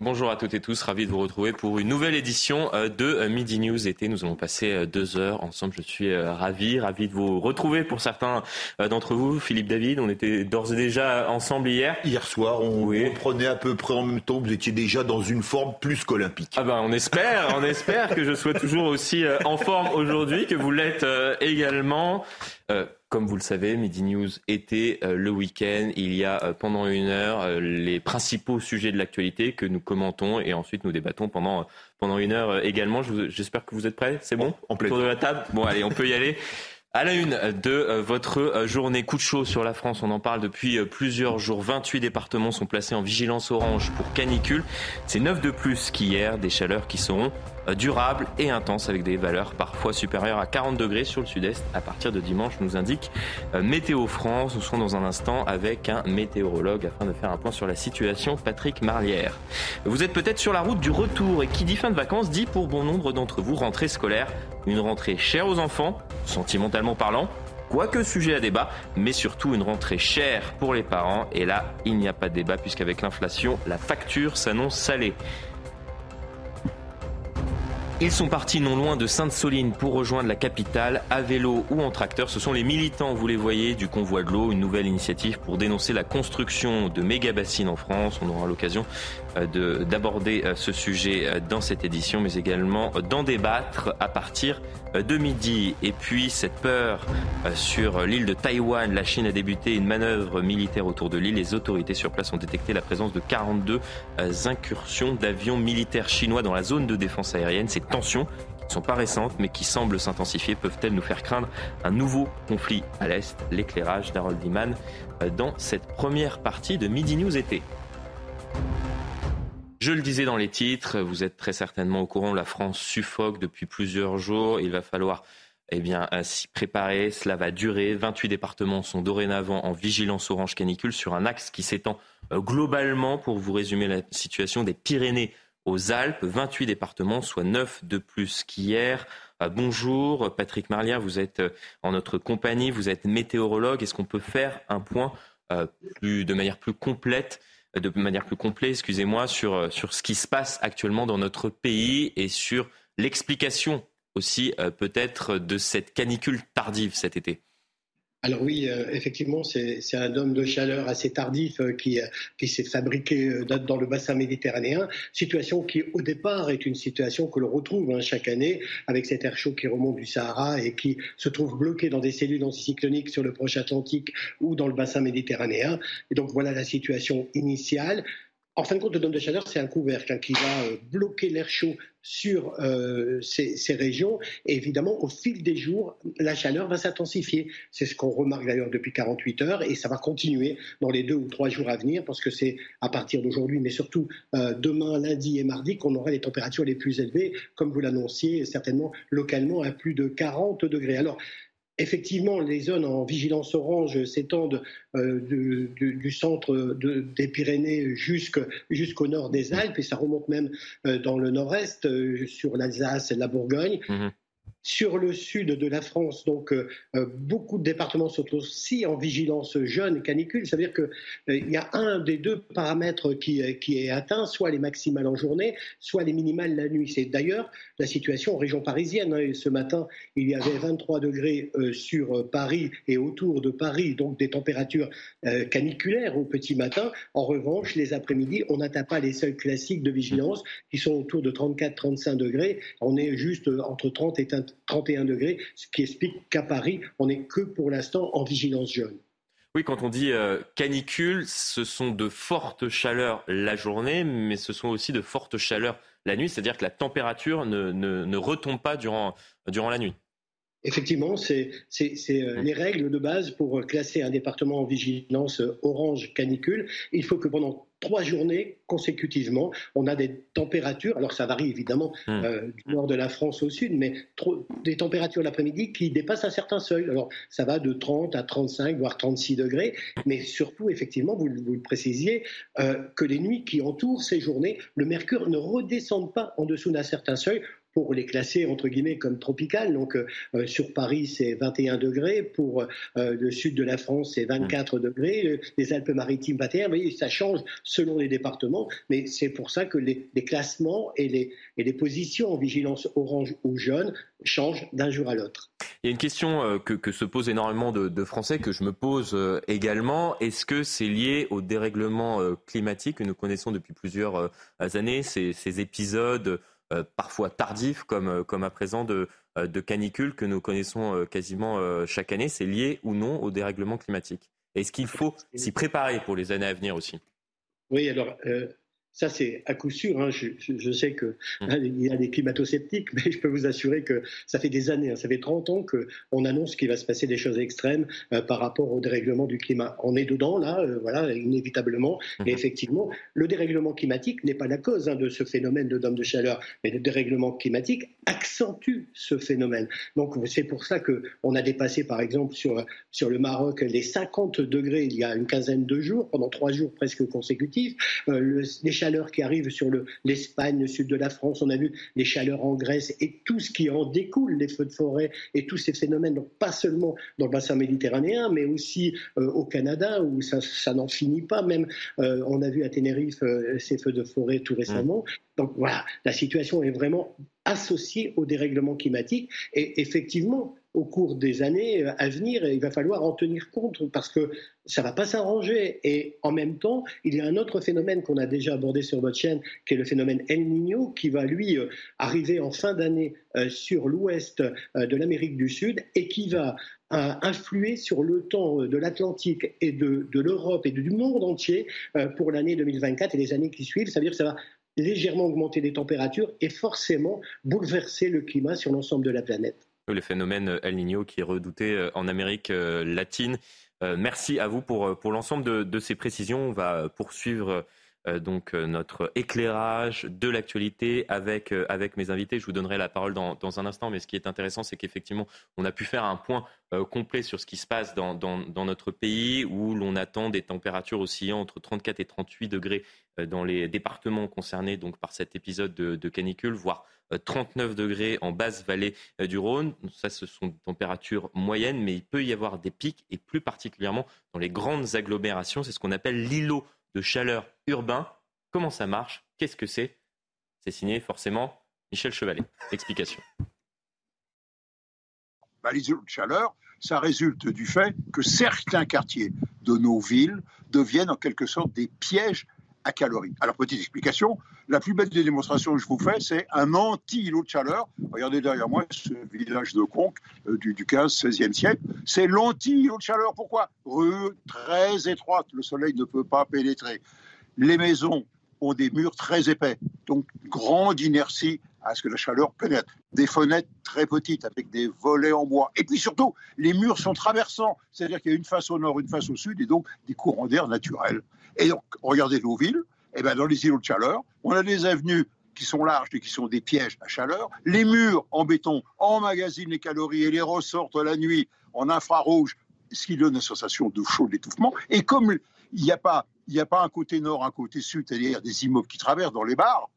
Bonjour à toutes et tous, ravi de vous retrouver pour une nouvelle édition euh, de euh, Midi News été. Nous allons passer euh, deux heures ensemble. Je suis ravi, ravi de vous retrouver pour certains d'entre vous. Philippe David, on était d'ores et déjà ensemble hier. Hier soir, on prenait à peu près en même temps. Vous étiez déjà dans une forme plus qu'olympique. Ah ben, on espère, on espère que je sois toujours aussi en forme aujourd'hui, que vous l'êtes également. Comme vous le savez, Midi News était euh, le week-end. Il y a euh, pendant une heure euh, les principaux sujets de l'actualité que nous commentons et ensuite nous débattons pendant, pendant une heure également. J'espère que vous êtes prêts. C'est bon? En Autour de la table? Bon, allez, on peut y aller. À la une de votre journée coup de chaud sur la France, on en parle depuis plusieurs jours. 28 départements sont placés en vigilance orange pour canicule. C'est 9 de plus qu'hier, des chaleurs qui seront euh, durable et intense avec des valeurs parfois supérieures à 40 degrés sur le sud-est à partir de dimanche, nous indique euh, Météo France. Nous serons dans un instant avec un météorologue afin de faire un point sur la situation, Patrick Marlière. Vous êtes peut-être sur la route du retour et qui dit fin de vacances dit pour bon nombre d'entre vous rentrée scolaire, une rentrée chère aux enfants, sentimentalement parlant, quoique sujet à débat, mais surtout une rentrée chère pour les parents. Et là, il n'y a pas de débat puisqu'avec l'inflation, la facture s'annonce salée. Ils sont partis non loin de Sainte-Soline pour rejoindre la capitale à vélo ou en tracteur. Ce sont les militants, vous les voyez, du convoi de l'eau, une nouvelle initiative pour dénoncer la construction de méga bassines en France. On aura l'occasion d'aborder euh, ce sujet euh, dans cette édition, mais également d'en débattre à partir de midi. Et puis cette peur sur l'île de Taïwan, la Chine a débuté une manœuvre militaire autour de l'île. Les autorités sur place ont détecté la présence de 42 incursions d'avions militaires chinois dans la zone de défense aérienne tensions qui ne sont pas récentes mais qui semblent s'intensifier peuvent-elles nous faire craindre un nouveau conflit à l'Est? L'éclairage d'Harold Diman euh, dans cette première partie de Midi News été. Je le disais dans les titres, vous êtes très certainement au courant, la France suffoque depuis plusieurs jours. Il va falloir eh s'y préparer. Cela va durer. 28 départements sont dorénavant en vigilance orange canicule sur un axe qui s'étend euh, globalement, pour vous résumer la situation, des Pyrénées aux Alpes, 28 départements, soit 9 de plus qu'hier. Euh, bonjour, Patrick Marlière, vous êtes euh, en notre compagnie, vous êtes météorologue. Est-ce qu'on peut faire un point euh, de manière plus complète de manière plus complète, excusez-moi, sur, sur ce qui se passe actuellement dans notre pays et sur l'explication aussi peut-être de cette canicule tardive cet été. Alors oui, euh, effectivement, c'est un dôme de chaleur assez tardif euh, qui, euh, qui s'est fabriqué dans le bassin méditerranéen, situation qui au départ est une situation que l'on retrouve hein, chaque année avec cet air chaud qui remonte du Sahara et qui se trouve bloqué dans des cellules anticycloniques sur le proche Atlantique ou dans le bassin méditerranéen. Et donc voilà la situation initiale. En fin de compte, le dôme de chaleur, c'est un couvercle hein, qui va euh, bloquer l'air chaud sur euh, ces, régions. Évidemment, au fil des jours, la chaleur va s'intensifier. C'est ce qu'on remarque d'ailleurs depuis 48 heures et ça va continuer dans les deux ou trois jours à venir parce que c'est à partir d'aujourd'hui, mais surtout euh, demain, lundi et mardi, qu'on aura les températures les plus élevées, comme vous l'annonciez, certainement localement à plus de 40 degrés. Alors, Effectivement, les zones en vigilance orange s'étendent euh, du, centre des Pyrénées jusqu'au nord des Alpes et ça remonte même euh, dans le nord-est, euh, sur l'Alsace et la Bourgogne. Mmh sur le sud de la France, donc euh, euh, beaucoup de départements sont aussi en vigilance jeune canicule. Ça veut dire qu'il euh, y a un des deux paramètres qui, qui, est atteint, soit les maximales en journée, soit les minimales la nuit. C'est d'ailleurs la situation en région parisienne. Hein. Ce matin, il y avait 23 degrés sur Paris et autour de Paris, donc des températures caniculaires au petit matin. En revanche, les après-midi, on n'atteint pas les seuils classiques de vigilance qui sont autour de 34-35 degrés. On est juste entre 30 et 31 degrés, ce qui explique qu'à Paris, on n'est que pour l'instant en vigilance jaune. Oui, quand on dit euh, canicule, ce sont de fortes chaleurs la journée, mais ce sont aussi de fortes chaleurs la nuit, c'est-à-dire que la température ne, retombe pas durant, durant la nuit. Effectivement, c'est euh, mmh. les règles de base pour classer un département en vigilance orange canicule. Il faut que pendant trois journées consécutivement, on a des températures, alors ça varie évidemment hmm. euh, du nord de la France au sud, mais des températures l'après-midi qui dépassent un certain seuil. Alors ça va de 30 à 35, voire 36 degrés, mais surtout, effectivement, vous, le précisiez, euh, que les nuits qui entourent ces journées, le mercure ne redescende pas en dessous d'un certain seuil pour les classer entre guillemets comme tropicales. Donc euh, sur Paris, c'est 21 degrés. Pour euh, le sud de la France, c'est 24 degrés. Les Alpes-Maritimes, 21. Vous voyez, ça change selon les départements. Mais c'est pour ça que les, classements et les, et les positions en vigilance orange ou jaune changent d'un jour à l'autre. Il y a une question euh, que, se posent énormément de, Français, que je me pose également. Est-ce que c'est lié au dérèglement climatique que nous connaissons depuis plusieurs années, ces, épisodes euh, parfois tardif, comme, euh, comme à présent, de, euh, de que nous connaissons quasiment chaque année. C'est lié ou non au dérèglement climatique? Est-ce qu'il faut s'y préparer pour les années à venir aussi? Oui, alors ça, c'est à coup sûr. Hein. Je, sais qu'il hum. y a des climato-sceptiques, mais je peux vous assurer que ça fait des années, hein. ça fait 30 ans qu'on annonce qu'il va se passer des choses extrêmes euh, par rapport au dérèglement du climat. On est dedans, là, euh, voilà, inévitablement. Et hum. effectivement, le dérèglement climatique n'est pas la cause hein, de ce phénomène de dôme de chaleur, mais le dérèglement climatique accentue ce phénomène. Donc, c'est pour ça qu'on a dépassé, par exemple, sur, sur le Maroc, les 50 degrés il y a une quinzaine de jours, pendant trois jours presque consécutifs. Euh, le, les chaleurs qui arrivent sur l'Espagne, le, sud de la France, on a vu les chaleurs en Grèce et tout ce qui en découle, les feux de forêt et tous ces phénomènes, donc pas seulement dans le bassin méditerranéen, mais aussi euh, au Canada où ça, n'en finit pas. Même euh, on a vu à Tenerife euh, ces feux de forêt tout récemment. Donc voilà, la situation est vraiment associée au dérèglement climatique et effectivement, au cours des années à venir, il va falloir en tenir compte parce que ça va pas s'arranger. Et en même temps, il y a un autre phénomène qu'on a déjà abordé sur votre chaîne, qui est le phénomène El Niño, qui va lui euh, arriver en fin d'année euh, sur l'ouest euh, de l'Amérique du Sud et qui va influer sur le temps de l'Atlantique et de, de l'Europe et du monde entier pour l'année 2024 et les années qui suivent. Ça veut dire que ça va légèrement augmenter les températures et forcément bouleverser le climat sur l'ensemble de la planète. Le phénomène El Niño qui est redouté en Amérique latine. Euh, merci à vous pour, euh, pour l'ensemble de, de, ces précisions. On va poursuivre euh, donc notre éclairage de l'actualité avec, avec mes invités. Je vous donnerai la parole dans, dans un instant, mais ce qui est intéressant, c'est qu'effectivement, on a pu faire un point complet sur ce qui se passe dans, dans, notre pays, où l'on attend des températures oscillant entre 34 et 38 degrés dans les départements concernés donc, par cet épisode de, de canicule, voire 39 euh, degrés en basse vallée euh, du Rhône. Ça, ce sont des températures moyennes, mais il peut y avoir des pics, et plus particulièrement dans les grandes agglomérations. C'est ce qu'on appelle l'îlot de chaleur urbain. Comment ça marche? Qu'est-ce que c'est? C'est signé forcément Michel Chevalet. Explication. Bah, l'îlot de chaleur, ça résulte du fait que certains quartiers de nos villes deviennent en quelque sorte des pièges à. Alors, petite explication, la plus belle des démonstrations que je vous fais, c'est un anti-îlot de chaleur. Regardez derrière moi ce village de Conques euh, du, 15-16e siècle. C'est l'anti-îlot de chaleur. Pourquoi? Rue très étroite, le soleil ne peut pas pénétrer. Les maisons ont des murs très épais, donc grande inertie à ce que la chaleur pénètre. Des fenêtres très petites avec des volets en bois. Et puis surtout, les murs sont traversants, c'est-à-dire qu'il y a une face au nord, une face au sud, et donc des courants d'air naturels. Et donc, regardez villes, et eh ben dans les îlots de chaleur, on a des avenues qui sont larges et qui sont des pièges à chaleur. Les murs en béton emmagasinent les calories et les ressortent la nuit en infrarouge, ce qui donne une sensation de chaud, d'étouffement. Et comme il n'y a pas a pas un côté nord, un côté sud, c'est-à-dire des immeubles qui traversent dans les bars,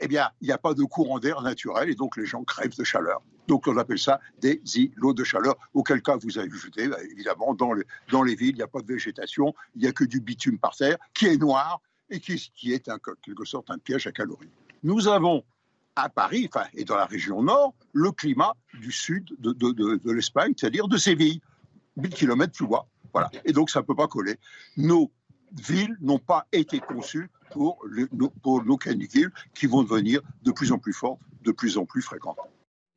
eh bien, il n'y a pas de courant d'air naturel et donc les gens crèvent de chaleur. Donc on appelle ça des îlots de chaleur, auquel cas vous avez jeté, bah, évidemment, dans les, dans les villes, il n'y a pas de végétation, il n'y a que du bitume par terre, qui est noir et qui, est en quelque sorte un piège à calories. Nous avons à Paris, et dans la région nord, le climat du sud de, l'Espagne, c'est-à-dire de Séville, 1000 km plus bas. Voilà. Et donc ça ne peut pas coller. Nos villes n'ont pas été conçues pour, pour nos canicules qui vont devenir de plus en plus fortes, de plus en plus fréquentes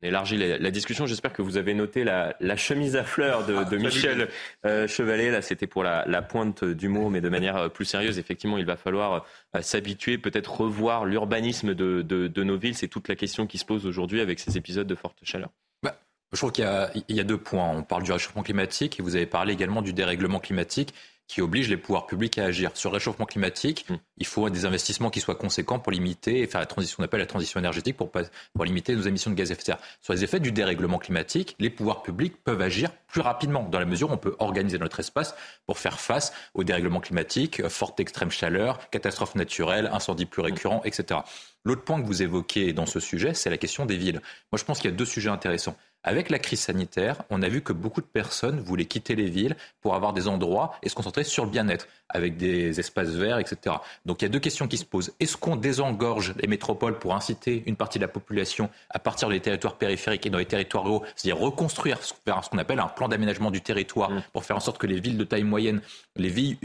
élargit la, discussion. J'espère que vous avez noté la, chemise à fleurs de, ah, Michel euh, Chevalet. Là, c'était pour la, pointe d'humour, mais de manière euh, plus sérieuse. Effectivement, il va falloir euh, s'habituer, peut-être revoir l'urbanisme de, nos villes. C'est toute la question qui se pose aujourd'hui avec ces épisodes de forte chaleur. Bah, je trouve qu'il y, y, a deux points. On parle du réchauffement climatique et vous avez parlé également du dérèglement climatique qui oblige les pouvoirs publics à agir. Sur le réchauffement climatique, mm. il faut des investissements qui soient conséquents pour limiter et faire la transition, qu'on appelle la transition énergétique pour, pour limiter nos émissions de gaz à effet de serre. Sur les effets du dérèglement climatique, les pouvoirs publics peuvent agir plus rapidement, dans la mesure où on peut organiser notre espace pour faire face au dérèglement climatique, euh, forte extrême chaleur, catastrophes naturelles, incendies plus récurrents, etc. L'autre point que vous évoquez dans ce sujet, c'est la question des villes. Moi, je pense qu'il y a deux sujets intéressants. Avec la crise sanitaire, on a vu que beaucoup de personnes voulaient quitter les villes pour avoir des endroits et se concentrer sur le bien-être, avec des espaces verts, etc. Donc il y a deux questions qui se posent. Est-ce qu'on désengorge les métropoles pour inciter une partie de la population à partir des territoires périphériques et dans les territoires ruraux, c'est-à-dire reconstruire vers ce qu'on appelle un plan d'aménagement du territoire mmh. pour faire en sorte que les villes de taille moyenne, les villes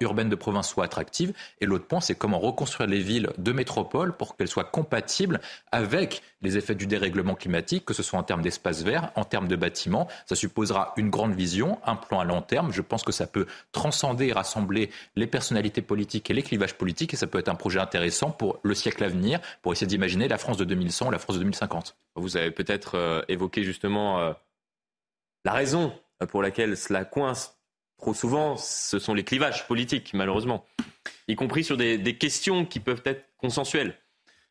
urbaines de province soient attractives? Et l'autre point, c'est comment reconstruire les villes de métropole pour qu'elles soient compatibles avec les effets du dérèglement climatique, que ce soit en termes d'espaces verts, en termes de bâtiments. Ça supposera une grande vision, un plan à long terme. Je pense que ça peut transcender et rassembler les personnalités politiques et les clivages politiques et ça peut être un projet intéressant pour le siècle à venir, pour essayer d'imaginer la France de 2100 ou la France de 2050. Vous avez peut-être euh, évoqué justement euh, la raison pour laquelle cela coince trop souvent, ce sont les clivages politiques, malheureusement, y compris sur des questions qui peuvent être consensuelles.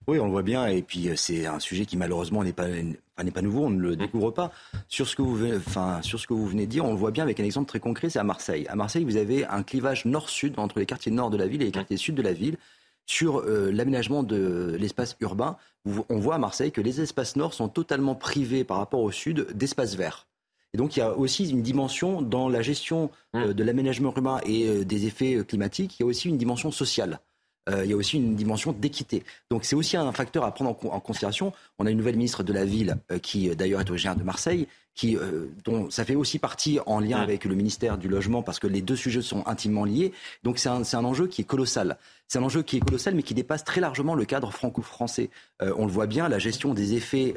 Oui, on le voit bien, et puis euh, c'est un sujet qui malheureusement n'est pas, n'est pas nouveau, on ne le mmh. découvre pas. Sur ce, que vous, enfin, sur ce que vous venez de dire, on le voit bien avec un exemple très concret, c'est à Marseille. À Marseille, vous avez un clivage nord-sud entre les quartiers nord de la ville et les quartiers sud de la ville. Sur euh, l'aménagement de l'espace urbain, on voit à Marseille que les espaces nord sont totalement privés par rapport au sud d'espaces verts. Et donc il y a aussi une dimension dans la gestion euh, mmh. de l'aménagement urbain et des effets climatiques, il y a aussi une dimension sociale. Euh, il y a aussi une dimension d'équité. Donc c'est aussi un facteur à prendre en, considération. On a une nouvelle ministre de la Ville euh, qui euh, d'ailleurs est originaire de Marseille, qui, dont ça fait aussi partie en lien avec le ministère du Logement parce que les deux sujets sont intimement liés. Donc c'est un, un, enjeu qui est colossal. C'est un enjeu qui est colossal mais qui dépasse très largement le cadre franco-français. on le voit bien, la gestion des effets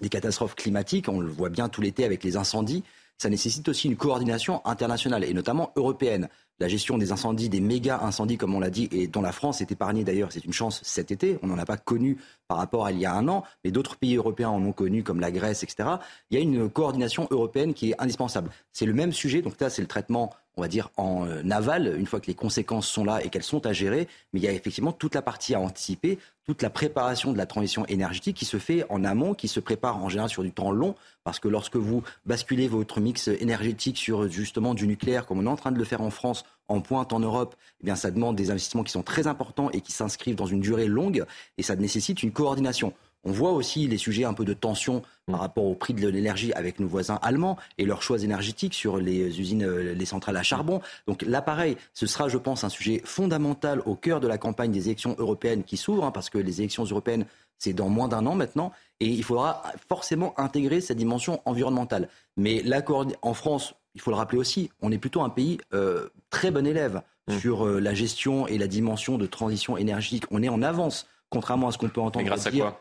des catastrophes climatiques, on le voit bien tout l'été avec les incendies ça nécessite aussi une coordination internationale et notamment européenne la gestion des incendies, des méga incendies, comme on l'a dit, et dont la France est épargnée d'ailleurs, c'est une chance cet été. On n'en a pas connu par rapport à il y a un an, mais d'autres pays européens en ont connu, comme la Grèce, etc. Il y a une coordination européenne qui est indispensable. C'est le même sujet, donc là, c'est le traitement on va dire, en euh, aval, une fois que les conséquences sont là et qu'elles sont à gérer. Mais il y a effectivement toute la partie à anticiper, toute la préparation de la transition énergétique qui se fait en amont, qui se prépare en général sur du temps long, parce que lorsque vous basculez votre mix énergétique sur justement du nucléaire, comme on est en train de le faire en France, en pointe en Europe, eh bien ça demande des investissements qui sont très importants et qui s'inscrivent dans une durée longue, et ça nécessite une coordination. On voit aussi les sujets un peu de tension par mm. rapport au prix de l'énergie avec nos voisins allemands et leurs choix énergétiques sur les usines, euh, les centrales à charbon. Donc là, pareil, ce sera, je pense, un sujet fondamental au cœur de la campagne des élections européennes qui s'ouvrent, hein, parce que les élections européennes, c'est dans moins d'un an maintenant, et il faudra forcément intégrer cette dimension environnementale. Mais l'accord en France, il faut le rappeler aussi, on est plutôt un pays euh, très bon élève mm. sur euh, la gestion et la dimension de transition énergétique. On est en avance, contrairement à ce qu'on peut entendre grâce dire. À quoi?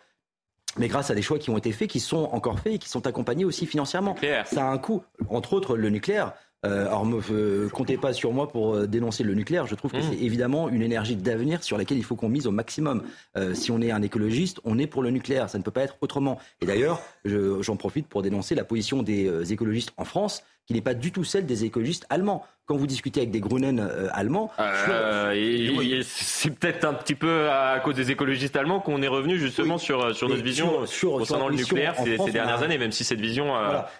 Mais grâce à des choix qui ont été faits, qui sont encore faits et qui sont accompagnés aussi financièrement. Ça a un coût, entre autres le nucléaire. Euh, alors, ne euh, comptez pas sur moi pour euh, dénoncer le nucléaire. Je trouve que mmh. c'est évidemment une énergie d'avenir sur laquelle il faut qu'on mise au maximum. si on est un écologiste, on est pour le nucléaire. Ça ne peut pas être autrement. Et d'ailleurs, j'en profite pour dénoncer la position des écologistes en France, qui n'est pas du tout celle des écologistes allemands quand vous discutez avec des Grunen euh, allemands. Euh, c'est peut-être un petit peu à cause des écologistes allemands qu'on est revenu justement sur, sur notre vision sur, concernant le nucléaire ces, dernières années, même si cette vision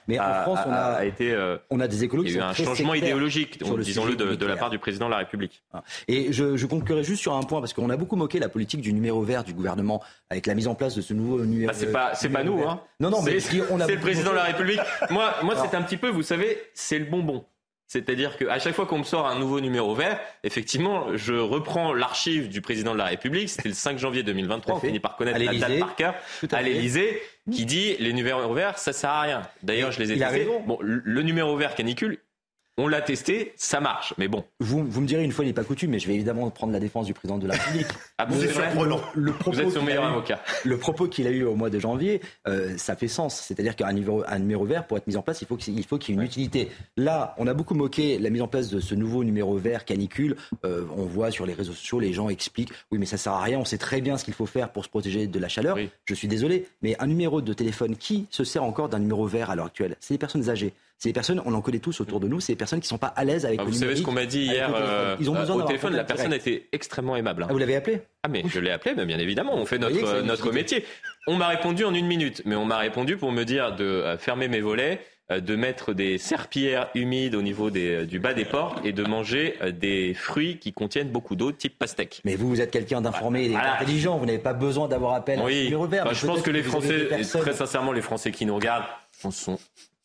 Mais en France, on a, été. Euh, on a des écologistes. Il y a eu un changement idéologique, disons-le, de, la part du président de la République. Et je, je conclurai juste sur un point, parce qu'on a beaucoup moqué la politique du numéro vert du gouvernement avec la mise en place de ce nouveau numéro. Bah, c'est pas, c'est pas nous, hein. Non, non, mais c'est le président de la République. Moi, moi, c'est un petit peu, vous savez, c'est le bonbon. C'est-à-dire qu'à chaque fois qu'on me sort un nouveau numéro vert, effectivement, je reprends l'archive du président de la République. C'était le 5 janvier 2023. On finit par connaître la date par cœur à, l'Élysée, qui dit les numéros verts, ça sert à rien. D'ailleurs, je les ai testés. Bon, le numéro vert canicule, on l'a testé, ça marche, mais bon. Vous, vous me direz une fois n'est pas coutume, mais je vais évidemment prendre la défense du président de la République. ah, vous, êtes le propos vous êtes son meilleur avocat. Le propos qu'il a eu au mois de janvier, euh, ça fait sens. C'est-à-dire qu'un numéro, un numéro vert, pour être mis en place, il faut qu'il faut qu'il y ait une utilité. Là, on a beaucoup moqué la mise en place de ce nouveau numéro vert canicule. Euh, on voit sur les réseaux sociaux, les gens expliquent, oui, mais ça sert à rien, on sait très bien ce qu'il faut faire pour se protéger de la chaleur. Je suis désolé, mais un numéro de téléphone, qui se sert encore d'un numéro vert à l'heure actuelle C'est les personnes âgées C'est des personnes, on en connaît tous autour de nous, c'est des personnes qui sont pas à l'aise avec ah, le Vous savez ce qu'on m'a dit hier euh, Ils ont besoin au téléphone La personne était extrêmement aimable. Hein. Ah, vous l'avez appelé? Ah mais je l'ai appelé, bien évidemment. On fait notre notre métier. On m'a répondu en une minute, mais on m'a répondu pour me dire de euh, fermer mes volets euh, de mettre des serpillères humides au niveau des, du bas des portes et de manger des fruits qui contiennent beaucoup d'eau, type pastèque. Mais vous, vous êtes quelqu'un d'informé et d'intelligent, vous n'avez pas besoin d'avoir appel oui. à numéro vert. Bah, je pense que les Français, très sincèrement, les Français qui nous regardent, sont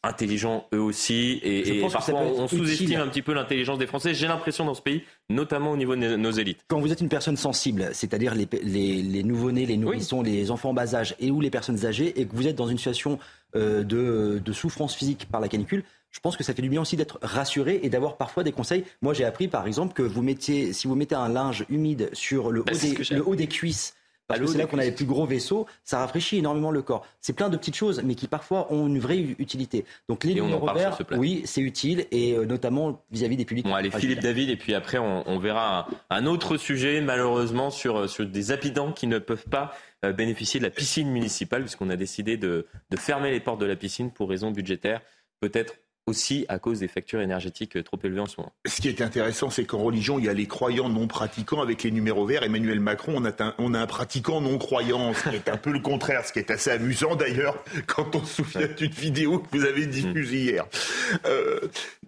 intelligents eux aussi. Et, parfois, on sous-estime un petit peu l'intelligence des Français. J'ai l'impression dans ce pays, notamment au niveau de nos élites. Quand vous êtes une personne sensible, c'est-à-dire les, les, nouveau-nés, les nourrissons, les enfants en bas âge et ou les personnes âgées, et que vous êtes dans une situation euh, de, de souffrance physique par la canicule, je pense que ça fait du bien aussi d'être rassuré et d'avoir parfois des conseils. Moi, j'ai appris, par exemple, que vous mettiez, si vous mettez un linge humide sur le, bah, haut, des, le haut des cuisses c'est là qu'on a les plus gros vaisseaux, ça rafraîchit énormément le corps. C'est plein de petites choses, mais qui parfois ont une vraie utilité. Donc les numéros verts, oui, c'est utile, et euh, notamment vis-à-vis des publics. Bon, allez, Philippe David, et puis après, on, verra un, autre sujet, malheureusement, sur, sur des habitants qui ne peuvent pas euh, bénéficier de la piscine municipale, puisqu'on a décidé de, de fermer les portes de la piscine pour raisons budgétaires. Peut-être aussi à cause des factures énergétiques trop élevées en ce moment. Ce qui est intéressant, c'est qu'en religion, il y a les croyants non pratiquants avec les numéros verts. Emmanuel Macron, on a un, on a un pratiquant non croyant, ce qui est un peu le contraire, ce qui est assez amusant d'ailleurs quand on se souvient d'une vidéo que vous avez diffusée hier. Euh,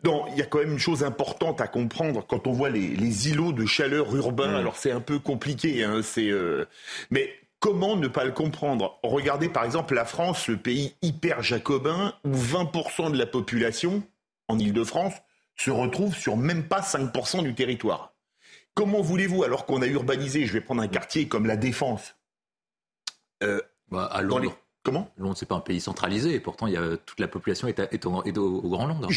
non, il y a quand même une chose importante à comprendre quand on voit les, les îlots de chaleur urbains. Alors c'est un peu compliqué, hein, c'est euh, mais Comment ne pas le comprendre? Regardez par exemple la France, le pays hyper jacobin, où 20% de la population en Ile-de-France se retrouve sur même pas 5% du territoire. Comment voulez-vous, alors qu'on a urbanisé, je vais prendre un quartier comme la Défense euh, bah, à Londres. Comment? Londres, c'est pas un pays centralisé, et pourtant il y a, toute la population est, au, Grand Londres.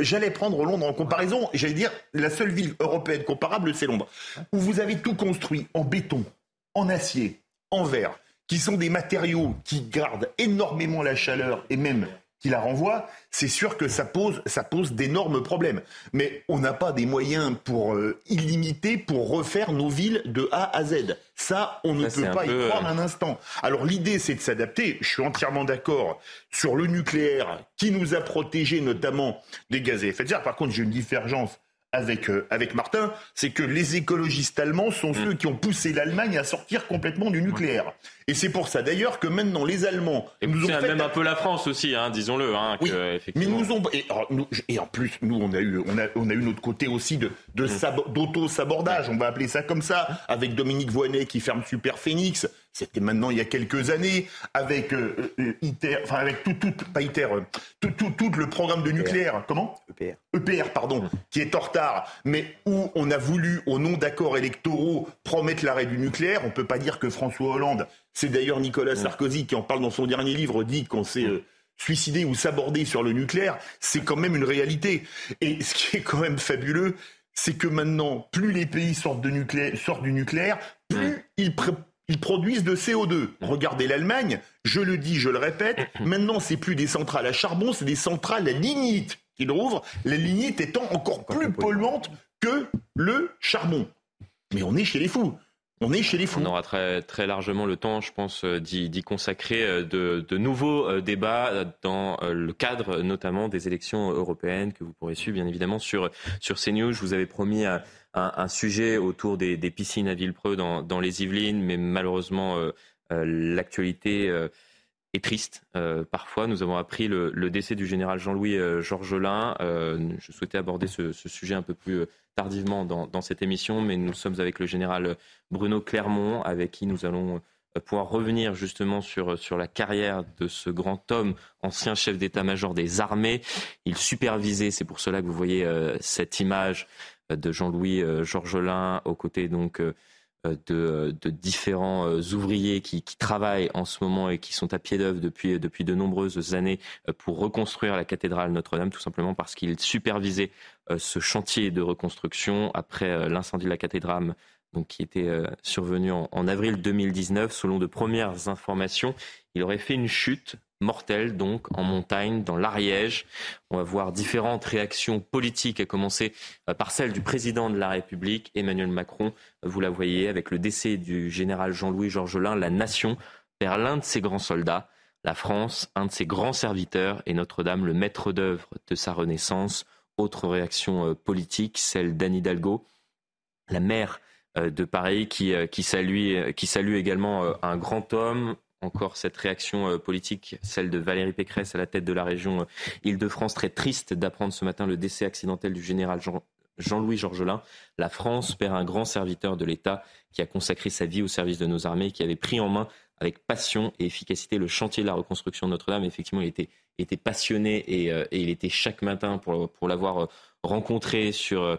J'allais prendre Londres en comparaison, j'allais dire la seule ville européenne comparable, c'est Londres, où vous avez tout construit en béton, en acier, en verre, qui sont des matériaux qui gardent énormément la chaleur et même qui la renvoient, c'est sûr que ça pose, ça pose d'énormes problèmes. Mais on n'a pas des moyens pour euh, illimiter pour refaire nos villes de A à Z. Ça, on ne peut pas y croire euh, un instant. Alors l'idée, c'est de s'adapter. Je suis entièrement d'accord sur le nucléaire qui nous a protégés notamment des gaz à effet de serre. Par contre, j'ai une divergence avec, euh, avec Martin, c'est que les écologistes allemands sont mm. ceux qui ont poussé l'Allemagne à sortir complètement du nucléaire. Et c'est pour ça d'ailleurs que maintenant les Allemands et nous ont fait même un peu la France aussi, hein, disons-le. Hein, oui, mais nous ont et, en plus nous on a eu on a on a eu notre côté aussi de de mm. d'auto sabordage, on va appeler ça comme ça, avec Dominique Voynet qui ferme Super Phoenix. C'était maintenant il y a quelques années avec euh, euh, ITER, enfin avec tout, tout pas ITER, euh, tout, tout, tout, le programme de nucléaire. Comment EPR. EPR, pardon, mm. qui est en retard, mais où on a voulu, au nom d'accords électoraux, promettre l'arrêt du nucléaire. On peut pas dire que François Hollande c'est d'ailleurs Nicolas Sarkozy qui en parle dans son dernier livre, dit qu'on s'est euh, suicidé ou sabordé sur le nucléaire. C'est quand même une réalité. Et ce qui est quand même fabuleux, c'est que maintenant, plus les pays sortent, du nucléaire, plus ils, produisent de CO2. Regardez l'Allemagne, je le dis, je le répète, maintenant c'est plus des centrales à charbon, c'est des centrales à lignite qu'ils rouvrent, la lignite étant encore plus polluante que le charbon. Mais on est chez les fous. On est chez les fous. On aura très, très largement le temps, je pense, euh, d'y consacrer euh, de, nouveaux euh, débats dans le cadre notamment des élections européennes que vous pourrez suivre bien évidemment sur, sur CNews. Je vous avais promis un, sujet autour des, piscines à Villepreux dans, dans les Yvelines, mais malheureusement l'actualité est triste. parfois, nous avons appris le, décès du général Jean-Louis Georgelin. je souhaitais aborder ce, ce, sujet un peu plus tardivement dans, cette émission, mais nous sommes avec le général Bruno Clermont, avec qui nous allons euh, pouvoir revenir justement sur, sur la carrière de ce grand homme, ancien chef d'état-major des armées. Il supervisait, c'est pour cela que vous voyez euh, cette image euh, de Jean-Louis Georgelin aux côtés donc de, différents ouvriers qui, travaillent en ce moment et qui sont à pied d'œuvre depuis, de nombreuses années pour reconstruire la cathédrale Notre-Dame, tout simplement parce qu'il supervisait euh, ce chantier de reconstruction après euh, l'incendie de la cathédrale donc, qui était euh, survenu en, avril 2019. Selon de premières informations, il aurait fait une chute mortelle donc en montagne dans l'Ariège. On va voir différentes réactions politiques, à commencer par celle du président de la République, Emmanuel Macron. Vous la voyez avec le décès du général Jean-Louis Georgelin, la nation perd l'un de ses grands soldats. la France, un de ses grands serviteurs, et Notre-Dame, le maître d'œuvre de sa renaissance. Autre réaction euh, politique, celle d'Anne Hidalgo, la maire euh, de Paris, qui, salue, qui salue également un grand homme, encore cette réaction politique, celle de Valérie Pécresse à la tête de la région Île-de-France. Très triste d'apprendre ce matin le décès accidentel du général Jean, Jean-Louis Georgelin, la France perd un grand serviteur de l'État qui a consacré sa vie au service de nos armées, qui avait pris en main avec passion et efficacité le chantier de la reconstruction de Notre-Dame. Effectivement, il était, passionné et, euh, il était chaque matin pour, l'avoir euh, rencontré sur, euh,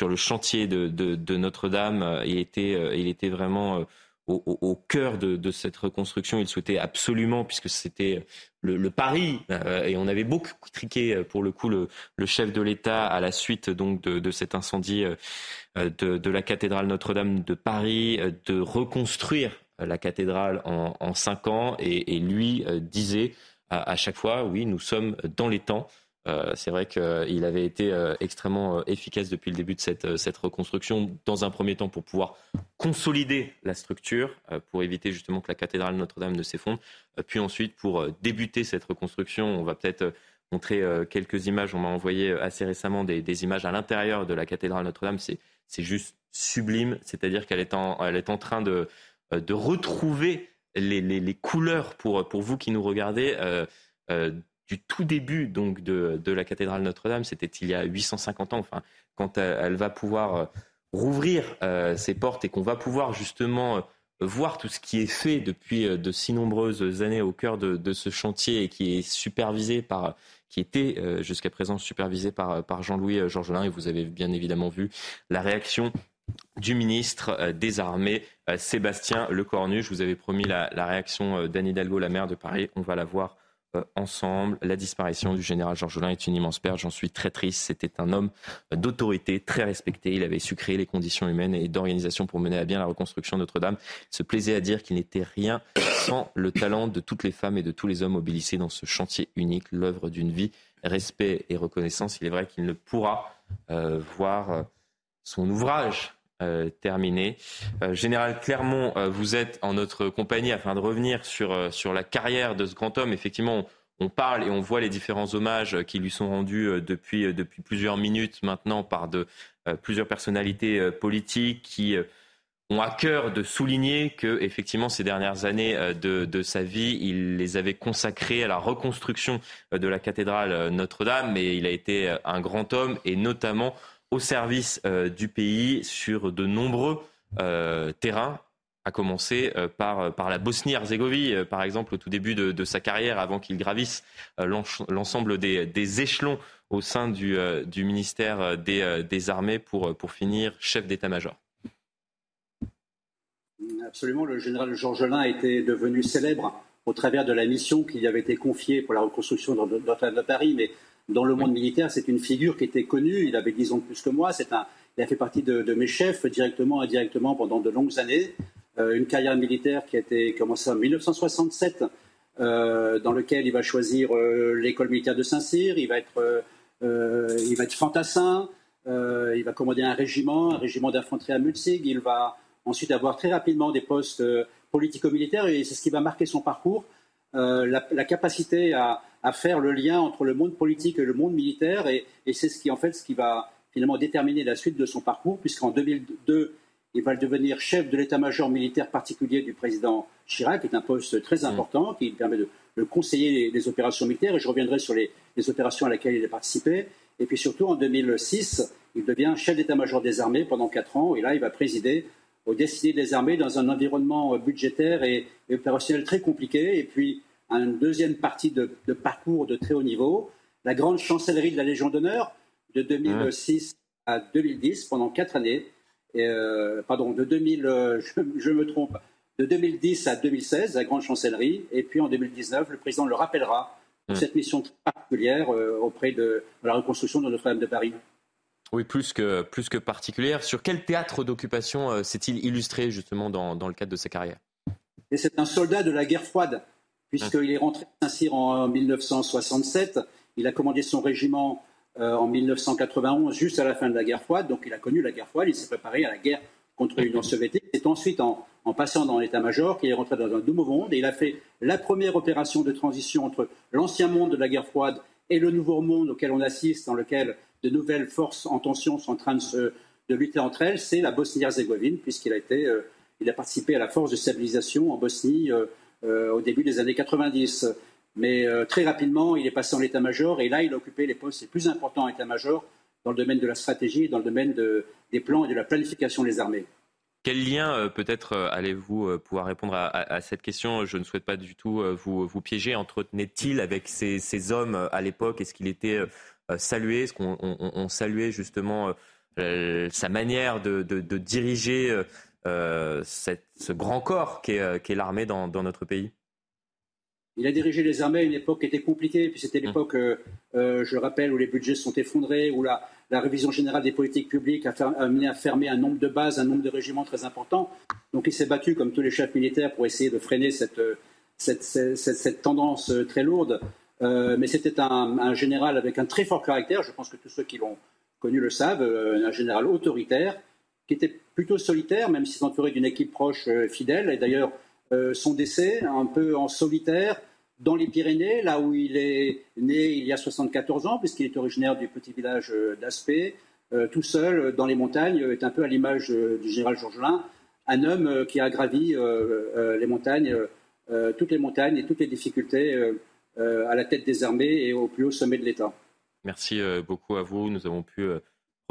le chantier de, Notre-Dame. Il était vraiment au, cœur de, cette reconstruction. Il souhaitait absolument, puisque c'était le, pari, euh, et on avait beaucoup triqué euh, pour le coup le, chef de l'État à la suite donc de, cet incendie euh, de, la cathédrale Notre-Dame de Paris, de reconstruire la cathédrale en, cinq ans. Et, lui disait à chaque fois, oui, nous sommes dans les temps. Euh, c'est vrai qu'il avait été euh, extrêmement euh, efficace depuis le début de cette, reconstruction, dans un premier temps pour pouvoir consolider la structure, pour éviter justement que la cathédrale Notre-Dame ne s'effondre, puis ensuite pour débuter cette reconstruction, on va peut-être montrer quelques images, on m'a envoyé assez récemment des, images à l'intérieur de la cathédrale Notre-Dame, c'est, juste sublime, c'est-à-dire qu'elle est en, train de, retrouver les, couleurs pour vous qui nous regardez du tout début donc de, la cathédrale Notre-Dame, c'était il y a 850 ans. Enfin, quand elle, va pouvoir euh, rouvrir euh, ses portes et qu'on va pouvoir justement euh, voir tout ce qui est fait depuis de si nombreuses années au cœur de, ce chantier et qui est supervisé par qui était jusqu'à présent supervisé par, par Jean-Louis Georgelin. Et vous avez bien évidemment vu la réaction du ministre des Armées, Sébastien Lecornu. Je vous avais promis la, la réaction d'Anne Hidalgo, la maire de Paris. On va la voir euh, ensemble. La disparition du général Georges Georgelin est une immense perte. J'en suis très triste. C'était un homme d'autorité, très respecté. Il avait su créer les conditions humaines et d'organisation pour mener à bien la reconstruction de Notre-Dame. Il se plaisait à dire qu'il n'était rien sans le talent de toutes les femmes et de tous les hommes mobilisés dans ce chantier unique, l'œuvre d'une vie. Respect et reconnaissance. Il est vrai qu'il ne pourra euh, voir euh, son ouvrage euh, terminé. Euh, Général Clermont, euh, vous êtes en notre compagnie afin de revenir sur, sur la carrière de ce grand homme. Effectivement, on, parle et on voit les différents hommages qui lui sont rendus depuis, depuis plusieurs minutes maintenant par de, plusieurs personnalités politiques qui ont à cœur de souligner que effectivement ces dernières années de, de, sa vie, il les avait consacrées à la reconstruction de la cathédrale Notre-Dame, mais il a été un grand homme et notamment au service euh, du pays sur de nombreux euh, terrains, à commencer euh, par, par la Bosnie-Herzégovine, par exemple, au tout début de, sa carrière, avant qu'il gravisse l'ensemble des, échelons au sein du, du ministère des, des, Armées pour, pour finir chef d'état-major. Absolument, le général Georgelin était devenu célèbre au travers de la mission qui lui avait été confiée pour la reconstruction de, de Paris, mais dans le monde militaire, c'est une figure qui était connue. Il avait 10 ans de plus que moi. C'est un, il a fait partie de, mes chefs directement et indirectement pendant de longues années. Euh, une carrière militaire qui a été commencée en 1967, euh, dans lequel il va choisir euh, l'école militaire de Saint-Cyr. Il va être, il va être fantassin. il va commander un régiment, un régiment d'infanterie à Mutzig. Il va ensuite avoir très rapidement des postes politico-militaires et c'est ce qui va marquer son parcours. La, la, capacité à, à faire le lien entre le monde politique et le monde militaire, et, c'est ce qui en fait ce qui va finalement déterminer la suite de son parcours, puisqu'en 2002, il va devenir chef de l'état-major militaire particulier du président Chirac, qui est un poste très mmh. important, qui permet de, conseiller les, opérations militaires, et je reviendrai sur les, opérations à laquelle il a participé. Et puis surtout, en 2006, il devient chef d'état-major des armées pendant quatre ans, et là, il va présider aux destinées des armées dans un environnement budgétaire et, et opérationnel très compliqué. Et puis, une deuxième partie de, parcours de très haut niveau, la grande chancellerie de la Légion d'honneur de 2006 à 2010 pendant quatre années. Euh, pardon, de 2000, euh, je, me trompe, de 2010 à 2016, la grande chancellerie, et puis en 2019, le président le rappellera pour cette mission particulière euh, auprès de, la reconstruction de Notre-Dame de Paris. Oui, plus que, plus que particulière. Sur quel théâtre d'occupation s'est-il illustré justement dans, dans, le cadre de sa carrière? Et c'est un soldat de la guerre froide puisqu'il est rentré à Saint-Cyr en 1967. Il a commandé son régiment euh, en 1991, juste à la fin de la guerre froide. Donc il a connu la guerre froide, il s'est préparé à la guerre contre l'Union soviétique. C'est ensuite en, passant dans l'état-major, qu'il est rentré dans un nouveau monde et il a fait la première opération de transition entre l'ancien monde de la guerre froide et le nouveau monde auquel on assiste, dans lequel de nouvelles forces en tension sont en train de, se, lutter entre elles, c'est la Bosnie-Herzégovine, puisqu'il euh, a participé à la force de stabilisation en Bosnie euh, au début des années 90. Mais très rapidement, il est passé en état-major et là, il a occupé les postes les plus importants en état-major dans le domaine de la stratégie, dans le domaine de, des plans et de la planification des armées. Quel lien, euh, peut-être, euh, allez-vous euh, pouvoir répondre à, cette question? Je ne souhaite pas du tout vous, vous piéger. Entretenait-il avec ces, hommes à l'époque? Est-ce qu'il était salué? Est-ce qu'on saluait justement sa manière de, diriger ce grand corps qu'est l'armée dans notre pays il a dirigé les armées à une époque qui était compliquée, puis c'était l'époque, euh, euh, je rappelle, où les budgets sont effondrés, où la, révision générale des politiques publiques a, amené à fermer un nombre de bases, un nombre de régiments très important. Donc il s'est battu, comme tous les chefs militaires, pour essayer de freiner cette, cette, tendance euh, très lourde. mais c'était un, un, général avec un très fort caractère, je pense que tous ceux qui l'ont connu le savent, un général autoritaire, qui était plutôt solitaire, même s'il s'entourait d'une équipe proche fidèle. Et d'ailleurs, euh, son décès un peu en solitaire dans les Pyrénées, là où il est né il y a 74 ans, puisqu'il est originaire du petit village euh, d'Aspé, euh, tout seul dans les montagnes, est un peu à l'image du général Georgelin, un homme qui a gravi les montagnes, toutes les montagnes et toutes les difficultés à la tête des armées et au plus haut sommet de l'État. Merci beaucoup à vous. Nous avons pu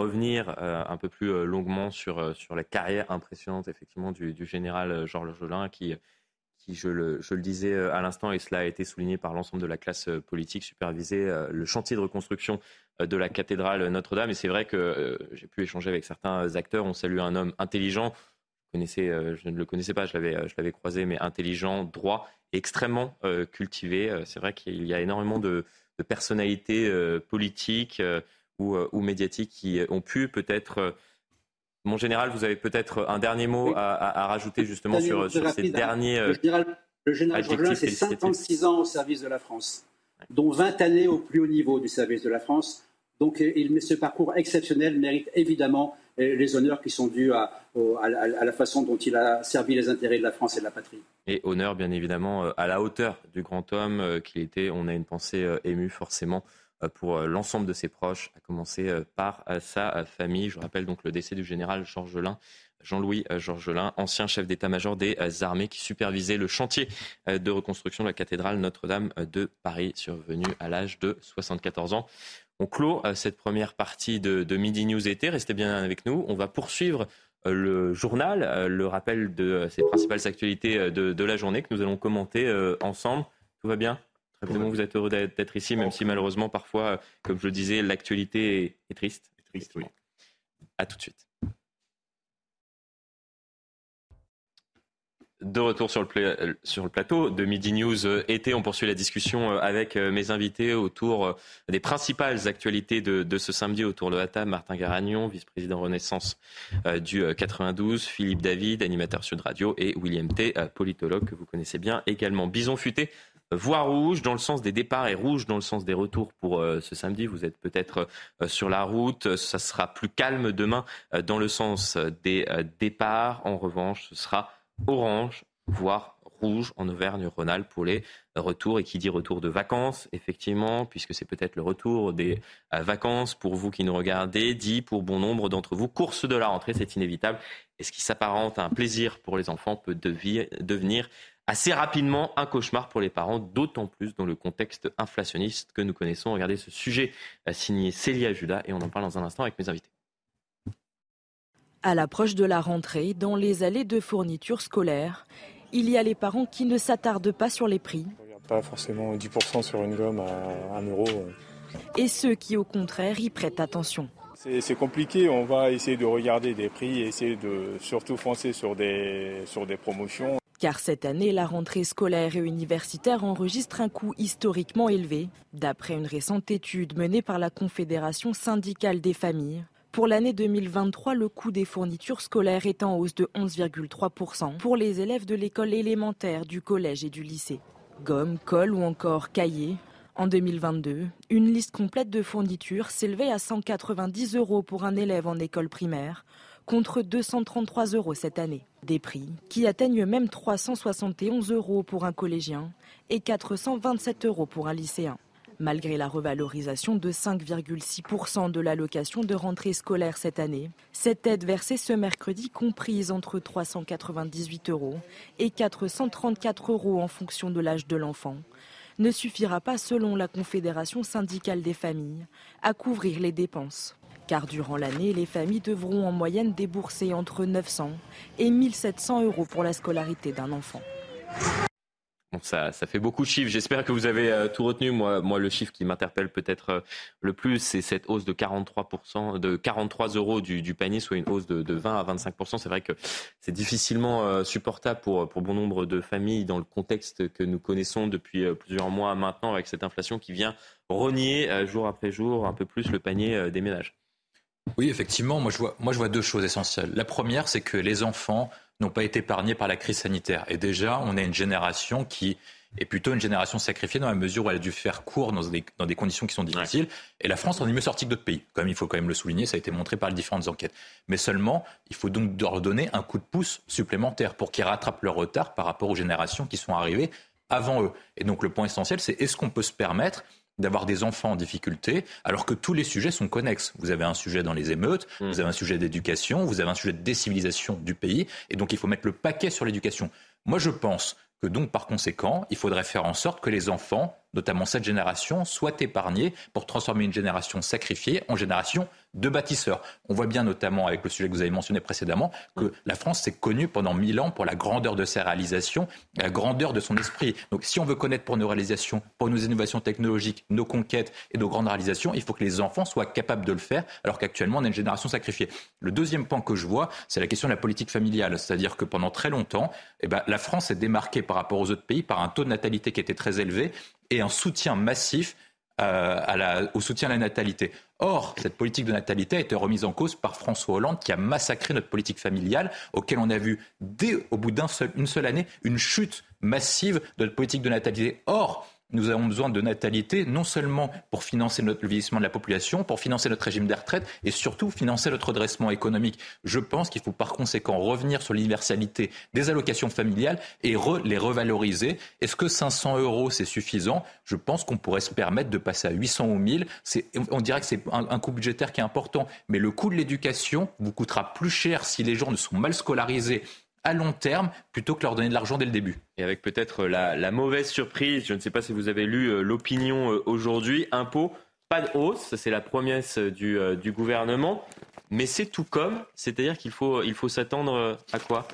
revenir un peu plus longuement sur, sur la carrière impressionnante effectivement du, général Georges Jolin qui qui, je le, disais euh, à l'instant, et cela a été souligné par l'ensemble de la classe euh, politique, supervisait euh, le chantier de reconstruction de la cathédrale Notre-Dame. Et c'est vrai que j'ai pu échanger avec certains acteurs. On salue un homme intelligent. Je ne le connaissais pas, je l'avais croisé, mais intelligent, droit, extrêmement cultivé. C'est vrai qu'il y a énormément de, personnalités politiques ou, ou, médiatiques qui ont pu peut-être mon général, vous avez peut-être un dernier mot à, rajouter justement sur, sur ces hein. derniers. Le général, le général c'est 56 ans au service de la France, dont 20 années au plus haut niveau du service de la France. Donc il, ce parcours exceptionnel mérite évidemment euh, les honneurs qui sont dus à, à, la façon dont il a servi les intérêts de la France et de la patrie. Et honneur, bien évidemment, euh, à la hauteur du grand homme euh, qu'il était. On a une pensée émue, forcément, euh, pour euh, l'ensemble de ses proches, à commencer euh, par sa famille. Je rappelle donc le décès du général Georgelin. Jean-Louis Georgelin, ancien chef d'état-major des armées qui supervisait le chantier de reconstruction de la cathédrale Notre-Dame de Paris, survenu à l'âge de 74 ans. On clôt cette première partie de, Midi News été. Restez bien avec nous. On va poursuivre le journal, le rappel de ces principales actualités de la journée que nous allons commenter ensemble. Tout va bien? Vous êtes heureux d'être ici, même si malheureusement, parfois, comme je le disais, l'actualité est, triste. triste, oui. À tout de suite. De retour sur le, sur le, plateau de Midi News euh, été, on poursuit la discussion euh, avec euh, mes invités autour des principales actualités de, ce samedi autour de table. Martin Garagnon, vice-président Renaissance du 92, Philippe David, animateur Sud Radio, et William T, politologue que vous connaissez bien également. Bison futé, voie rouge dans le sens des départs et rouge dans le sens des retours pour euh, ce samedi. Vous êtes peut-être euh, sur la route. Ça sera plus calme demain euh, dans le sens des départs. En revanche, ce sera orange, voire rouge en Auvergne-Rhône-Alpes pour les retours. Et qui dit retour de vacances, effectivement, puisque c'est peut-être le retour des vacances pour vous qui nous regardez, dit pour bon nombre d'entre vous, course de la rentrée, c'est inévitable. Et ce qui s'apparente à un plaisir pour les enfants peut devenir assez rapidement un cauchemar pour les parents, d'autant plus dans le contexte inflationniste que nous connaissons. Regardez ce sujet signé Célia Judas et on en parle dans un instant avec mes invités. À l'approche de la rentrée, dans les allées de fournitures scolaires, il y a les parents qui ne s'attardent pas sur les prix. On regarde pas forcément 10% sur une gomme à 1 euro. Et ceux qui, au contraire, y prêtent attention. C'est compliqué, on va essayer de regarder des prix, essayer de surtout foncer sur des, sur des promotions. Car cette année, la rentrée scolaire et universitaire enregistre un coût historiquement élevé. D'après une récente étude menée par la Confédération syndicale des familles, pour l'année 2023, le coût des fournitures scolaires est en hausse de 11,3% pour les élèves de l'école élémentaire, du collège et du lycée. Gomme, colle ou encore cahiers. En 2022, une liste complète de fournitures s'élevait à 190 euros pour un élève en école primaire, contre 233 euros cette année. Des prix qui atteignent même 371 euros pour un collégien et 427 euros pour un lycéen. Malgré la revalorisation de 5,6% de l'allocation de rentrée scolaire cette année, cette aide versée ce mercredi comprise entre 398 euros et 434 euros en fonction de l'âge de l'enfant ne suffira pas, selon la Confédération syndicale des familles, à couvrir les dépenses. Car durant l'année, les familles devront en moyenne débourser entre 900 et 1700 euros pour la scolarité d'un enfant ça, ça, fait beaucoup de chiffres. J'espère que vous avez euh, tout retenu. Moi, moi, le chiffre qui m'interpelle peut-être euh, le plus, c'est cette hausse de 43%, de 43 euros du, panier, soit une hausse de, de 20 à 25%. C'est vrai que c'est difficilement euh, supportable pour, pour bon nombre de familles dans le contexte que nous connaissons depuis plusieurs mois maintenant, avec cette inflation qui vient renier jour après jour un peu plus le panier des ménages. Oui, effectivement, moi je, vois, moi je vois deux choses essentielles. La première, c'est que les enfants n'ont pas été épargnés par la crise sanitaire. Et déjà, on a une génération qui est plutôt une génération sacrifiée dans la mesure où elle a dû faire court dans des, dans des conditions qui sont difficiles. Et la France en est mieux sortie que d'autres pays. Comme il faut quand même le souligner, ça a été montré par les différentes enquêtes. Mais seulement, il faut donc leur donner un coup de pouce supplémentaire pour qu'ils rattrapent leur retard par rapport aux générations qui sont arrivées avant eux. Et donc le point essentiel, c'est est-ce qu'on peut se permettre d'avoir des enfants en difficulté, alors que tous les sujets sont connexes. Vous avez un sujet dans les émeutes, mm. vous avez un sujet d'éducation, vous avez un sujet de décivilisation du pays, et donc il faut mettre le paquet sur l'éducation. Moi, je pense que donc, par conséquent, il faudrait faire en sorte que les enfants notamment cette génération, soit épargnée pour transformer une génération sacrifiée en génération de bâtisseurs. On voit bien notamment avec le sujet que vous avez mentionné précédemment que la France s'est connue pendant mille ans pour la grandeur de ses réalisations, la grandeur de son esprit. Donc si on veut connaître pour nos réalisations, pour nos innovations technologiques, nos conquêtes et nos grandes réalisations, il faut que les enfants soient capables de le faire alors qu'actuellement on a une génération sacrifiée. Le deuxième point que je vois, c'est la question de la politique familiale. C'est-à-dire que pendant très longtemps, eh ben, la France s'est démarquée par rapport aux autres pays par un taux de natalité qui était très élevé et un soutien massif euh, au soutien à la natalité. Or, cette politique de natalité a été remise en cause par François Hollande qui a massacré notre politique familiale, auquel on a vu, dès au bout d'une seul, seule année, une chute massive de notre politique de natalité. Or, nous avons besoin de natalité, non seulement pour financer le vieillissement de la population, pour financer notre régime des retraites et surtout financer notre redressement économique. Je pense qu'il faut par conséquent revenir sur l'universalité des allocations familiales et les revaloriser. Est-ce que 500 euros, c'est suffisant? Je pense qu'on pourrait se permettre de passer à 800 ou 1000. On dirait que c'est un, un coût budgétaire qui est important, mais le coût de l'éducation vous coûtera plus cher si les gens ne sont mal scolarisés à long terme plutôt que leur donner de l'argent dès le début. Et avec peut-être la, mauvaise surprise, je ne sais pas si vous avez lu euh, l'opinion euh, aujourd'hui, impôt, pas de hausse, c'est la promesse du, euh, gouvernement, mais c'est tout comme, c'est-à-dire qu'il faut, il faut s'attendre à quoi?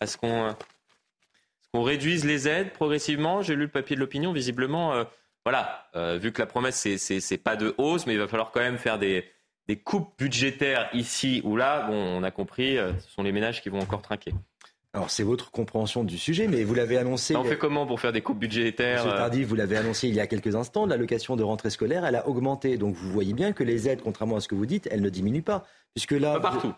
À ce qu'on qu'on réduise les aides progressivement? J'ai lu le papier de l'opinion, visiblement, voilà, vu que la promesse, c'est pas de hausse, mais il va falloir quand même faire des, des coupes budgétaires ici ou là, bon, on a compris, ce sont les ménages qui vont encore trinquer. Alors c'est votre compréhension du sujet, mais vous l'avez annoncé. On fait comment pour faire des coupes budgétaires Monsieur Tardy, vous l'avez annoncé il y a quelques instants, l'allocation de rentrée scolaire, elle a augmenté. Donc vous voyez bien que les aides, contrairement à ce que vous dites, elles ne diminuent pas. Puisque là, pas partout.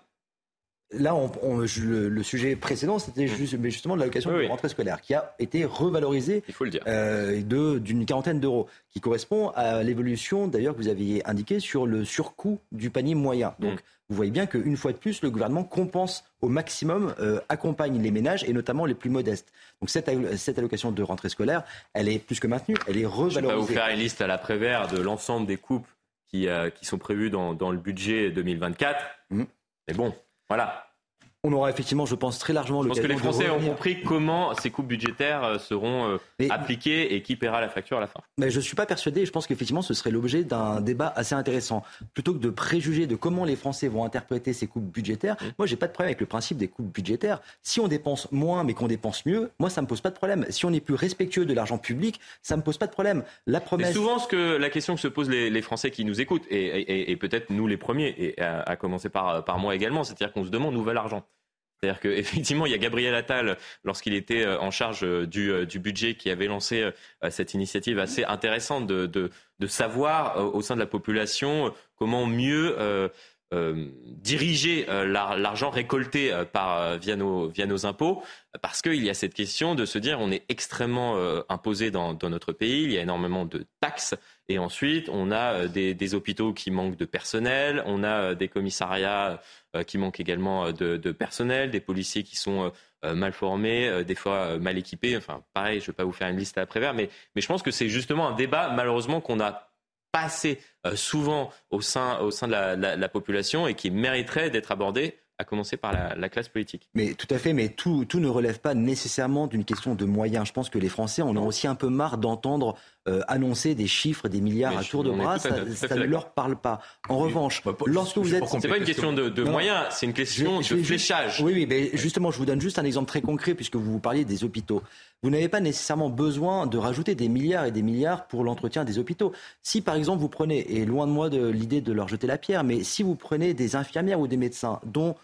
Là, on, le, sujet précédent, c'était mmh. justement l'allocation de rentrée scolaire, qui a été revalorisée Il faut le dire. Euh, d'une quarantaine d'euros, qui correspond à l'évolution, d'ailleurs, que vous aviez indiqué sur le surcoût du panier moyen. Donc, mmh. Vous voyez bien qu'une fois de plus, le gouvernement compense au maximum, euh, accompagne les ménages, et notamment les plus modestes. Donc, cette, cette, allocation de rentrée scolaire, elle est plus que maintenue, elle est revalorisée. Je vais pas vous faire une liste à l'après-vert de l'ensemble des coupes qui, euh, qui sont prévues dans, dans, le budget 2024. Mmh. Mais bon, voilà. On aura effectivement, je pense, très largement le Je pense que les Français ont compris comment ces coupes budgétaires euh, seront euh, appliquées et qui paiera la facture à la fin. Mais je ne suis pas persuadé. Je pense qu'effectivement, ce serait l'objet d'un débat assez intéressant. Plutôt que de préjuger de comment les Français vont interpréter ces coupes budgétaires, moi, mmh. moi, j'ai pas de problème avec le principe des coupes budgétaires. Si on dépense moins, mais qu'on dépense mieux, moi, ça me pose pas de problème. Si on est plus respectueux de l'argent public, ça me pose pas de problème. La promesse. C'est souvent ce que la question que se posent les, Français qui nous écoutent, et, peut-être nous les premiers, et à, commencer par, par moi également, c'est-à-dire qu'on se demande où va l'argent. C'est-à-dire qu'effectivement, il y a Gabriel Attal, lorsqu'il était euh, en charge euh, euh, du, budget, qui avait lancé cette initiative assez intéressante de, savoir au sein de la population comment mieux diriger l'argent récolté par, via, nos, impôts, parce qu'il y a cette question de se dire on est extrêmement imposé dans, notre pays, il y a énormément de taxes, et ensuite on a des hôpitaux qui manquent de personnel, on a des commissariats qui manque également de, personnel, des policiers qui sont mal formés, des fois mal équipés. Enfin, pareil, je ne vais pas vous faire une liste à prévère, mais, mais je pense que c'est justement un débat, malheureusement, qu'on a pas assez souvent au sein, de la population et qui mériterait d'être abordé à commencer par la, classe politique. Mais tout à fait, mais tout, tout ne relève pas nécessairement d'une question de moyens. Je pense que les Français en ont aussi un peu marre d'entendre euh, annoncer des chiffres, des milliards à tour de bras. Ça, ne leur parle pas. En revanche, bah, lorsque vous êtes... C'est pas une question de, moyens, c'est une question de fléchage. Oui, oui, mais justement, je vous donne juste un exemple très concret puisque vous parliez des hôpitaux. Vous n'avez pas nécessairement besoin de rajouter des milliards et des milliards pour l'entretien des hôpitaux. Si par exemple vous prenez, et loin de moi de l'idée de leur jeter la pierre, mais si vous prenez des infirmières ou des médecins dont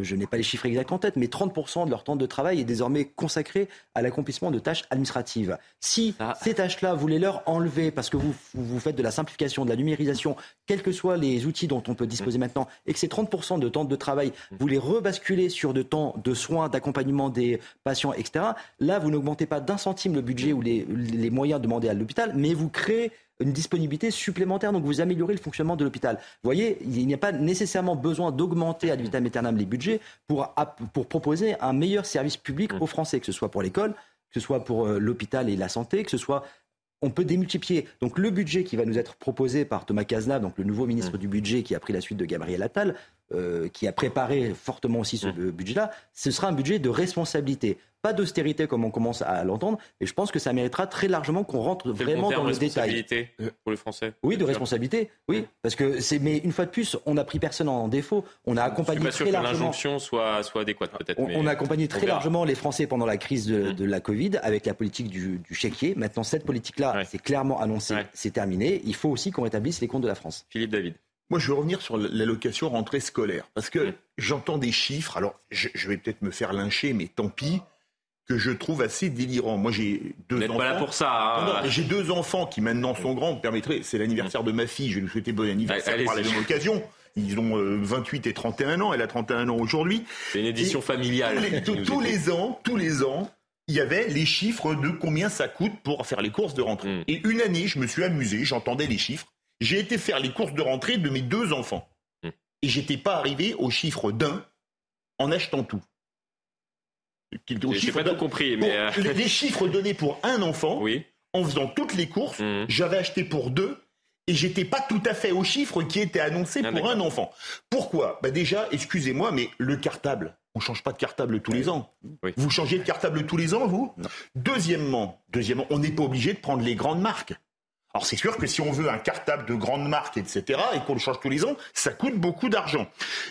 je n'ai pas les chiffres exacts en tête, mais 30% de leur temps de travail est désormais consacré à l'accomplissement de tâches administratives. Si ces tâches-là, vous les leur enlevez parce que vous, vous faites de la simplification, de la numérisation, quels que soient les outils dont on peut disposer maintenant, et que ces 30% de temps de travail, vous les rebasculez sur de temps de soins, d'accompagnement des patients, etc., là, vous n'augmentez pas d'un centime le budget ou les, les moyens demandés à l'hôpital, mais vous créez une disponibilité supplémentaire. Donc vous améliorez le fonctionnement de l'hôpital. Vous voyez, il n'y a pas nécessairement besoin d'augmenter ad vitam aeternam les budgets pour, pour proposer un meilleur service public mmh. aux Français, que ce soit pour l'école, que ce soit pour euh, l'hôpital et la santé, que ce soit on peut démultiplier. Donc le budget qui va nous être proposé par Thomas Cazenave, donc le nouveau ministre mmh. du budget qui a pris la suite de Gabriel Attal, euh, qui a préparé fortement aussi ce mmh. budget-là, ce sera un budget de responsabilité. Pas d'austérité comme on commence à l'entendre, mais je pense que ça méritera très largement qu'on rentre vraiment dans le détail. Euh, pour les Français. Oui, de responsabilité, oui, parce que c'est. Mais une fois de plus, on n'a pris personne en défaut. On a accompagné je suis pas sûr que l'injonction soit soit adéquate peut-être. On, a accompagné très largement les Français pendant la crise de, mmh. la Covid avec la politique du, du chéquier. Maintenant, cette politique-là, c'est clairement annoncé, c'est terminé. Il faut aussi qu'on rétablisse les comptes de la France. Philippe David. Moi, je veux revenir sur l'allocation rentrée scolaire. Parce que mmh. j'entends des chiffres. Alors, je, je vais peut-être me faire lyncher, mais tant pis que je trouve assez délirant. Moi, j'ai deux enfants. pas là pour ça. Hein. j'ai deux enfants qui maintenant sont grands. Vous permettrez, c'est l'anniversaire de ma fille. Je vais lui souhaiter bon anniversaire par la même occasion. Ils ont 28 euh, et 31 ans. Elle a 31 ans aujourd'hui. C'est une édition familiale. Tous les, ans, tous les ans, il y avait les chiffres de combien ça coûte pour faire les courses de rentrée. Hmm. Et une année, je me suis amusé, j'entendais les chiffres. J'ai été faire les courses de rentrée de mes deux enfants. Hmm. Et j'étais pas arrivé au chiffre d'un en achetant tout. J'ai pas tout compris, mais euh, les, chiffres donnés pour un enfant, oui. en faisant toutes les courses, mhm. j'avais acheté pour deux et j'étais pas tout à fait au chiffre qui était annoncé ah, pour un enfant. Pourquoi? Bah déjà, excusez-moi, mais le cartable, on change pas de cartable tous les ans. Vous changez de cartable tous les ans, vous? Deuxièmement, deuxièmement, on n'est pas obligé de prendre les grandes marques. Alors c'est sûr que si on veut un cartable de grande marque, etc., et qu'on le change tous les ans, ça coûte beaucoup d'argent.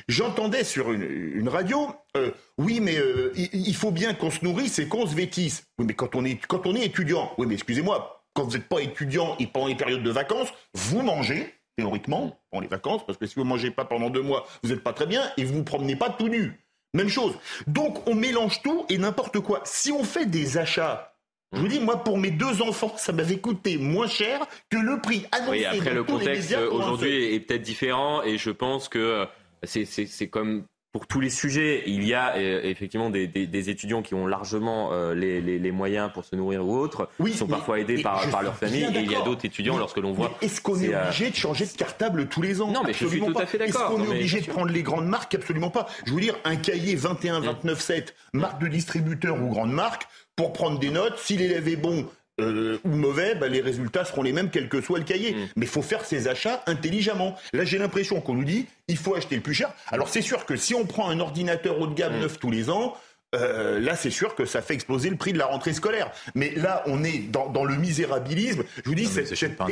J'entendais sur une, radio, euh, oui, mais euh, il, faut bien qu'on se nourrisse et qu'on se vêtisse. Oui, mais quand on est, quand on est étudiant, oui, mais excusez-moi, quand vous n'êtes pas étudiant et pendant les périodes de vacances, vous mangez, théoriquement, pendant les vacances, parce que si vous ne mangez pas pendant deux mois, vous n'êtes pas très bien et vous ne vous promenez pas tout nu. Même chose. Donc on mélange tout et n'importe quoi. Si on fait des achats je vous dis, moi, pour mes deux enfants, ça m'avait coûté moins cher que le prix annoncé. Oui, après, le contexte aujourd'hui est peut-être différent et je pense que euh, c'est comme pour tous les sujets, il y a euh, effectivement des, étudiants qui ont largement euh, les, moyens pour se nourrir ou autres, qui sont parfois aidés par, par, leur famille, et il y a d'autres étudiants lorsque l'on voit. Est-ce qu'on est, obligé de changer de cartable tous les ans? Non, mais je suis tout à fait d'accord. Est-ce qu'on est obligé de prendre les grandes marques? Absolument pas. Je veux dire, un cahier 21, 29, 7, marque de distributeur ou grande marque, pour prendre des notes. Si l'élève est bon, euh, ou mauvais, bah, les résultats seront les mêmes quel que soit le cahier. Mm. Mais il faut faire ses achats intelligemment. Là, j'ai l'impression qu'on nous dit, il faut acheter le plus cher. Alors c'est sûr que si on prend un ordinateur haut de gamme mm. neuf tous les ans, euh, là, c'est sûr que ça fait exploser le prix de la rentrée scolaire. Mais là, on est dans, le misérabilisme. Je vous dis, c'est pas,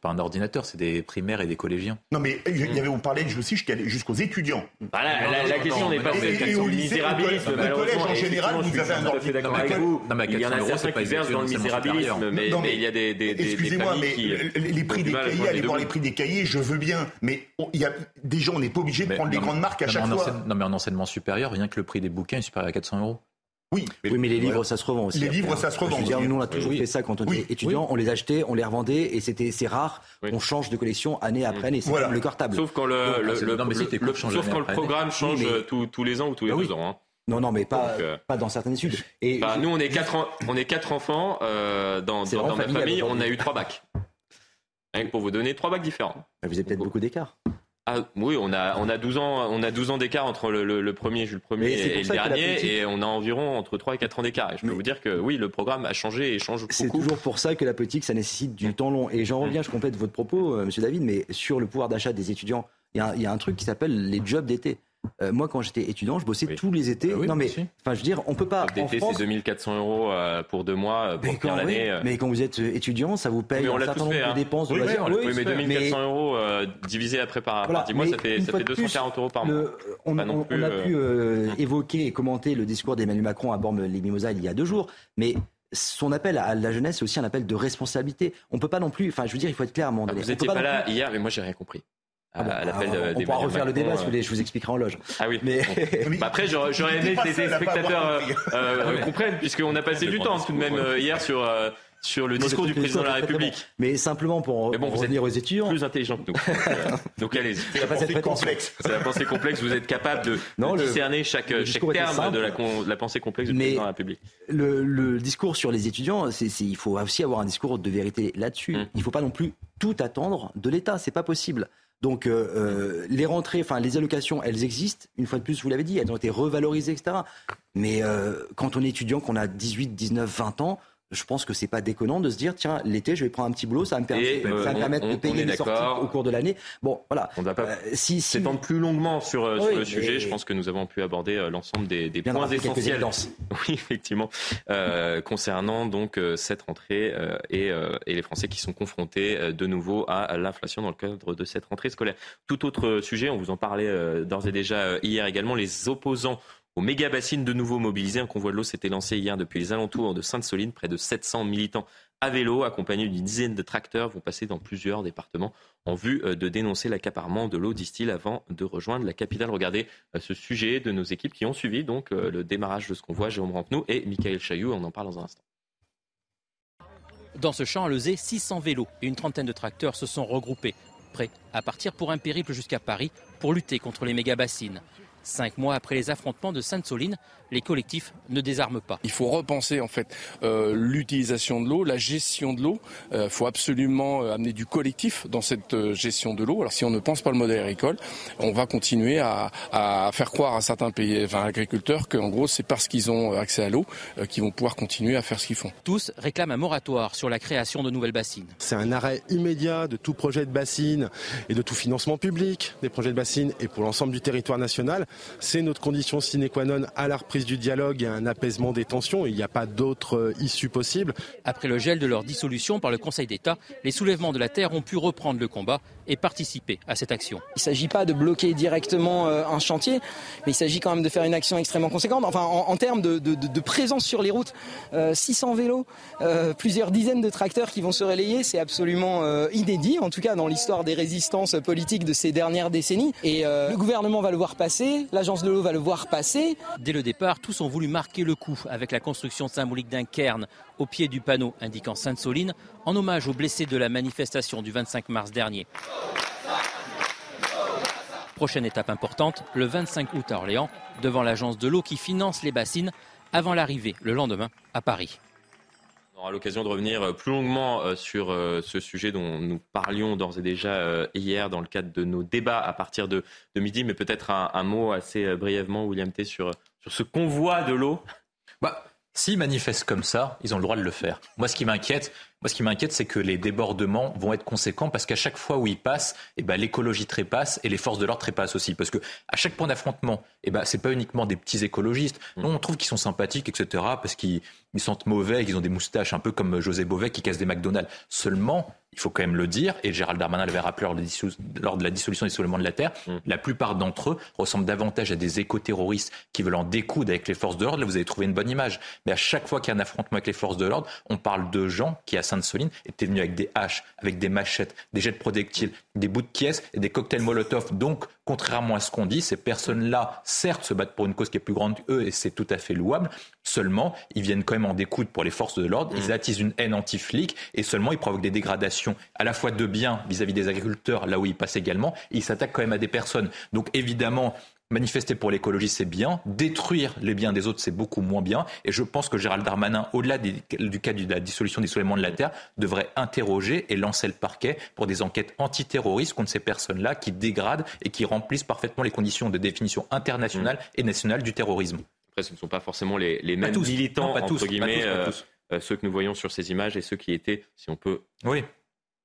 pas un ordinateur, c'est des primaires et des collégiens. Non, mais il y avait, on parlait aussi jusqu'aux étudiants. Bah la, question n'est pas et, au misérabilisme. Au collège, en général, vous avez un ordinateur. Il y en a certains qui versent dans le misérabilisme, mais il y a des Excusez-moi, mais les prix des cahiers, allez voir les prix des cahiers, je veux bien, mais il y a des gens, on n'est pas obligé de prendre les grandes marques à chaque fois. Non, mais en enseignement supérieur, rien que le prix des bouquins supérieur à 400 euros. Oui, mais, oui, mais les livres, ça se revend aussi. Les livres, ça se revend. nous, on a toujours fait ça quand on était étudiant. On les achetait, on les revendait, et c'était c'est rare qu'on change de collection année après année. C'est le cartable. Sauf quand le, le, programme change tous, les ans ou tous les bah deux ans. Hein. Non, non, mais pas, euh, pas dans certaines études. Et bah, nous, on est quatre, on est quatre enfants euh, dans, dans, ma famille. On a eu trois bacs. Pour vous donner trois bacs différents. Vous avez peut-être beaucoup d'écart. Ah, oui, on a, on a 12 ans, on a 12 ans d'écart entre le, le, le premier Jules Ier et, le dernier, et on a environ entre 3 et 4 ans d'écart. je peux vous dire que oui, le programme a changé et change beaucoup. C'est toujours pour ça que la politique, ça nécessite du temps long. Et j'en reviens, je complète votre propos, euh, Monsieur David, mais sur le pouvoir d'achat des étudiants, il y, y, a un truc qui s'appelle les jobs d'été. Euh, moi, quand j'étais étudiant, je bossais tous les étés. Ah non, mais enfin, je veux dire, on peut pas. D'été, c'est 2400 euros euh, pour deux mois pour finir l'année. Mais quand vous êtes étudiant, ça vous paye un certain nombre de hein. dépenses. Oui, oui, mais 2400 euros divisé après par, voilà, 10 mois, ça fait, ça fait 240 euros par mois. On, on, plus, a pu euh, évoquer et commenter le discours d'Emmanuel Macron à Bormes-les-Mimosas il y a deux jours, mais son appel à la jeunesse, c'est aussi un appel de responsabilité. On peut pas non plus. Enfin, je veux dire, il faut être clair à un moment donné. Vous n'étiez pas, là hier, mais moi, j'ai rien compris. Ah bah, on pourra refaire le débat, si vous voulez, je vous expliquerai en loge. Ah oui. Mais... bah après, j'aurais aimé que les spectateurs euh, euh, comprennent, puisqu'on a passé du temps tout de même euh, hier sur sur le discours du président de la République. Mais simplement pour bon, revenir aux étudiants. Plus intelligent que nous. Donc allez-y. C'est la pensée complexe. C'est la pensée complexe. Vous êtes capable de, non, discerner chaque, chaque terme de la, la, pensée complexe du président de la République. Le, le discours sur les étudiants, c'est, il faut aussi avoir un discours de vérité là-dessus. Hum. Il ne faut pas non plus tout attendre de l'État. C'est pas possible. Donc euh, euh, les rentrées, enfin les allocations, elles existent. Une fois de plus, vous l'avez dit, elles ont été revalorisées, etc. Mais euh, quand on est étudiant, qu'on a 18, 19, 20 ans, je pense que c'est pas déconnant de se dire tiens l'été je vais prendre un petit boulot ça va me, permettre, euh, ça va me permettre de payer mes sorties au cours de l'année. Bon voilà. On ne va pas euh, si, si... s'étendre plus longuement sur, euh, sur le sujet je pense que nous avons pu aborder l'ensemble des, des points essentiels. oui effectivement. Euh, concernant donc cette rentrée et, et, les Français qui sont confrontés de nouveau à l'inflation dans le cadre de cette rentrée scolaire. Tout autre sujet on vous en parlait d'ores et déjà hier également les opposants au méga bassine de nouveau mobilisé. Un convoi de l'eau s'était lancé hier depuis les alentours de Sainte-Soline. Près de 700 militants à vélo, accompagnés d'une dizaine de tracteurs, vont passer dans plusieurs départements en vue euh, de dénoncer l'accaparement de l'eau, disent-ils, avant de rejoindre la capitale. Regardez euh, ce sujet de nos équipes qui ont suivi donc euh, le démarrage de ce convoi, Jérôme Rampenou et Michael Chailloux. On en parle dans un instant. Dans ce champ à Lezé, 600 vélos et une trentaine de tracteurs se sont regroupés, prêts à partir pour un périple jusqu'à Paris pour lutter contre les méga bassines. Cinq mois après les affrontements de Sainte-Soline, les collectifs ne désarment pas. Il faut repenser en fait euh, l'utilisation de l'eau, la gestion de l'eau. Il euh, faut absolument euh, amener du collectif dans cette euh, gestion de l'eau. Alors si on ne pense pas le modèle agricole, on va continuer à, à faire croire à certains pays, enfin, agriculteurs qu'en gros c'est parce qu'ils ont accès à l'eau qu'ils vont pouvoir continuer à faire ce qu'ils font. Tous réclament un moratoire sur la création de nouvelles bassines. C'est un arrêt immédiat de tout projet de bassine et de tout financement public des projets de bassine et pour l'ensemble du territoire national. C'est notre condition sine qua non à la reprise du dialogue et à un apaisement des tensions. Il n'y a pas d'autre euh, issue possible. Après le gel de leur dissolution par le Conseil d'État, les soulèvements de la Terre ont pu reprendre le combat et participer à cette action. Il ne s'agit pas de bloquer directement euh, un chantier, mais il s'agit quand même de faire une action extrêmement conséquente. Enfin, en, termes de, présence sur les routes, 600 euh, vélos, plusieurs dizaines de tracteurs qui vont se relayer, c'est absolument inédit, en tout cas dans l'histoire des résistances politiques de ces dernières décennies. Et le gouvernement va le voir passer, l'agence de l'eau va le voir passer. Dès le départ, tous ont voulu marquer le coup avec la construction symbolique d'un cairn au pied du panneau indiquant Sainte-Soline en hommage aux blessés de la manifestation du 25 mars dernier. Prochaine étape importante, le 25 août à Orléans, devant l'agence de l'eau qui finance les bassines avant l'arrivée le lendemain à Paris. On aura l'occasion de revenir euh, plus longuement euh, sur euh, ce sujet dont nous parlions d'ores et déjà hier dans le cadre de nos débats à partir de, midi, mais peut-être un, mot assez brièvement, William T, sur, sur ce convoi de l'eau. Bah, S'ils manifestent comme ça, ils ont le droit de le faire. Moi, ce qui m'inquiète, moi, ce qui m'inquiète, c'est que les débordements vont être conséquents parce qu'à chaque fois où ils passent, eh ben, l'écologie trépasse et les forces de l'ordre trépassent aussi. Parce que à chaque point d'affrontement, eh ben, c'est pas uniquement des petits écologistes. Mmh. Non, on trouve qu'ils sont sympathiques, etc. parce qu'ils sentent mauvais, qu'ils ont des moustaches, un peu comme José Bové qui casse des McDonald's. Seulement, il faut quand même le dire, et Gérald Darmanin l'avait rappelé lors de la dissolution des soulèvements de la Terre, mmh. la plupart d'entre eux ressemblent davantage à des éco-terroristes qui veulent en découdre avec les forces de l'ordre. Là, vous avez trouvé une bonne image. Mais à chaque fois qu'il y a un affrontement avec les forces de l'ordre, on parle de gens qui, à Sainte-Soline, étaient venus avec des haches, avec des machettes, des jets de projectiles, des bouts de pièces et des cocktails Molotov. Donc, contrairement à ce qu'on dit, ces personnes-là, certes, se battent pour une cause qui est plus grande qu'eux, et c'est tout à fait louable. Seulement, ils viennent quand même en découdre pour les forces de l'ordre. Ils mmh. attisent une haine anti-flic, et seulement, ils provoquent des dégradations à la fois de biens vis-à-vis des agriculteurs, là où ils passent également. Et ils s'attaquent quand même à des personnes. Donc, évidemment, Manifester pour l'écologie, c'est bien. Détruire les biens des autres, c'est beaucoup moins bien. Et je pense que Gérald Darmanin, au-delà du cas de la dissolution des soulèvements de la Terre, devrait interroger et lancer le parquet pour des enquêtes antiterroristes contre ces personnes-là qui dégradent et qui remplissent parfaitement les conditions de définition internationale et nationale du terrorisme. Après, ce ne sont pas forcément les, mêmes militants, entre guillemets, euh, euh, ceux que nous voyons sur ces images et ceux qui étaient, si on peut oui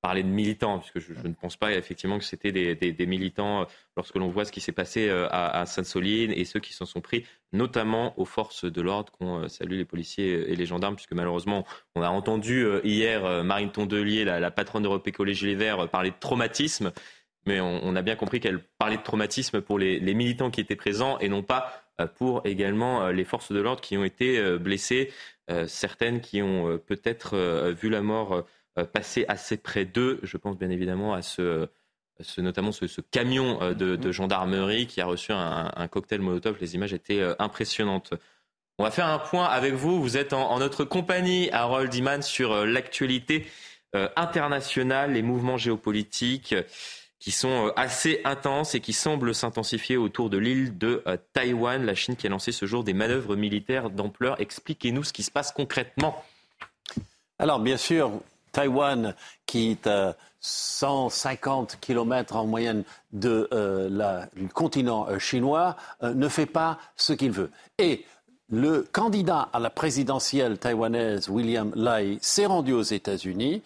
parler de militants, puisque je, je, ne pense pas effectivement que c'était des, des, militants euh, lorsque l'on voit ce qui s'est passé euh, à, à Sainte-Soline et ceux qui s'en sont pris notamment aux forces de l'ordre qu'on euh, salue les policiers et les gendarmes, puisque malheureusement on a entendu hier Marine Tondelier, la, patronne d'Europe Écologie Les Verts, parler de traumatisme, mais on, a bien compris qu'elle parlait de traumatisme pour les, les, militants qui étaient présents et non pas pour également les forces de l'ordre qui ont été blessées, certaines qui ont peut-être vu la mort passer assez près d'eux. Je pense bien évidemment à ce, ce notamment ce, ce camion euh, de, de, gendarmerie qui a reçu un, un, cocktail Molotov. Les images étaient euh, impressionnantes. On va faire un point avec vous. Vous êtes en, en notre compagnie, Harold Iman, sur l'actualité internationale, les mouvements géopolitiques qui sont assez intenses et qui semblent s'intensifier autour de l'île de Taïwan. La Chine qui a lancé ce jour des manœuvres militaires d'ampleur. Expliquez-nous ce qui se passe concrètement. Alors, bien sûr, Taïwan, qui est à 150 km en moyenne de, euh, la, du continent euh, chinois, euh, ne fait pas ce qu'il veut. Et le candidat à la présidentielle taïwanaise, William Lai, s'est rendu aux États-Unis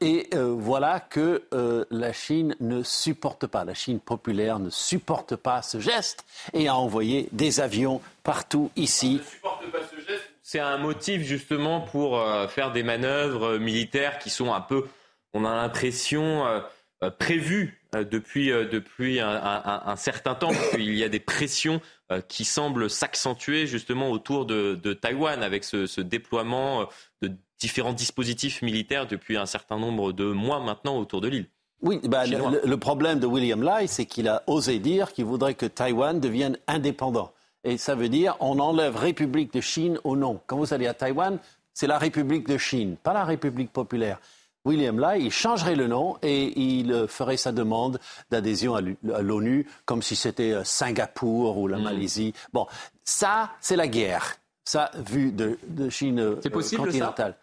et voilà que la Chine ne supporte pas, la Chine populaire ne supporte pas ce geste et a envoyé des avions partout ici. Ne supporte pas ce geste c'est un motif justement pour euh, faire des manœuvres militaires qui sont un peu, on a l'impression, euh, euh, prévues depuis, depuis un, un, un, certain temps. Il y a des pressions qui semblent s'accentuer justement autour de, de Taïwan avec ce, ce, déploiement de différents dispositifs militaires depuis un certain nombre de mois maintenant autour de l'île. Oui, bah, le, le, problème de William Lai, c'est qu'il a osé dire qu'il voudrait que Taïwan devienne indépendant. Et ça veut dire on enlève République de Chine au nom. Quand vous allez à Taïwan, c'est la République de Chine, pas la République populaire. William Lai, il changerait le nom et il ferait sa demande d'adhésion à l'ONU comme si c'était euh, Singapour ou la mmh. Malaisie. Bon, ça, c'est la guerre. Ça, vu de, de Chine euh, continentale.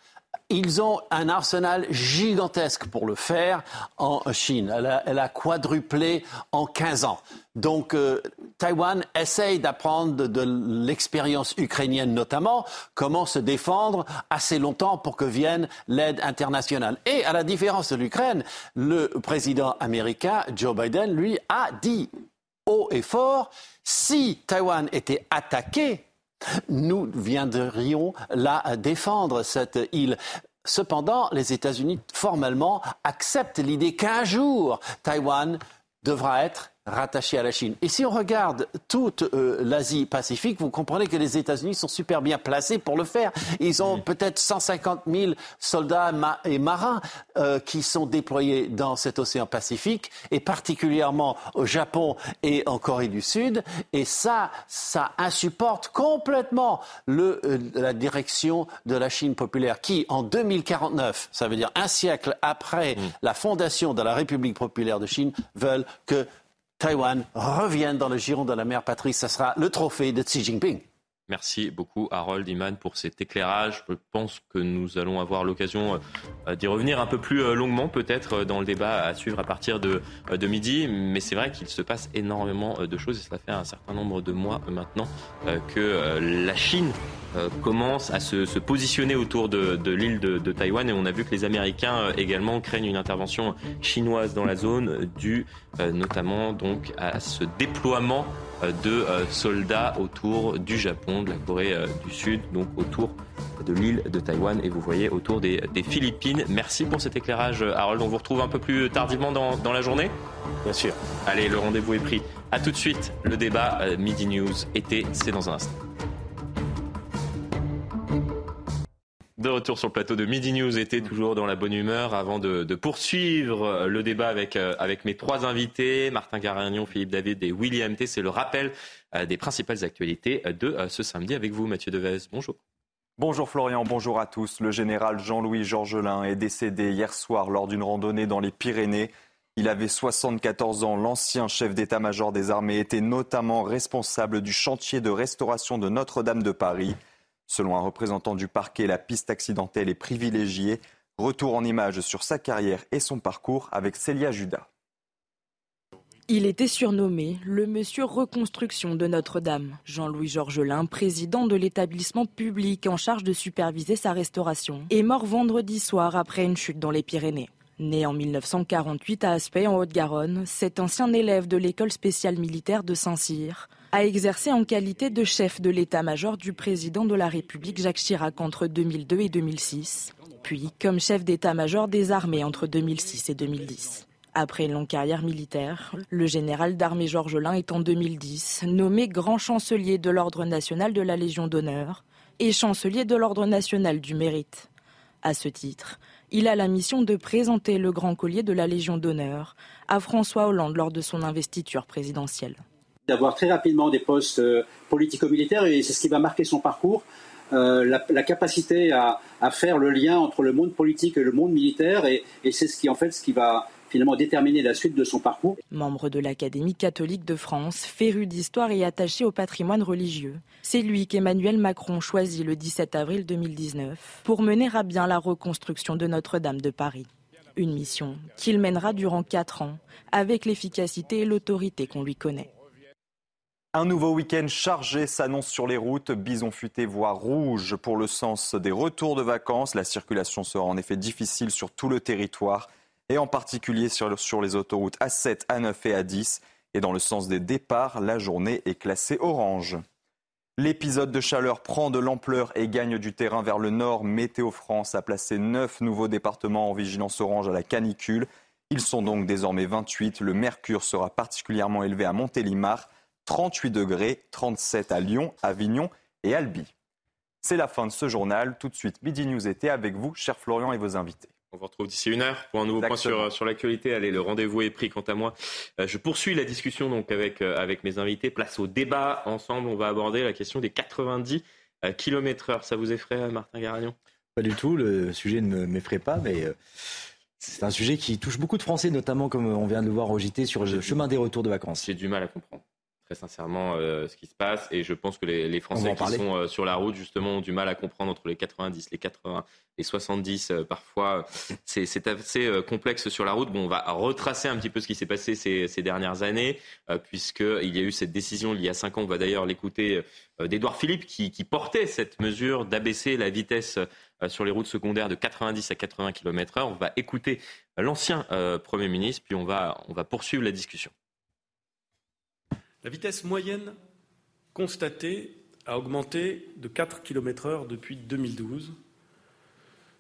Ils ont un arsenal gigantesque pour le faire en Chine. Elle a, elle a quadruplé en 15 ans. Donc, euh, Taïwan essaye d'apprendre de, de l'expérience ukrainienne notamment, comment se défendre assez longtemps pour que vienne l'aide internationale. Et à la différence de l'Ukraine, le président américain, Joe Biden, lui, a dit haut et fort, si Taïwan était attaqué nous viendrions la défendre, cette île. Cependant, les États-Unis, formellement, acceptent l'idée qu'un jour, Taïwan devra être rattaché à la Chine. Et si on regarde toute euh, l'Asie-Pacifique, vous comprenez que les États-Unis sont super bien placés pour le faire. Ils ont peut-être 150 000 soldats et marins euh, qui sont déployés dans cet océan Pacifique, et particulièrement au Japon et en Corée du Sud. Et ça, ça insupporte complètement le, euh, la direction de la Chine populaire, qui en 2049, ça veut dire un siècle après mmh. la fondation de la République populaire de Chine, veulent que Taïwan revienne dans le giron de la mère patrie. Ce sera le trophée de Xi Jinping. Merci beaucoup Harold Iman pour cet éclairage. Je pense que nous allons avoir l'occasion euh, d'y revenir un peu plus euh, longuement peut-être euh, dans le débat à suivre à partir de, de midi. Mais c'est vrai qu'il se passe énormément de choses et cela fait un certain nombre de mois maintenant que la Chine commence à se, se positionner autour de, de l'île de, de, Taïwan et on a vu que les Américains également craignent une intervention chinoise dans la zone due notamment donc à ce déploiement de euh, soldats autour du Japon, de la Corée euh, du Sud, donc autour de l'île de Taïwan et vous voyez autour des, des, Philippines. Merci pour cet éclairage, Harold. On vous retrouve un peu plus tardivement dans, dans la journée? Bien sûr. Allez, le rendez-vous est pris. A tout de suite, le débat euh, Midi News été, c'est dans un instant. De retour sur le plateau de Midi News, était toujours dans la bonne humeur avant de, poursuivre le débat avec, euh, avec mes trois invités, Martin Garagnon, Philippe David et William T. C'est le rappel euh, des principales actualités de euh, ce samedi avec vous, Mathieu Devez. Bonjour. Bonjour Florian, bonjour à tous. Le général Jean-Louis Georgelin est décédé hier soir lors d'une randonnée dans les Pyrénées. Il avait 74 ans. L'ancien chef d'état-major des armées était notamment responsable du chantier de restauration de Notre-Dame de Paris. Selon un représentant du parquet, la piste accidentelle est privilégiée. Retour en images sur sa carrière et son parcours avec Célia Judas. Il était surnommé le monsieur reconstruction de Notre-Dame. Jean-Louis Georgelin, président de l'établissement public en charge de superviser sa restauration, est mort vendredi soir après une chute dans les Pyrénées. Né en 1948 à Aspect, en Haute-Garonne, cet ancien élève de l'école spéciale militaire de Saint-Cyr a exercé en qualité de chef de l'état-major du président de la République Jacques Chirac entre 2002 et 2006, puis comme chef d'état-major des armées entre 2006 et 2010. Après une longue carrière militaire, le général d'armée Georges Lin est en 2010 nommé grand chancelier de l'Ordre national de la Légion d'honneur et chancelier de l'Ordre national du mérite. À ce titre, il a la mission de présenter le grand collier de la Légion d'honneur à François Hollande lors de son investiture présidentielle. D'avoir très rapidement des postes euh, politico-militaires, et c'est ce qui va marquer son parcours, euh, la, capacité à, faire le lien entre le monde politique et le monde militaire, et, c'est ce qui en fait ce qui va finalement déterminer la suite de son parcours. Membre de l'Académie catholique de France, féru d'histoire et attaché au patrimoine religieux, c'est lui qu'Emmanuel Macron choisit le 17 avril 2019 pour mener à bien la reconstruction de Notre-Dame de Paris. Une mission qu'il mènera durant quatre ans avec l'efficacité et l'autorité qu'on lui connaît. Un nouveau week-end chargé s'annonce sur les routes. Bison futé, voie rouge pour le sens des retours de vacances. La circulation sera en effet difficile sur tout le territoire et en particulier sur, les autoroutes A7, A9 et A10. Et dans le sens des départs, la journée est classée orange. L'épisode de chaleur prend de l'ampleur et gagne du terrain vers le nord. Météo France a placé 9 nouveaux départements en vigilance orange à la canicule. Ils sont donc désormais 28. Le mercure sera particulièrement élevé à Montélimar, 38 degrés, 37 à Lyon, Avignon et Albi. C'est la fin de ce journal. Tout de suite, Midi News était avec vous, cher Florian et vos invités. On vous retrouve d'ici une heure pour un nouveau point sur, sur l'actualité. Allez, le rendez-vous est pris quant à moi. Euh, je poursuis la discussion donc avec, euh, avec mes invités. Place au débat. Ensemble, on va aborder la question des 90 euh, km heure. Ça vous effraie, Martin Garagnon? Pas du tout. Le sujet ne m'effraie pas, mais c'est un sujet qui touche beaucoup de Français, notamment comme on vient de le voir au JT sur le chemin des retours de vacances. J'ai du mal à comprendre très sincèrement euh, ce qui se passe. Et je pense que les, Français qui sont euh, sur la route, justement, ont du mal à comprendre entre les 90, les 80, les 70. Euh, parfois, c'est assez complexe sur la route. Bon, on va retracer un petit peu ce qui s'est passé ces, ces, dernières années, puisqu'il y a eu cette décision il y a cinq ans. On va d'ailleurs l'écouter d'Edouard Philippe, qui, qui, portait cette mesure d'abaisser la vitesse sur les routes secondaires de 90 à 80 km/h. On va écouter l'ancien Premier ministre, puis on va, on va poursuivre la discussion. La vitesse moyenne constatée a augmenté de 4 km heure depuis 2012,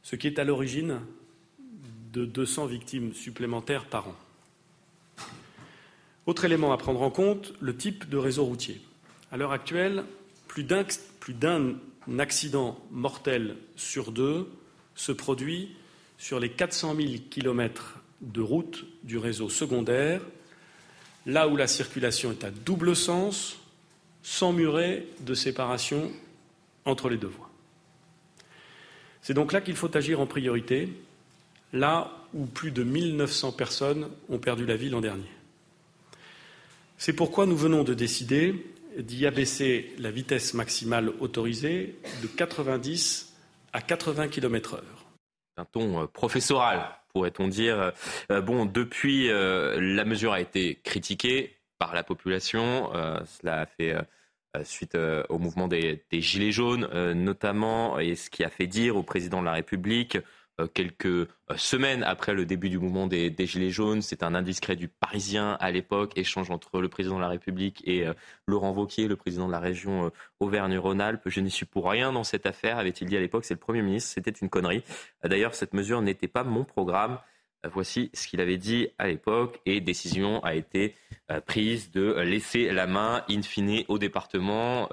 ce qui est à l'origine de 200 victimes supplémentaires par an. Autre élément à prendre en compte, le type de réseau routier. À l'heure actuelle, plus d'un accident mortel sur deux se produit sur les 400 000 kilomètres de route du réseau secondaire là où la circulation est à double sens, sans muret de séparation entre les deux voies. C'est donc là qu'il faut agir en priorité, là où plus de 1900 personnes ont perdu la vie l'an dernier. C'est pourquoi nous venons de décider d'y abaisser la vitesse maximale autorisée de 90 à 80 km/h. Un ton euh, professoral pourrait-on dire. Euh, bon, depuis, euh, la mesure a été critiquée par la population. Euh, cela a fait suite au mouvement des, Gilets jaunes, notamment, et ce qui a fait dire au président de la République quelques semaines après le début du mouvement des, Gilets jaunes. C'est un indiscret du Parisien à l'époque, échange entre le président de la République et Laurent Wauquiez, le président de la région Auvergne-Rhône-Alpes. Je n'y suis pour rien dans cette affaire, avait-il dit à l'époque. C'est le Premier ministre, c'était une connerie. D'ailleurs, cette mesure n'était pas mon programme. Voici ce qu'il avait dit à l'époque et décision a été prise de laisser la main in fine au département.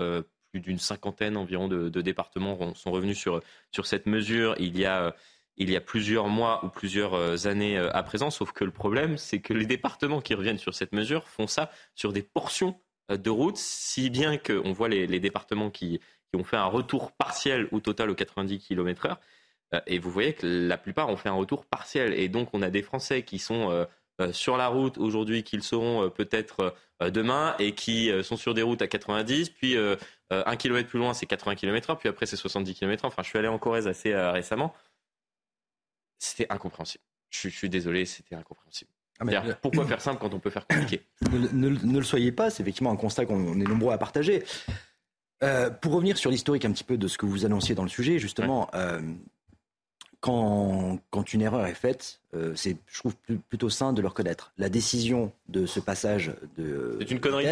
plus d'une cinquantaine environ de, départements sont revenus sur, sur cette mesure. Il y a il y a plusieurs mois ou plusieurs euh, années euh, à présent. Sauf que le problème, c'est que les départements qui reviennent sur cette mesure font ça sur des portions euh, de route, si bien qu'on voit les, départements qui, ont fait un retour partiel au total aux 90 km/h. Et vous voyez que la plupart ont fait un retour partiel. Et donc, on a des Français qui sont sur la route aujourd'hui qu'ils seront peut-être demain et qui sont sur des routes à 90, puis un kilomètre plus loin c'est 80 km/h, puis après c'est 70 km/h. Enfin, je suis allé en Corrèze assez récemment. C'était incompréhensible. Je, suis désolé, c'était incompréhensible. Ah, pourquoi faire simple quand on peut faire compliqué ne, le soyez pas, c'est effectivement un constat qu'on est nombreux à partager. Euh, pour revenir sur l'historique un petit peu de ce que vous annonciez dans le sujet, justement, euh, quand, quand, une erreur est faite, euh, c'est, je trouve, plutôt sain de le reconnaître. La décision de ce passage de. C'est une connerie.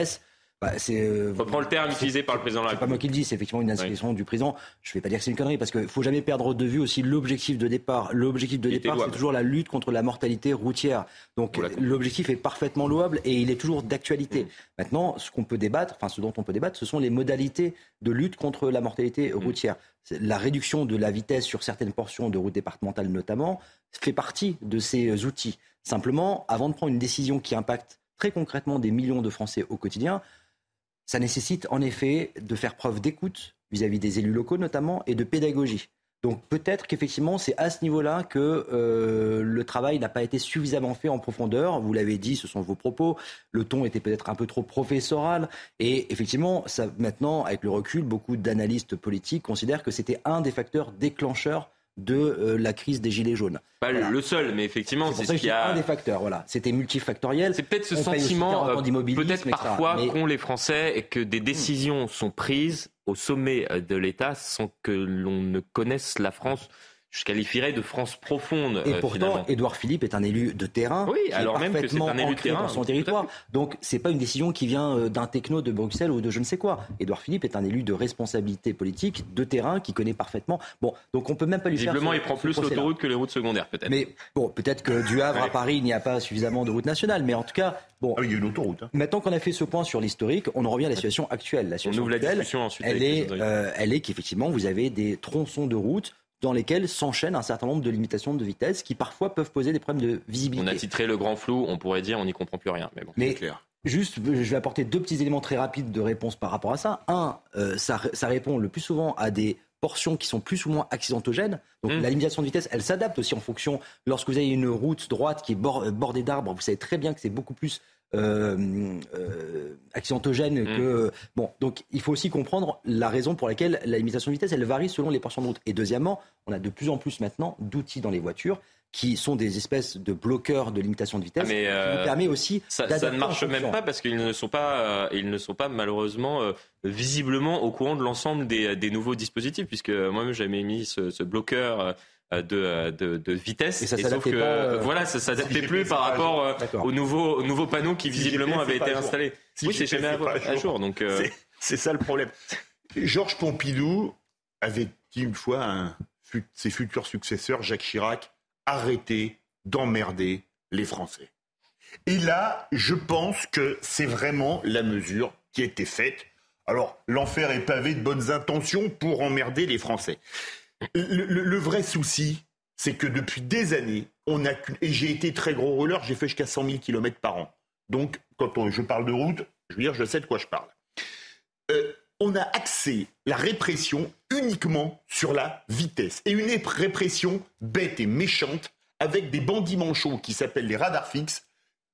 Bah, c'est, euh, reprend le terme utilisé par le président de la C'est pas moi qui le dis, c'est effectivement une inscription du président. Je ne vais pas dire que c'est une connerie parce qu'il faut jamais perdre de vue aussi l'objectif de départ. L'objectif de départ, c'est toujours la lutte contre la mortalité routière. Donc l'objectif est parfaitement louable et il est toujours d'actualité. Mm. Maintenant, ce qu'on peut débattre, enfin ce dont on peut débattre, ce sont les modalités de lutte contre la mortalité mm. routière. La réduction de la vitesse sur certaines portions de routes départementales notamment fait partie de ces outils. Simplement, avant de prendre une décision qui impacte très concrètement des millions de Français au quotidien, ça nécessite en effet de faire preuve d'écoute vis-à-vis des élus locaux notamment et de pédagogie. Donc peut-être qu'effectivement c'est à ce niveau-là que euh, le travail n'a pas été suffisamment fait en profondeur. Vous l'avez dit, ce sont vos propos. Le ton était peut-être un peu trop professoral. Et effectivement, ça, maintenant, avec le recul, beaucoup d'analystes politiques considèrent que c'était un des facteurs déclencheurs de euh, la crise des gilets jaunes. Pas le seul, mais effectivement, c'est ce qui a un des facteurs. Voilà, c'était multifactoriel. C'est peut-être ce sentiment, euh, peut-être parfois qu'ont les Français et que des décisions sont prises au sommet euh, de l'État sans que l'on ne connaisse la France je qualifierais de France profonde. Et pourtant, Édouard Philippe est un élu de terrain. Oui, alors même que c'est un élu de terrain dans son territoire. Donc, c'est pas une décision qui vient euh, d'un techno de Bruxelles ou de je ne sais quoi. Édouard Philippe est un élu de responsabilité politique, de terrain, qui connaît parfaitement. Bon, donc on peut même pas lui faire. Visiblement, il prend plus l'autoroute que les routes secondaires, peut-être. Mais bon, peut-être que du Havre à Paris, il n'y a pas suffisamment de routes nationales. Mais en tout cas, bon. Ah il y a une autoroute. Hein. Maintenant qu'on a fait ce point sur l'historique, on en revient à la situation actuelle. La situation on ouvre actuelle, la discussion ensuite. Elle est, euh, elle est qu'effectivement, vous avez des tronçons de routes dans lesquels s'enchaînent un certain nombre de limitations de vitesse qui parfois peuvent poser des problèmes de visibilité. On a titré le grand flou, on pourrait dire on n'y comprend plus rien, mais bon, c'est clair. Juste, je vais apporter deux petits éléments très rapides de réponse par rapport à ça. Un, euh, ça, répond le plus souvent à des portions qui sont plus ou moins accidentogènes. Donc mmh. la limitation de vitesse, elle s'adapte aussi en fonction. Lorsque vous avez une route droite qui est bordée d'arbres, vous savez très bien que c'est beaucoup plus euh, euh, accidentogène mm. que bon donc il faut aussi comprendre la raison pour laquelle la limitation de vitesse elle varie selon les portions de route et deuxièmement on a de plus en plus maintenant d'outils dans les voitures qui sont des espèces de bloqueurs de limitation de vitesse, ah, mais qui nous euh, permet aussi ça, ça ne marche même pas parce qu'ils ne sont pas, ils ne sont pas malheureusement visiblement au courant de l'ensemble des, des, nouveaux dispositifs, puisque moi-même j'avais mis ce, ce bloqueur euh, euh, de, de, vitesse. Et, ça sauf que euh, voilà, ça s'adaptait plus par rapport aux nouveaux, nouveaux panneaux qui visiblement avaient été installés. oui, c'est jamais à, jour. donc c'est ça le problème. Georges Pompidou avait dit une fois à ses futurs successeurs, Jacques Chirac, arrêtez d'emmerder les Français? Et là, je pense que c'est vraiment la mesure qui a été faite. Alors, l'enfer est pavé de bonnes intentions pour emmerder les Français. Le, vrai souci, c'est que depuis des années, on a et j'ai été très gros roller, j'ai fait jusqu'à 100 000 km par an. Donc, quand je parle de route, je veux dire, je sais de quoi je parle. Euh, on a axé la répression uniquement sur la vitesse. Et une répression bête et méchante avec des bandits manchots qui s'appellent les radars fixes,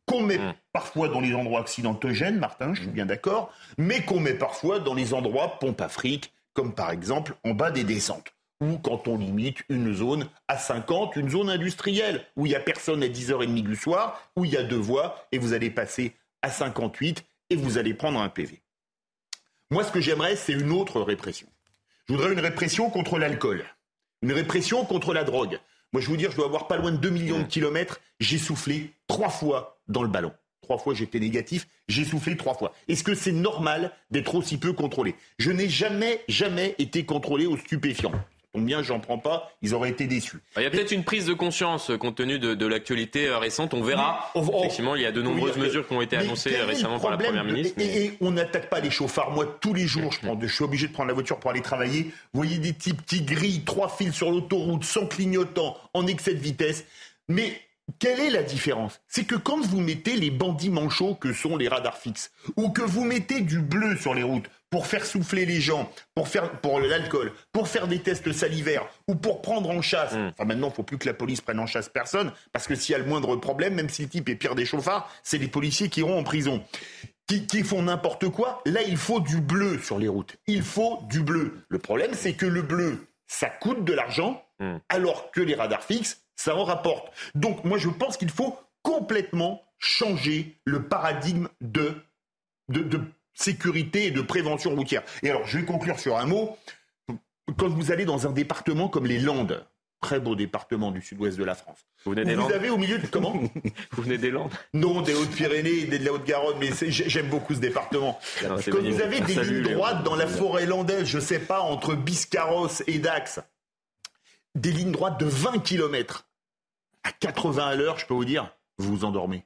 qu'on met mmh. parfois dans les endroits accidentogènes, Martin, je suis bien d'accord, mais qu'on met parfois dans les endroits pompe afrique, comme par exemple en bas des descentes ou quand on limite une zone à 50, une zone industrielle, où il n'y a personne à 10h30 du soir, où il y a deux voies, et vous allez passer à 58 et vous allez prendre un PV. Moi, ce que j'aimerais, c'est une autre répression. Je voudrais une répression contre l'alcool, une répression contre la drogue. Moi, je vous dire, je dois avoir pas loin de 2 millions de kilomètres. J'ai soufflé trois fois dans le ballon. Trois fois, j'étais négatif. J'ai soufflé trois fois. Est-ce que c'est normal d'être aussi peu contrôlé? Je n'ai jamais, jamais été contrôlé au stupéfiant bien j'en prends pas, ils auraient été déçus. Il y a peut-être une prise de conscience euh, compte tenu de, l'actualité euh, récente, on verra. Effectivement, il y a de nombreuses mesures qui ont été annoncées récemment par la Première ministre. Et, on n'attaque pas les chauffards. Moi, tous les jours, je, prends je suis obligé de prendre la voiture pour aller travailler. Vous voyez des types qui grillent, trois fils sur l'autoroute, sans clignotant, en excès de vitesse. Mais quelle est la différence? C'est que quand vous mettez les bandits manchots que sont les radars fixes, ou que vous mettez du bleu sur les routes, pour faire souffler les gens, pour faire pour l'alcool, pour faire des tests salivaires ou pour prendre en chasse. Mm. Enfin maintenant, il faut plus que la police prenne en chasse personne parce que s'il y a le moindre problème, même si le type est pire des chauffards, c'est les policiers qui iront en prison. Qui, qui font n'importe quoi. Là, il faut du bleu sur les routes. Il faut du bleu. Le problème, c'est que le bleu, ça coûte de l'argent, Mm. alors que les radars fixes, ça en rapporte. Donc moi, je pense qu'il faut complètement changer le paradigme de, de, de sécurité et de prévention routière. Et alors, je vais conclure sur un mot. Quand vous allez dans un département comme les Landes, très beau département du sud-ouest de la France, Vous venez des vous Landes avez au milieu de comment Vous venez des Landes Non, des Hautes-Pyrénées de la Haute-Garonne, mais j'aime beaucoup ce département. Non, Quand vous avez des Salut, lignes droites dans la forêt landaise, je sais pas, entre Biscarrosse et Dax, des lignes droites de 20 km à 80 à l'heure, je peux vous dire, vous vous endormez.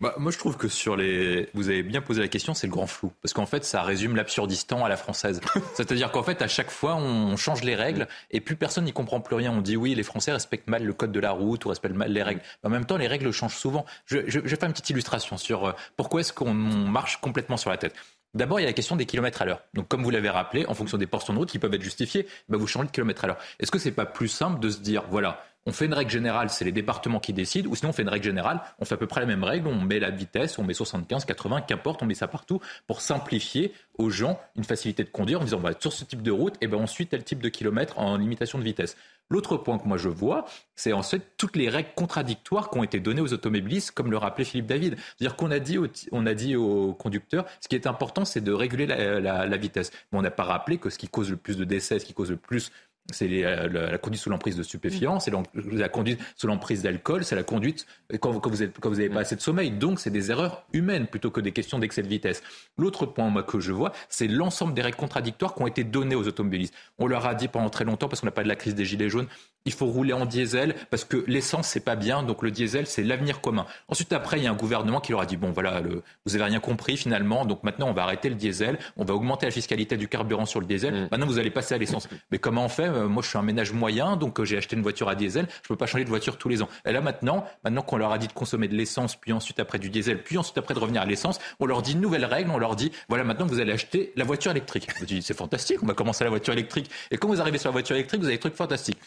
Bah, moi, je trouve que sur les. Vous avez bien posé la question, c'est le grand flou. Parce qu'en fait, ça résume l'absurdistan à la française. C'est-à-dire qu'en fait, à chaque fois, on change les règles et plus personne n'y comprend plus rien. On dit oui, les Français respectent mal le code de la route ou respectent mal les règles. Mais en même temps, les règles changent souvent. Je, je, je vais faire une petite illustration sur euh, pourquoi est-ce qu'on marche complètement sur la tête. D'abord, il y a la question des kilomètres à l'heure. Donc, comme vous l'avez rappelé, en fonction des portions de route qui peuvent être justifiées, bah, vous changez de kilomètres à l'heure. Est-ce que c'est pas plus simple de se dire, voilà, on fait une règle générale, c'est les départements qui décident, ou sinon on fait une règle générale, on fait à peu près la même règle, on met la vitesse, on met 75, 80, qu'importe, on met ça partout pour simplifier aux gens une facilité de conduire en disant, bah, sur ce type de route, et ben on suit tel type de kilomètre en limitation de vitesse. L'autre point que moi je vois, c'est ensuite toutes les règles contradictoires qui ont été données aux automobilistes, comme le rappelait Philippe David. C'est-à-dire qu'on a dit, au- on a dit aux conducteurs, ce qui est important, c'est de réguler la, la- la vitesse. Mais on n'a pas rappelé que ce qui cause le plus de décès, ce qui cause le plus c'est les- la, la conduite sous l'emprise de stupéfiants, c'est l'en- la conduite sous l'emprise d'alcool, c'est la conduite quand, vous- quand vous êtes, quand vous avez pas assez de sommeil. Donc, c'est des erreurs humaines plutôt que des questions d'excès de vitesse. L'autre point moi, que je vois, c'est l'ensemble des règles contradictoires qui ont été données aux automobilistes. On leur a dit pendant très longtemps, parce qu'on n'a pas de la crise des gilets jaunes, il faut rouler en diesel parce que l'essence c'est pas bien, donc le diesel c'est l'avenir commun. Ensuite après il y a un gouvernement qui leur a dit bon voilà le, vous avez rien compris finalement, donc maintenant on va arrêter le diesel, on va augmenter la fiscalité du carburant sur le diesel. Maintenant vous allez passer à l'essence. Mais comment on fait Euh, Moi je suis un ménage moyen, donc euh, j'ai acheté une voiture à diesel, je peux pas changer de voiture tous les ans. Et là maintenant, maintenant qu'on leur a dit de consommer de l'essence, puis ensuite après du diesel, puis ensuite après de revenir à l'essence, on leur dit une nouvelle règle, on leur dit voilà maintenant vous allez acheter la voiture électrique. Je dis c'est fantastique, on va commencer la voiture électrique. Et quand vous arrivez sur la voiture électrique, vous avez des trucs fantastiques.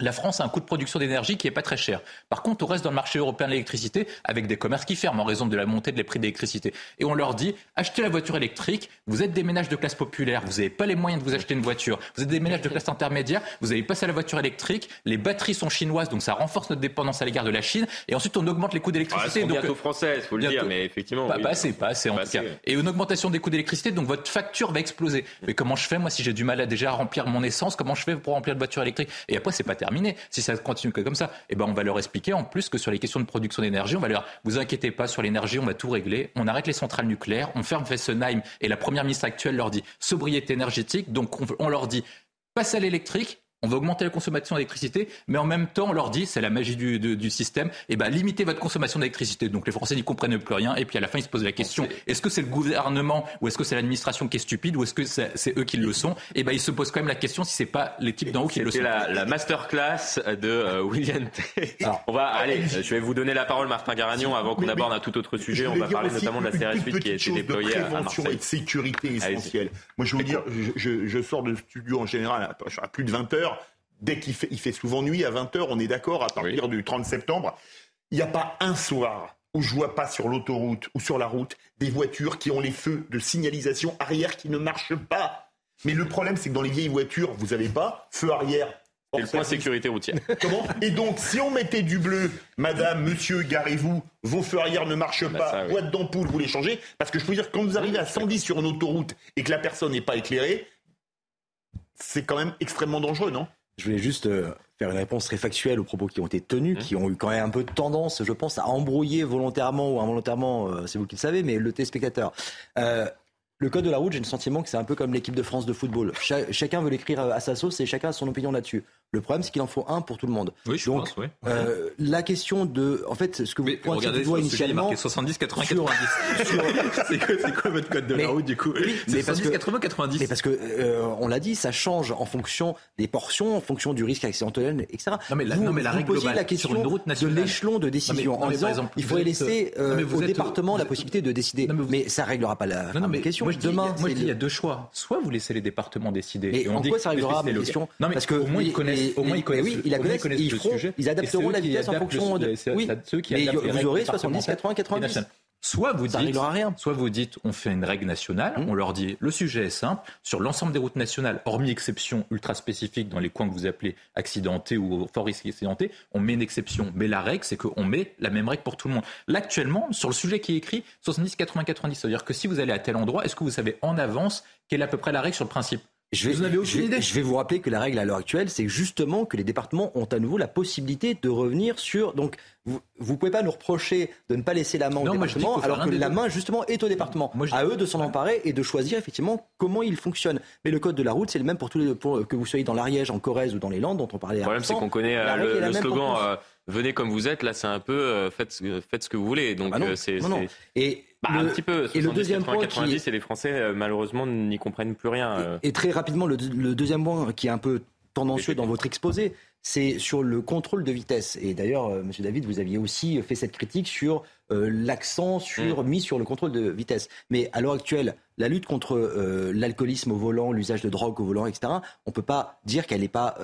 La France a un coût de production d'énergie qui est pas très cher. Par contre, on reste dans le marché européen de l'électricité avec des commerces qui ferment en raison de la montée des prix d'électricité. Et on leur dit, achetez la voiture électrique, vous êtes des ménages de classe populaire, vous n'avez pas les moyens de vous acheter une voiture, vous êtes des ménages de classe intermédiaire, vous allez passer à la voiture électrique, les batteries sont chinoises, donc ça renforce notre dépendance à l'égard de la Chine, et ensuite on augmente les coûts Ah, d'électricité. donc, bientôt françaises, faut le bientôt. dire, mais effectivement. Pas, oui. pas assez, pas assez en Pas tout cas. assez, ouais. Et une augmentation des coûts d'électricité, donc votre facture va exploser. Mais comment je fais moi si j'ai du mal à déjà remplir mon essence Comment je fais pour remplir de voiture électrique? Et après c'est pas Si ça continue que comme ça, eh ben on va leur expliquer en plus que sur les questions de production d'énergie, on va leur vous inquiétez pas sur l'énergie, on va tout régler. On arrête les centrales nucléaires, on ferme Fessenheim et la première ministre actuelle leur dit sobriété énergétique. Donc on, on leur dit passez à l'électrique. On va augmenter la consommation d'électricité, mais en même temps, on leur dit, c'est la magie du, du- du système, et ben limitez votre consommation d'électricité. Donc les Français n'y comprennent plus rien, et puis à la fin, ils se posent la question est-ce que c'est le gouvernement ou est-ce que c'est l'administration qui est stupide ou est-ce que c'est c'est eux qui le sont? Et ben ils se posent quand même la question si c'est pas les types d'en haut qui le sont. C'était la, la masterclass de euh, William T. On va, allez, euh, je vais vous donner la parole, Martin Garagnon, avant qu'on aborde un tout autre je sujet. On va parler notamment de la une CRS toute 8 qui a été déployée à prévention et Marseille. de sécurité Allez-y. essentielle. Moi, je veux vous dire, je, je- je sors de studio en général à, à plus de 20 heures. Dès qu'il fait, il fait souvent nuit à 20 heures, on est d'accord, à partir du 30 septembre. Il n'y a pas un soir où je vois pas sur l'autoroute ou sur la route des voitures qui ont les feux de signalisation arrière qui ne marchent pas. Mais le problème, c'est que dans les vieilles voitures, vous n'avez pas feu arrière. C'est le point sécurité routière. Comment? Et donc, si on mettait du bleu, madame, monsieur, garez-vous, vos feux arrière ne marchent Bah, pas, ça, oui. boîte d'ampoule, vous les changez. Parce que je peux dire, quand vous arrivez à 110 sur une autoroute et que la personne n'est pas éclairée, c'est quand même extrêmement dangereux, non? Je voulais juste euh, faire une réponse très factuelle aux propos qui ont été tenus, Mmh. qui ont eu quand même un peu de tendance, je pense, à embrouiller volontairement ou involontairement, euh, c'est vous qui le savez, mais le téléspectateur. Euh, le code de la route, j'ai le sentiment que c'est un peu comme l'équipe de France de football. Cha- chacun veut l'écrire à sa sauce et chacun a son opinion là-dessus. Le problème, c'est qu'il en faut un pour tout le monde. Oui, je Donc, pense, oui. euh, la question de, en fait, ce que vous pointez Regardez du doigt sujet, initialement, marqué 70, 80, sur- 90. c'est quoi, c'est quoi votre code de Mais- la route du coup Oui, mais parce 70, que- 80, 90. Mais parce que euh, on l'a dit, ça change en fonction des portions, en fonction du risque accidentel, etc. Non, mais la- vous, non, mais la vous globale, la sur question une route de l'échelon de Non, décision mais- non, en mais disant par exemple, il faudrait laisser euh, vous au êtes- département vous la possibilité de décider. Mais vous- mais ça réglera pas la, question. moi Demain, moi, je dis, il y a deux choix. Soit vous laissez les départements décider. Mais en quoi ça réglera le- question Non, mais Parce que au moins ils connaissent, les- au moins ils connaissent, mais oui, ils la connaissent, ils le feront- sujet. ils adapteront la vitesse en fonction de- oui. ceux qui Mais vous aurez 70, départementales 80, et 90. nationales. Soit vous dites, rien. soit vous dites, on fait une règle nationale, on leur dit, le sujet est simple, sur l'ensemble des routes nationales, hormis exception ultra spécifique dans les coins que vous appelez accidentés ou fort risque accidenté, on met une exception. Mais la règle, c'est qu'on met la même règle pour tout le monde. Là, actuellement, sur le sujet qui est écrit, 70, 80, 90, c'est-à-dire que si vous allez à tel endroit, est-ce que vous savez en avance quelle est à peu près la règle sur le principe? Je vais, Vous n'avez aucune je vais- idée Je vais vous rappeler que la règle à l'heure actuelle, c'est justement que les départements ont à nouveau la possibilité de revenir sur. Donc, vous ne pouvez pas nous reprocher de ne pas laisser la main Non, au moi, département, alors que la deux. main justement est au département. à eux de s'en emparer et de choisir effectivement comment il fonctionne. Mais le code de la route, c'est le même pour tous les, pour que vous soyez dans l'Ariège, en Corrèze ou dans les Landes, dont on parlait. Le problème, c'est qu'on connaît euh, le, le slogan euh, Venez comme vous êtes. Là, c'est un peu euh, faites, ce- faites ce que vous voulez. Donc, Ah bah non, euh, c'est Et bah, le- un petit peu. et le 70, deuxième 80, point qui 90, et les Français, euh, malheureusement, n'y comprennent plus rien. Et très rapidement, le, le deuxième point qui est un peu tendancieux dans votre exposé, c'est sur le contrôle de vitesse. Et d'ailleurs, euh, Monsieur David, vous aviez aussi fait cette critique sur euh, l'accent sur, mis sur le contrôle de vitesse. Mais à l'heure actuelle, la lutte contre euh, l'alcoolisme au volant, l'usage de drogue au volant, etc., on ne peut pas dire qu'elle n'est pas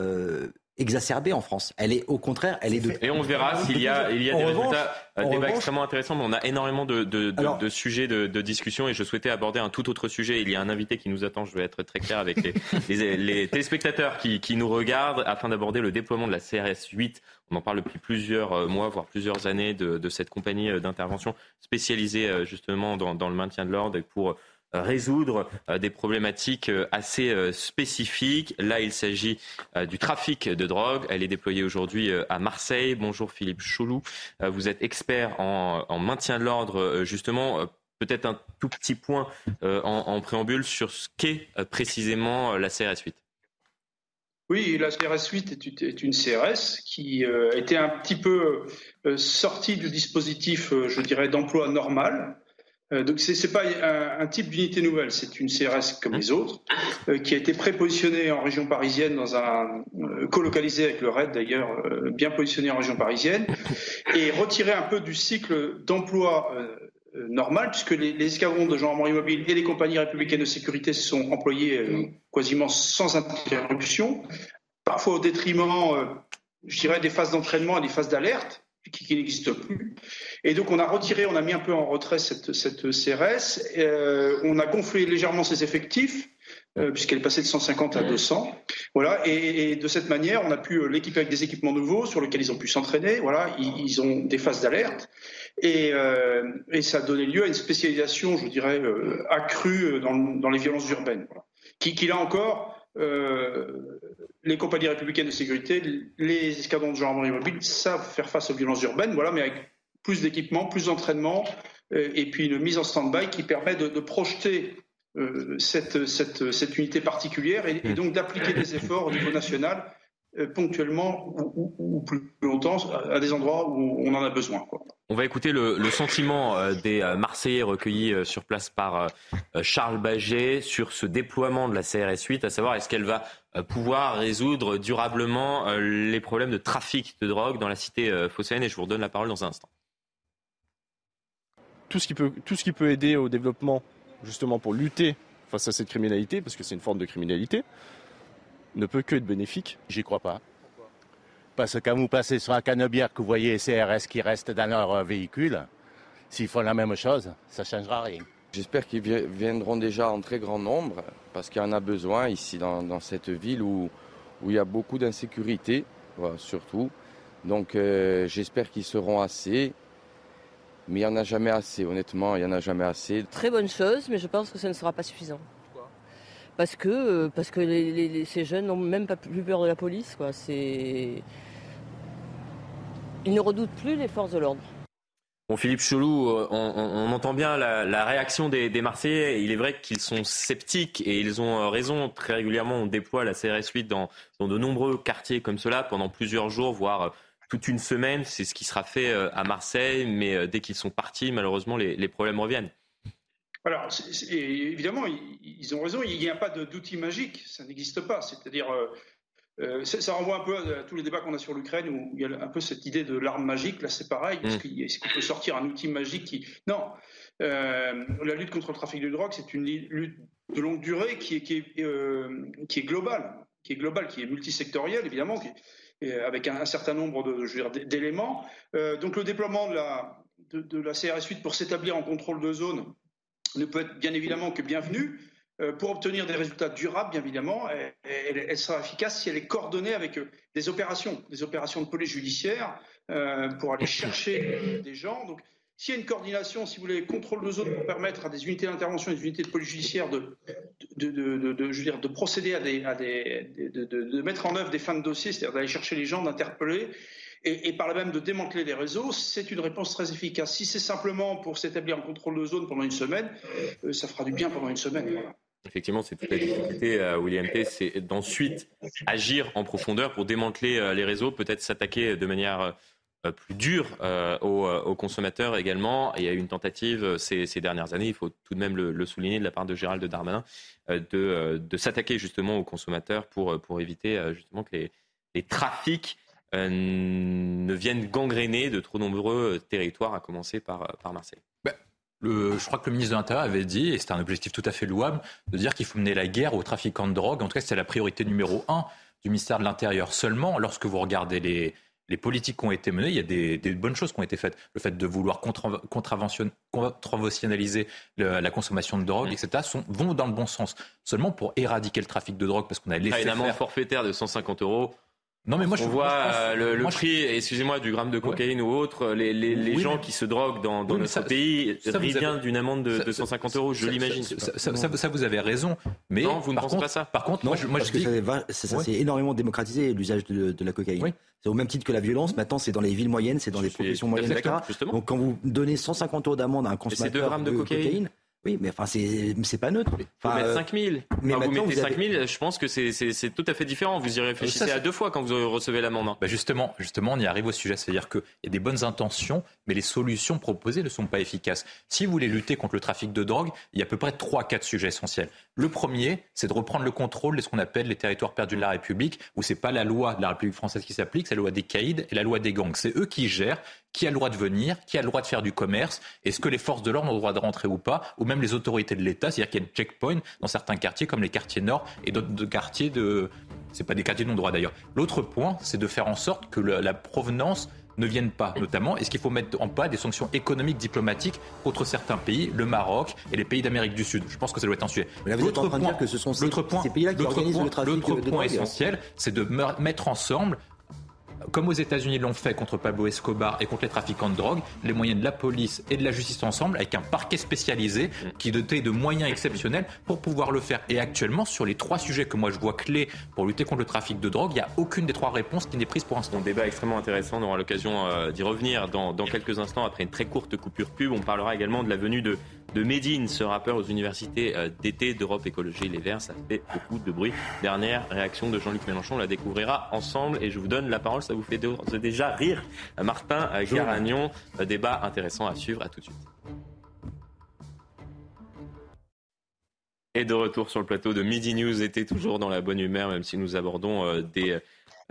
exacerbée en France. Elle est au contraire, elle est de... Et on verra s'il y a, il y a des revanche- résultats, euh, en débats extrêmement intéressants. Mais on a énormément de, de, de- Alors- de sujets de, de discussion et je souhaitais aborder un tout autre sujet. Il y a un invité qui nous attend. Je vais être très clair avec les, les, les téléspectateurs qui, qui nous regardent afin d'aborder le déploiement de la CRS 8. On en parle depuis plusieurs euh, mois, voire plusieurs années de, de cette compagnie euh, d'intervention spécialisée euh, justement dans, dans le maintien de l'ordre et pour euh, résoudre euh, des problématiques euh, assez euh, spécifiques. Là, il s'agit du trafic de drogue. Elle est déployée aujourd'hui à Marseille. Bonjour Philippe Choulou. Vous êtes expert en, en maintien de l'ordre, justement. Peut-être un tout petit point en, en préambule sur ce qu'est précisément la CRS 8. Oui, la CRS 8 est une- CRS qui était un petit peu sortie du dispositif, je dirais, d'emploi normal. Euh, donc, ce n'est pas un, un type d'unité nouvelle, c'est une CRS comme les autres, euh, qui a été prépositionnée en région parisienne, dans un euh, colocalisé avec le RAID d'ailleurs, euh, bien positionné en région parisienne, et retirée un peu du cycle d'emploi normal, puisque les, les escadrons de gendarmerie mobile et les compagnies républicaines de sécurité sont employés quasiment sans interruption, parfois au détriment, je dirais, des phases d'entraînement et des phases d'alerte qui, qui n'existent plus. Et donc on a retiré, on a mis un peu en retrait cette, cette CRS, euh, on a gonflé légèrement ses effectifs. euh, puisqu'elle est passée de 150 à 200. Voilà, et, et de cette manière, on a pu euh, l'équiper avec des équipements nouveaux sur lesquels ils ont pu s'entraîner. Voilà, ils, ils ont des phases d'alerte. Et, euh, et ça a donné lieu à une spécialisation, je dirais, euh, accrue dans, dans les violences urbaines. Voilà. Qui, qui là encore, euh, les compagnies républicaines de sécurité, les escadrons de gendarmerie mobile savent faire face aux violences urbaines, voilà, mais avec plus d'équipements, plus d'entraînement, euh, et puis une mise en stand-by qui permet de, de projeter euh, cette, cette, cette unité particulière et, et donc d'appliquer des efforts au niveau national ponctuellement ou, ou- ou plus longtemps à des endroits où on en a besoin. Quoi. On va écouter le, le sentiment euh, des euh, Marseillais recueillis euh, sur place par euh, euh, Charles Baget sur ce déploiement de la CRS 8, à savoir est-ce qu'elle va euh, pouvoir résoudre durablement euh, les problèmes de trafic de drogue dans la cité euh, phocéenne. Et je vous redonne la parole dans un instant. tout ce qui peut, tout ce qui peut aider au développement, justement pour lutter face à cette criminalité, parce que c'est une forme de criminalité, ne peut que être bénéfique. J'y crois pas. Parce que quand vous passez sur un canebière que vous voyez les CRS qui restent dans leur euh, véhicule, s'ils font la même chose, ça ne changera rien. J'espère qu'ils vi- viendront déjà en très grand nombre, parce qu'il y en a besoin ici dans, dans cette ville où, où il y a beaucoup d'insécurité, voilà, surtout. Donc euh, j'espère qu'ils seront assez, mais il n'y en a jamais assez, honnêtement, il n'y en a jamais assez. Très bonne chose, mais je pense que ça ne sera pas suffisant. Parce que, euh, parce que ces jeunes n'ont même pas plus peur de la police. Quoi. Ils ne redoutent plus les forces de l'ordre. Bon, Philippe Cholou, euh, on, entend bien la, réaction des, Marseillais. Il est vrai qu'ils sont sceptiques et ils ont euh, raison. Très régulièrement, on déploie la CRS 8 dans, de nombreux quartiers comme cela pendant plusieurs jours, voire toute une semaine. C'est ce qui sera fait à Marseille, mais dès qu'ils sont partis, malheureusement, les, problèmes reviennent. Alors, évidemment, ils ont raison. Il n'y a pas d'outil magique. Ça n'existe pas. C'est-à-dire, euh, ça, renvoie un peu à, tous les débats qu'on a sur l'Ukraine où il y a un peu cette idée de l'arme magique. Là, c'est pareil. Est-ce qu'on peut sortir un outil magique qui. Non. Euh, la lutte contre le trafic de drogue, c'est une lutte de longue durée qui est, qui est, euh, qui est globale, qui est globale, qui est multisectorielle, évidemment, avec un, certain nombre d'éléments. donc, le déploiement de la, de, de la CRS 8 pour s'établir en contrôle de zone ne peut être bien évidemment que bienvenu. Euh, pour obtenir des résultats durables, bien évidemment, elle, sera efficace si elle est coordonnée avec euh, des opérations, des opérations de police judiciaire euh, pour aller chercher des gens. Donc, s'il y a une coordination, si vous voulez, contrôle de zone pour permettre à des unités d'intervention et des unités de police judiciaire de, de, de procéder à des, à des de, mettre en œuvre des fins de dossier, c'est-à-dire d'aller chercher les gens, d'interpeller, et, par là même de démanteler les réseaux, c'est une réponse très efficace. Si c'est simplement pour s'établir en contrôle de zone pendant une semaine, ça fera du bien pendant une semaine. Effectivement, c'est toute la difficulté, euh, William P., c'est d'ensuite agir en profondeur pour démanteler euh, les réseaux, peut-être s'attaquer de manière euh, plus dure aux, consommateurs également. il y a eu une tentative ces, dernières années, il faut tout de même le, souligner, de la part de Gérald Darmanin, de, s'attaquer justement aux consommateurs pour, éviter justement que les trafics ne viennent gangréner de trop nombreux territoires, à commencer par, par Marseille je crois que le ministre de l'Intérieur avait dit, et c'était un objectif tout à fait louable, de dire qu'il faut mener la guerre aux trafiquants de drogue. En tout cas, c'est la priorité numéro un du ministère de l'Intérieur. Seulement, lorsque vous regardez les, les politiques qui ont été menées, il y a des, bonnes choses qui ont été faites. Le fait de vouloir contraventionnaliser la consommation de drogue, etc., sont, vont dans le bon sens. Seulement pour éradiquer le trafic de drogue, parce qu'on a laissé. une amende forfaitaire de 150 euros non, mais moi, je, on voit euh, le, prix, excusez-moi, du gramme de cocaïne ou autre, les, les, les gens qui se droguent dans, dans notre pays ça bien d'une amende de, de 150 euros, je l'imagine. Ça, ça, vous avez raison, mais non, vous ne pensez pas ça. Par contre, moi, je, moi, je dis... ça, s'est énormément démocratisé l'usage de, de, la cocaïne. C'est au même titre que la violence. Maintenant, c'est dans les villes moyennes, c'est dans les professions moyennes, etc. Donc, quand vous donnez 150 euros d'amende à un consommateur de, grammes de cocaïne oui, mais enfin, c'est pas neutre. Il faut mettre 5 000. Mais vous mettez 5 000, je pense que c'est tout à fait différent. Vous y réfléchissez à deux fois quand vous recevez l'amende. Bah justement, justement, on y arrive au sujet. C'est-à-dire qu'il y a des bonnes intentions, mais les solutions proposées ne sont pas efficaces. Si vous voulez lutter contre le trafic de drogue, il y a à peu près 3-4 sujets essentiels. Le premier, c'est de reprendre le contrôle de ce qu'on appelle les territoires perdus de la République, où c'est pas la loi de la République française qui s'applique, c'est la loi des caïds et la loi des gangs. C'est eux qui gèrent qui a le droit de venir, qui a le droit de faire du commerce, est-ce que les forces de l'ordre ont le droit de rentrer ou pas, ou même les autorités de l'État, c'est-à-dire qu'il y a une checkpoint dans certains quartiers comme les quartiers nord et d'autres quartiers de... C'est pas des quartiers de non-droit d'ailleurs. L'autre point, c'est de faire en sorte que la provenance ne vienne pas, notamment, est-ce qu'il faut mettre en place des sanctions économiques, diplomatiques contre certains pays, le Maroc et les pays d'Amérique du Sud Je pense que ça doit être un sujet. L'autre point, que ce sont ces, pays-là qui organisent le trafic L'autre point essentiel, c'est de mettre ensemble comme aux États-Unis l'ont fait contre Pablo Escobar et contre les trafiquants de drogue, les moyens de la police et de la justice ensemble, avec un parquet spécialisé qui est doté de moyens exceptionnels pour pouvoir le faire. Et actuellement, sur les trois sujets que moi je vois clés pour lutter contre le trafic de drogue, il n'y a aucune des trois réponses qui n'est prise pour l'instant. Un débat extrêmement intéressant, on aura l'occasion euh, d'y revenir dans, dans quelques instants après une très courte coupure pub. On parlera également de la venue de de Médine, ce rappeur aux universités euh, d'été d'Europe Écologie Les Verts. Ça fait beaucoup de bruit. Dernière réaction de Jean-Luc Mélenchon, on la découvrira ensemble et je vous donne la parole. Ça vous fait déjà rire. Martin Garagnon, débat intéressant à suivre. À tout de suite. Et de retour sur le plateau de Midi News, était toujours dans la bonne humeur, même si nous abordons euh, des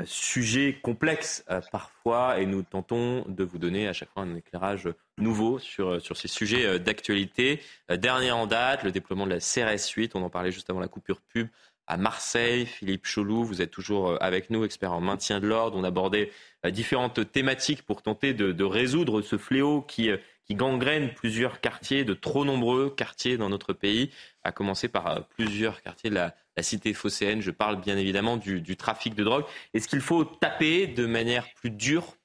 sujet complexe euh, parfois et nous tentons de vous donner à chaque fois un éclairage nouveau sur, euh, sur ces sujets euh, d'actualité. Dernier en date, le déploiement de la CRS 8, on en parlait juste avant la coupure pub à Marseille. Philippe Cholou, vous êtes toujours avec nous, expert en maintien de l'ordre. On abordait différentes thématiques pour tenter de, de résoudre ce fléau qui qui gangrène plusieurs quartiers, de trop nombreux quartiers dans notre pays, à commencer par euh, plusieurs quartiers de la, cité phocéenne. Je parle bien évidemment du, trafic de drogue. Est-ce qu'il faut taper de manière plus dure,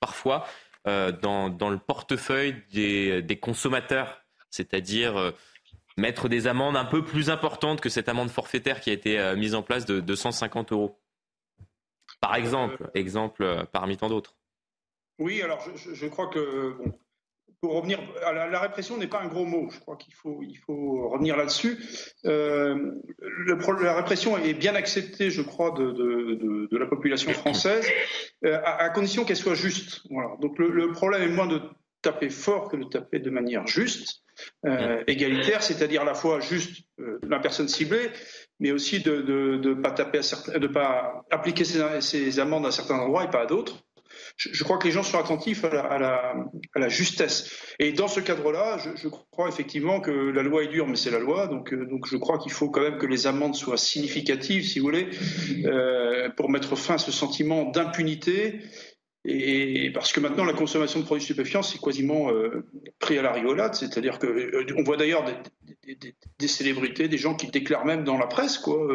parfois, euh, dans, le portefeuille des, consommateurs, c'est-à-dire euh, mettre des amendes un peu plus importantes que cette amende forfaitaire qui a été mise en place de 250 euros? Par exemple, exemple parmi tant d'autres. Oui, alors je, crois que pour revenir, la, répression n'est pas un gros mot. Je crois qu'il faut, il faut revenir là-dessus. Euh, la répression est bien acceptée, je crois, de, la population française, euh, à, condition qu'elle soit juste. Voilà. Donc le, problème est moins de taper fort que de taper de manière juste, euh, égalitaire, c'est-à-dire à la fois juste la personne ciblée, mais aussi de ne pas taper à certains, de pas appliquer ces, ces amendes à certains endroits et pas à d'autres je, crois que les gens sont attentifs à la, justesse. Et dans ce cadre-là, je, crois effectivement que la loi est dure, mais c'est la loi. Donc, euh, donc je crois qu'il faut quand même que les amendes soient significatives, si vous voulez, euh, pour mettre fin à ce sentiment d'impunité. Et parce que maintenant, la consommation de produits stupéfiants, c'est quasiment euh, pris à la rigolade. C'est-à-dire que on voit d'ailleurs des, célébrités, des gens qui déclarent même dans la presse, quoi.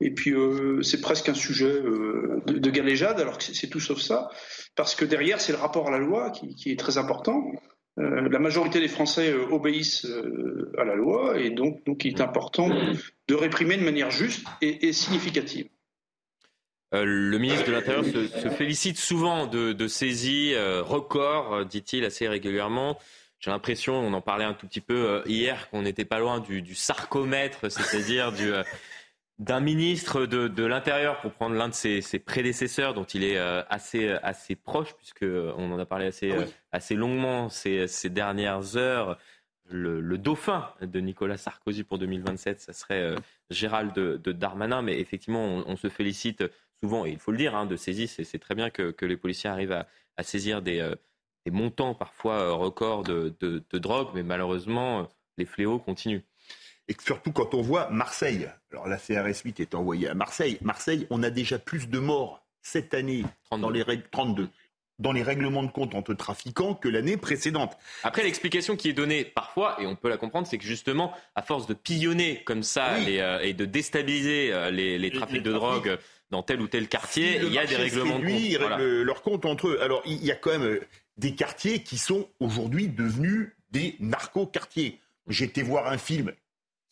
Et puis euh, c'est presque un sujet euh, de, de, galéjade, alors que c'est tout sauf ça, parce que derrière c'est le rapport à la loi qui, est très important. Euh, la majorité des Français euh, obéissent euh, à la loi et donc, donc il est important de réprimer de manière juste et, significative. le ministre de l'Intérieur se, félicite souvent de, saisies records, dit-il assez régulièrement. J'ai l'impression, on en parlait un tout petit peu hier, qu'on n'était pas loin du sarcomètre, c'est-à-dire du d'un ministre de, de l'Intérieur, pour prendre l'un de ses, ses, prédécesseurs, dont il est euh, assez, assez proche, puisqu'on euh, en a parlé assez, ah oui. assez longuement ces, ces dernières heures. Le, le, dauphin de Nicolas Sarkozy pour 2027, ça serait euh, Gérald de, de, Darmanin, mais effectivement, on, on, se félicite souvent, et il faut le dire, hein, de saisir. C'est très bien que, que, les policiers arrivent à, à saisir des, euh, des, montants parfois records de drogue, mais malheureusement, les fléaux continuent et surtout quand on voit Marseille. Alors la CRS 8 est envoyée à Marseille. Marseille, on a déjà plus de morts cette année 32. dans les règles 32 dans les règlements de compte entre trafiquants que l'année précédente. Après, l'explication qui est donnée parfois, et on peut la comprendre, c'est que justement, à force de pillonner comme ça oui. les, euh, et de déstabiliser euh, les, les, trafics les de trafics. drogue dans tel ou tel quartier, si il y a des règlements de compte. Ils voilà. leur compte entre eux. Alors, il y a quand même euh, des quartiers qui sont aujourd'hui devenus des narco-quartiers. J'étais voir un film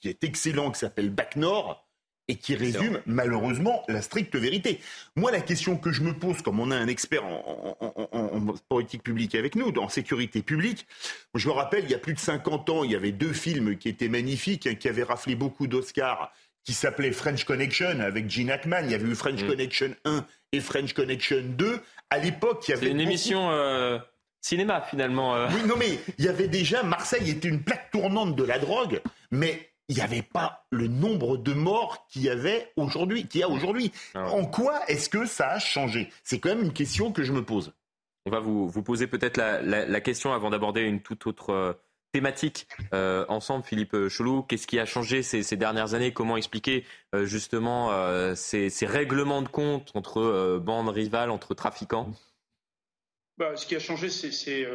qui est excellent, qui s'appelle Bac Nord, et qui résume malheureusement la stricte vérité. Moi, la question que je me pose, comme on a un expert en, en, en, en politique publique avec nous, en sécurité publique, je me rappelle, il y a plus de 50 ans, il y avait deux films qui étaient magnifiques, hein, qui avaient raflé beaucoup d'Oscars, qui s'appelaient French Connection avec Gene Hackman. Il y avait eu French mmh. Connection 1 et French Connection 2. À l'époque, il y avait. C'est une beaucoup... émission. Euh cinéma finalement. Euh... Oui, non mais il y avait déjà Marseille était une plaque tournante de la drogue, mais il n'y avait pas le nombre de morts qu'il y avait aujourd'hui, qu'il y a aujourd'hui. Ah en quoi est-ce que ça a changé? C'est quand même une question que je me pose. On va vous, vous poser peut-être la, la, la, question avant d'aborder une toute autre euh, thématique euh, ensemble, Philippe Cholou. Qu'est-ce qui a changé ces, ces, dernières années? Comment expliquer euh, justement euh, ces, ces, règlements de compte entre euh, bandes rivales, entre trafiquants? Bah, Ce qui a changé, c'est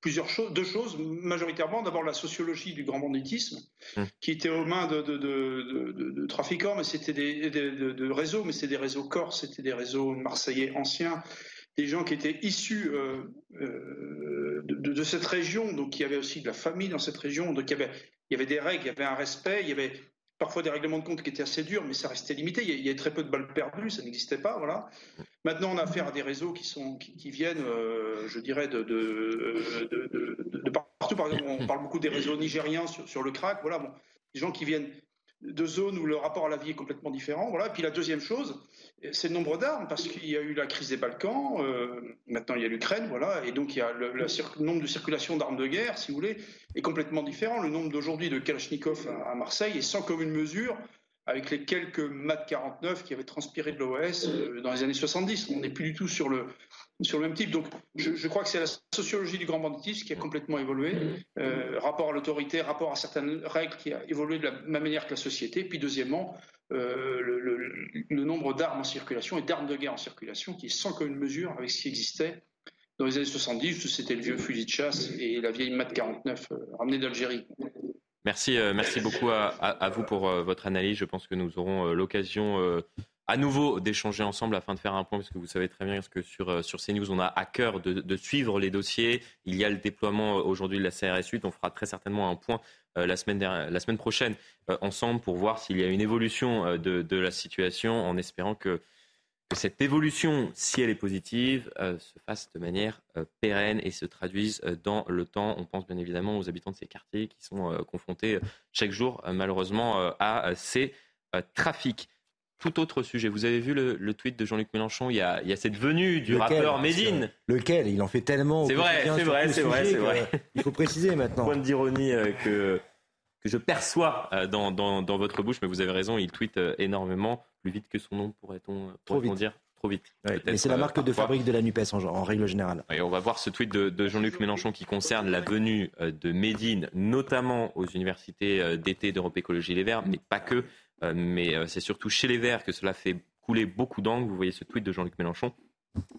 plusieurs choses, deux choses, majoritairement. D'abord, la sociologie du grand banditisme, mmh. qui était aux mains de, de, de, de trafiquants, mais c'était des, de, réseaux, mais c'était des réseaux corse, c'était des réseaux marseillais anciens, des gens qui étaient issus euh, euh, de, cette région, donc il y avait aussi de la famille dans cette région, donc il y avait, il y avait des règles, il y avait un respect, il y avait parfois des règlements de compte qui étaient assez durs, mais ça restait limité. Il y, a, très peu de balles perdues, ça n'existait pas. Voilà. Maintenant, on a affaire à des réseaux qui, sont, qui, viennent, euh, je dirais, de, partout. Par exemple, on parle beaucoup des réseaux nigériens sur, sur le crack. Voilà, bon, des gens qui viennent de zones où le rapport à la vie est complètement différent. Voilà. Et puis la deuxième chose, c'est le nombre d'armes, parce qu'il y a eu la crise des Balkans, euh, maintenant il y a l'Ukraine, voilà, et donc il y a le, nombre de circulation d'armes de guerre, si vous voulez, est complètement différent. Le nombre d'aujourd'hui de Kalachnikov à, à, Marseille est sans commune mesure avec les quelques MAT 49 qui avaient transpiré de l'OS euh, dans les années 70. On n'est plus du tout sur le, sur le même type. Donc, je, je crois que c'est la sociologie du grand banditisme qui a complètement évolué. Euh, rapport à l'autorité, rapport à certaines règles qui a évolué de la même manière que la société. Puis, deuxièmement, euh, le, le, le, nombre d'armes en circulation et d'armes de guerre en circulation qui est sans commune mesure avec ce qui existait dans les années 70, c'était le vieux fusil de chasse et la vieille MAT 49 euh, ramenée d'Algérie. Merci, euh, merci beaucoup à, à, à vous pour euh, votre analyse. Je pense que nous aurons euh, l'occasion à nouveau d'échanger ensemble afin de faire un point, parce que vous savez très bien que sur, sur CNews, on a à cœur de, suivre les dossiers. Il y a le déploiement aujourd'hui de la CRS 8. On fera très certainement un point la, semaine dernière, la semaine prochaine ensemble pour voir s'il y a une évolution de, la situation, en espérant que cette évolution, si elle est positive, euh, se fasse de manière euh, pérenne et se traduise euh, dans le temps. On pense bien évidemment aux habitants de ces quartiers qui sont confrontés chaque jour, malheureusement, à ces trafics. Tout autre sujet. Vous avez vu le, tweet de Jean-Luc Mélenchon il y, a, il y, a, cette venue du rappeur Médine. Lequel? Il en fait tellement. C'est vrai, c'est vrai, c'est vrai, c'est vrai. Il faut préciser maintenant. Point d'ironie que, que je perçois dans, dans, dans, votre bouche, mais vous avez raison, il tweet énormément plus vite que son nom, pourrait-on pourrait dire Trop vite. mais c'est la euh, marque de fabrique de la NUPES en, règle générale. Et on va voir ce tweet de, Jean-Luc Mélenchon qui concerne la venue euh, de Médine, notamment aux universités euh, d'été d'Europe Écologie Les Verts, mais pas que. Mais c'est surtout chez les Verts que cela fait couler beaucoup d'angles. Vous voyez ce tweet de Jean-Luc Mélenchon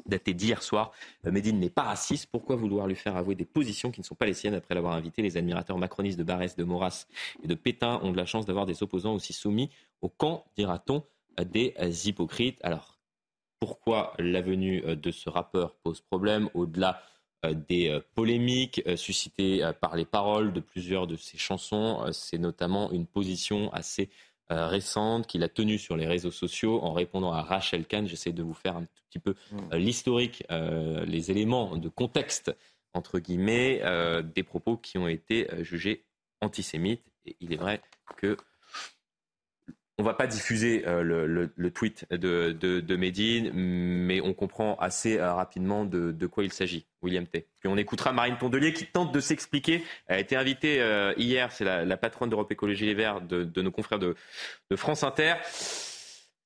daté d'hier soir. Médine n'est pas raciste. Pourquoi vouloir lui faire avouer des positions qui ne sont pas les siennes après l'avoir invité? Les admirateurs macronistes de Barès, de Maurras et de Pétain ont de la chance d'avoir des opposants aussi soumis au camp, dira-t-on, des hypocrites. Alors, pourquoi la venue euh, de ce rappeur pose problème? Au-delà euh, des euh, polémiques suscitées par les paroles de plusieurs de ses chansons. C'est notamment une position assez récente qu'il a tenue sur les réseaux sociaux en répondant à Rachel Kahn. J'essaie de vous faire un tout petit peu mmh. l'historique, les éléments de contexte, entre guillemets, des propos qui ont été jugés antisémites. Et il est vrai que on va pas diffuser euh, le, tweet de, de, Médine, mais on comprend assez euh, rapidement de, quoi il s'agit, William T. Puis on écoutera Marine Tondelier qui tente de s'expliquer. Elle a été invitée euh, hier, c'est la, patronne d'Europe Écologie Les Verts, de, nos confrères de, France Inter.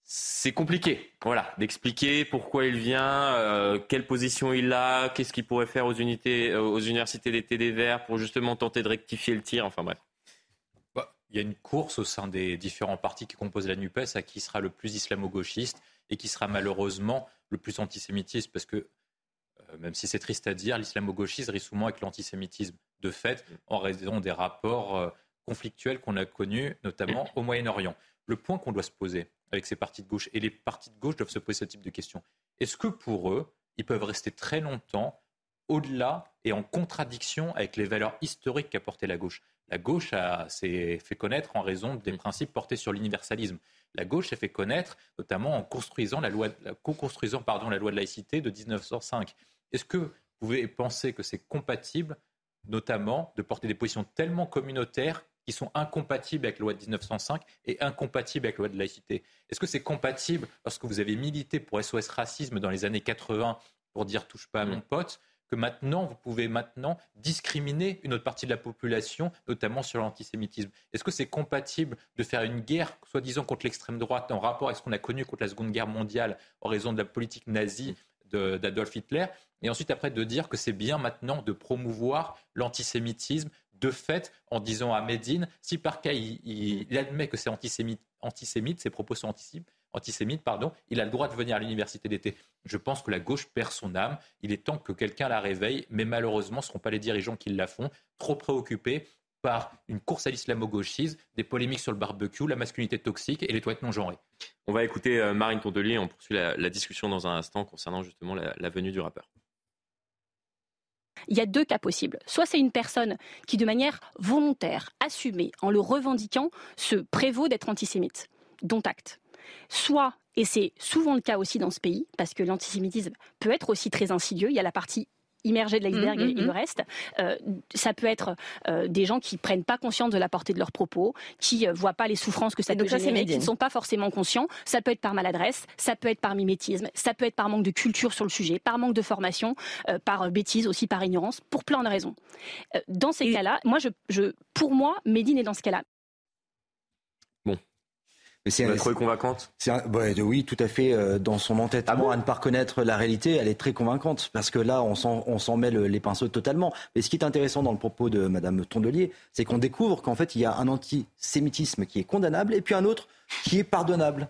C'est compliqué, voilà, d'expliquer pourquoi il vient, quelle position il a, qu'est-ce qu'il pourrait faire aux, unités, aux universités d'été des Verts pour justement tenter de rectifier le tir. Enfin bref il y a une course au sein des différents partis qui composent la NUPES à qui sera le plus islamo-gauchiste et qui sera malheureusement le plus antisémitiste parce que euh, même si c'est triste à dire, l'islamo-gauchisme risque souvent avec l'antisémitisme de fait en raison des rapports euh, conflictuels qu'on a connus, notamment au Moyen-Orient. Le point qu'on doit se poser avec ces partis de gauche, et les partis de gauche doivent se poser ce type de questions, est-ce que pour eux, ils peuvent rester très longtemps au-delà et en contradiction avec les valeurs historiques qu'a portées la gauche? La gauche s'est fait connaître en raison des principes portés sur l'universalisme. La gauche s'est fait connaître notamment en construisant la loi, co-construisant pardon, la loi de laïcité de 1905. Est-ce que vous pouvez penser que c'est compatible, notamment, de porter des positions tellement communautaires qui sont incompatibles avec la loi de 1905 et incompatibles avec la loi de laïcité? Est-ce que c'est compatible lorsque vous avez milité pour SOS Racisme dans les années 80 pour dire touche pas à mon pote que maintenant, vous pouvez maintenant discriminer une autre partie de la population, notamment sur l'antisémitisme. Est-ce que c'est compatible de faire une guerre, soi-disant, contre l'extrême droite en rapport avec ce qu'on a connu contre la Seconde Guerre mondiale en raison de la politique nazie d'Adolf Hitler, et ensuite après de dire que c'est bien maintenant de promouvoir l'antisémitisme de fait en disant à Médine, si par cas il, admet que c'est antisémite, antisémite, ses propos sont antisémites, antisémite, pardon, il a le droit de venir à l'université d'été. Je pense que la gauche perd son âme. Il est temps que quelqu'un la réveille, mais malheureusement, ce ne seront pas les dirigeants qui la font, trop préoccupés par une course à l'islamo-gauchisme, des polémiques sur le barbecue, la masculinité toxique et les toilettes non genrées. On va écouter euh, Marine Tondelier, on poursuit la, discussion dans un instant concernant justement la venue du rappeur. Il y a deux cas possibles. Soit c'est une personne qui, de manière volontaire, assumée, en le revendiquant, se prévaut d'être antisémite, dont acte soit, et c'est souvent le cas aussi dans ce pays, parce que l'antisémitisme peut être aussi très insidieux, il y a la partie immergée de l'iceberg mmh, et, mmh, le mmh. reste. Euh, ça peut être euh, des gens qui prennent pas conscience de la portée de leurs propos, qui euh, voient pas les souffrances que ça peut générer, qui ne sont pas forcément conscients. Ça peut être par maladresse, ça peut être par mimétisme, ça peut être par manque de culture sur le sujet, par manque de formation, par bêtise aussi, par ignorance, pour plein de raisons. dans ces cas-là, moi, je, pour moi, Médine est dans ce cas-là. Mais c'est trouvé convaincante Oui, tout à fait. Euh, dans son entêtement ah à ne pas reconnaître la réalité, elle est très convaincante. Parce que là, on s'en met les pinceaux totalement. Mais ce qui est intéressant dans le propos de Mme Tondelier, c'est qu'on découvre qu'en fait, il y a un antisémitisme qui est condamnable et puis un autre qui est pardonnable.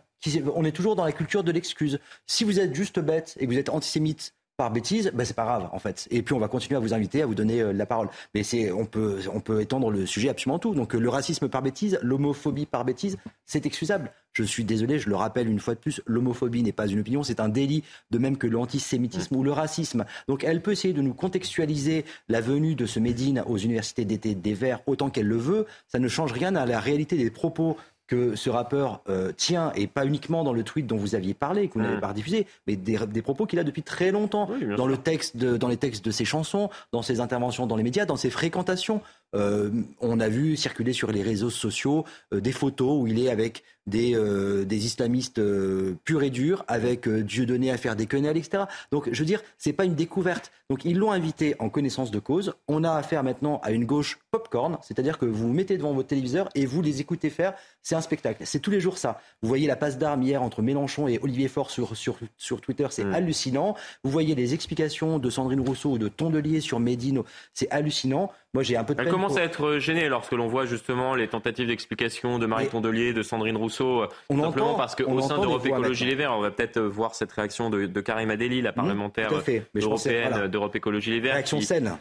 on est toujours dans la culture de l'excuse. Si vous êtes juste bête et que vous êtes antisémite par bêtise, ben c'est pas grave en fait. Et puis on va continuer à vous inviter, à vous donner euh, la parole. Mais c'est, on peut, on peut étendre le sujet absolument tout. Donc euh, le racisme par bêtise, l'homophobie par bêtise, c'est excusable. Je suis désolé, je le rappelle une fois de plus, l'homophobie n'est pas une opinion, c'est un délit, de même que l'antisémitisme ou le racisme. Donc elle peut essayer de nous contextualiser la venue de ce Médine aux universités d'été des Verts autant qu'elle le veut. Ça ne change rien à la réalité des propos que ce rappeur euh, tient, et pas uniquement dans le tweet dont vous aviez parlé, que vous n'avez Mm. pas diffusé, mais des, des propos qu'il a depuis très longtemps, dans, le texte de, dans les textes de ses chansons, dans ses interventions dans les médias, dans ses fréquentations. Euh, on a vu circuler sur les réseaux sociaux euh, des photos où il est avec des, euh, des islamistes euh, purs et durs, avec euh, Dieudonné à faire des quenelles, etc. Donc, je veux dire, c'est pas une découverte. Donc, ils l'ont invité en connaissance de cause. On a affaire maintenant à une gauche popcorn, c'est-à-dire que vous vous mettez devant votre téléviseur et vous les écoutez faire. C'est un spectacle. C'est tous les jours ça. Vous voyez la passe d'armes hier entre Mélenchon et Olivier Faure sur, sur, sur Twitter, c'est hallucinant. Vous voyez les explications de Sandrine Rousseau ou de Tondelier sur Médine, c'est hallucinant. Moi, j'ai un peu de Elle peine commence pour- à être gênée lorsque l'on voit justement les tentatives d'explication de Marie Tondelier, de Sandrine Rousseau, euh, On simplement parce qu'au sein d'Europe Écologie Les. Verts, on va peut-être euh, voir cette réaction de, de Karim Adeli, la parlementaire je pensais- européenne voilà. d'Europe Écologie Les Verts, Réaction qui saine.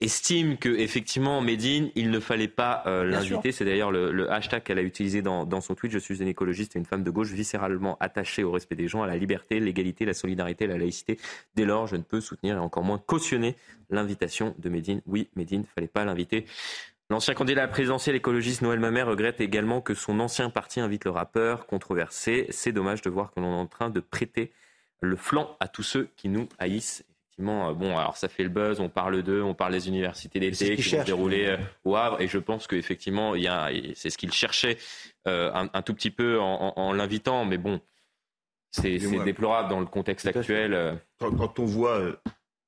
estime que effectivement Médine, il ne fallait pas euh, l'inviter. C'est d'ailleurs le, le hashtag qu'elle a utilisé dans, dans son tweet. Je suis une écologiste et une femme de gauche viscéralement attachée au respect des gens, à la liberté, l'égalité, la solidarité, la laïcité. Dès lors, je ne peux soutenir et encore moins cautionner l'invitation de Médine. Oui, Médine, il ne fallait pas l'inviter. L'ancien candidat à la présidentielle écologiste Noël Mamère regrette également que son ancien parti invite le rappeur controversé. C'est dommage de voir que l'on est en train de prêter le flanc à tous ceux qui nous haïssent. Effectivement, euh, bon, alors ça fait le buzz, on parle d'eux, on parle des universités d'été qui vont se dérouler euh, au Havre, et je pense qu'effectivement, il y a, c'est ce qu'il cherchait euh, un, un tout petit peu en, en- en l'invitant, mais bon, c'est déplorable dans le contexte actuel. Quand, quand on voit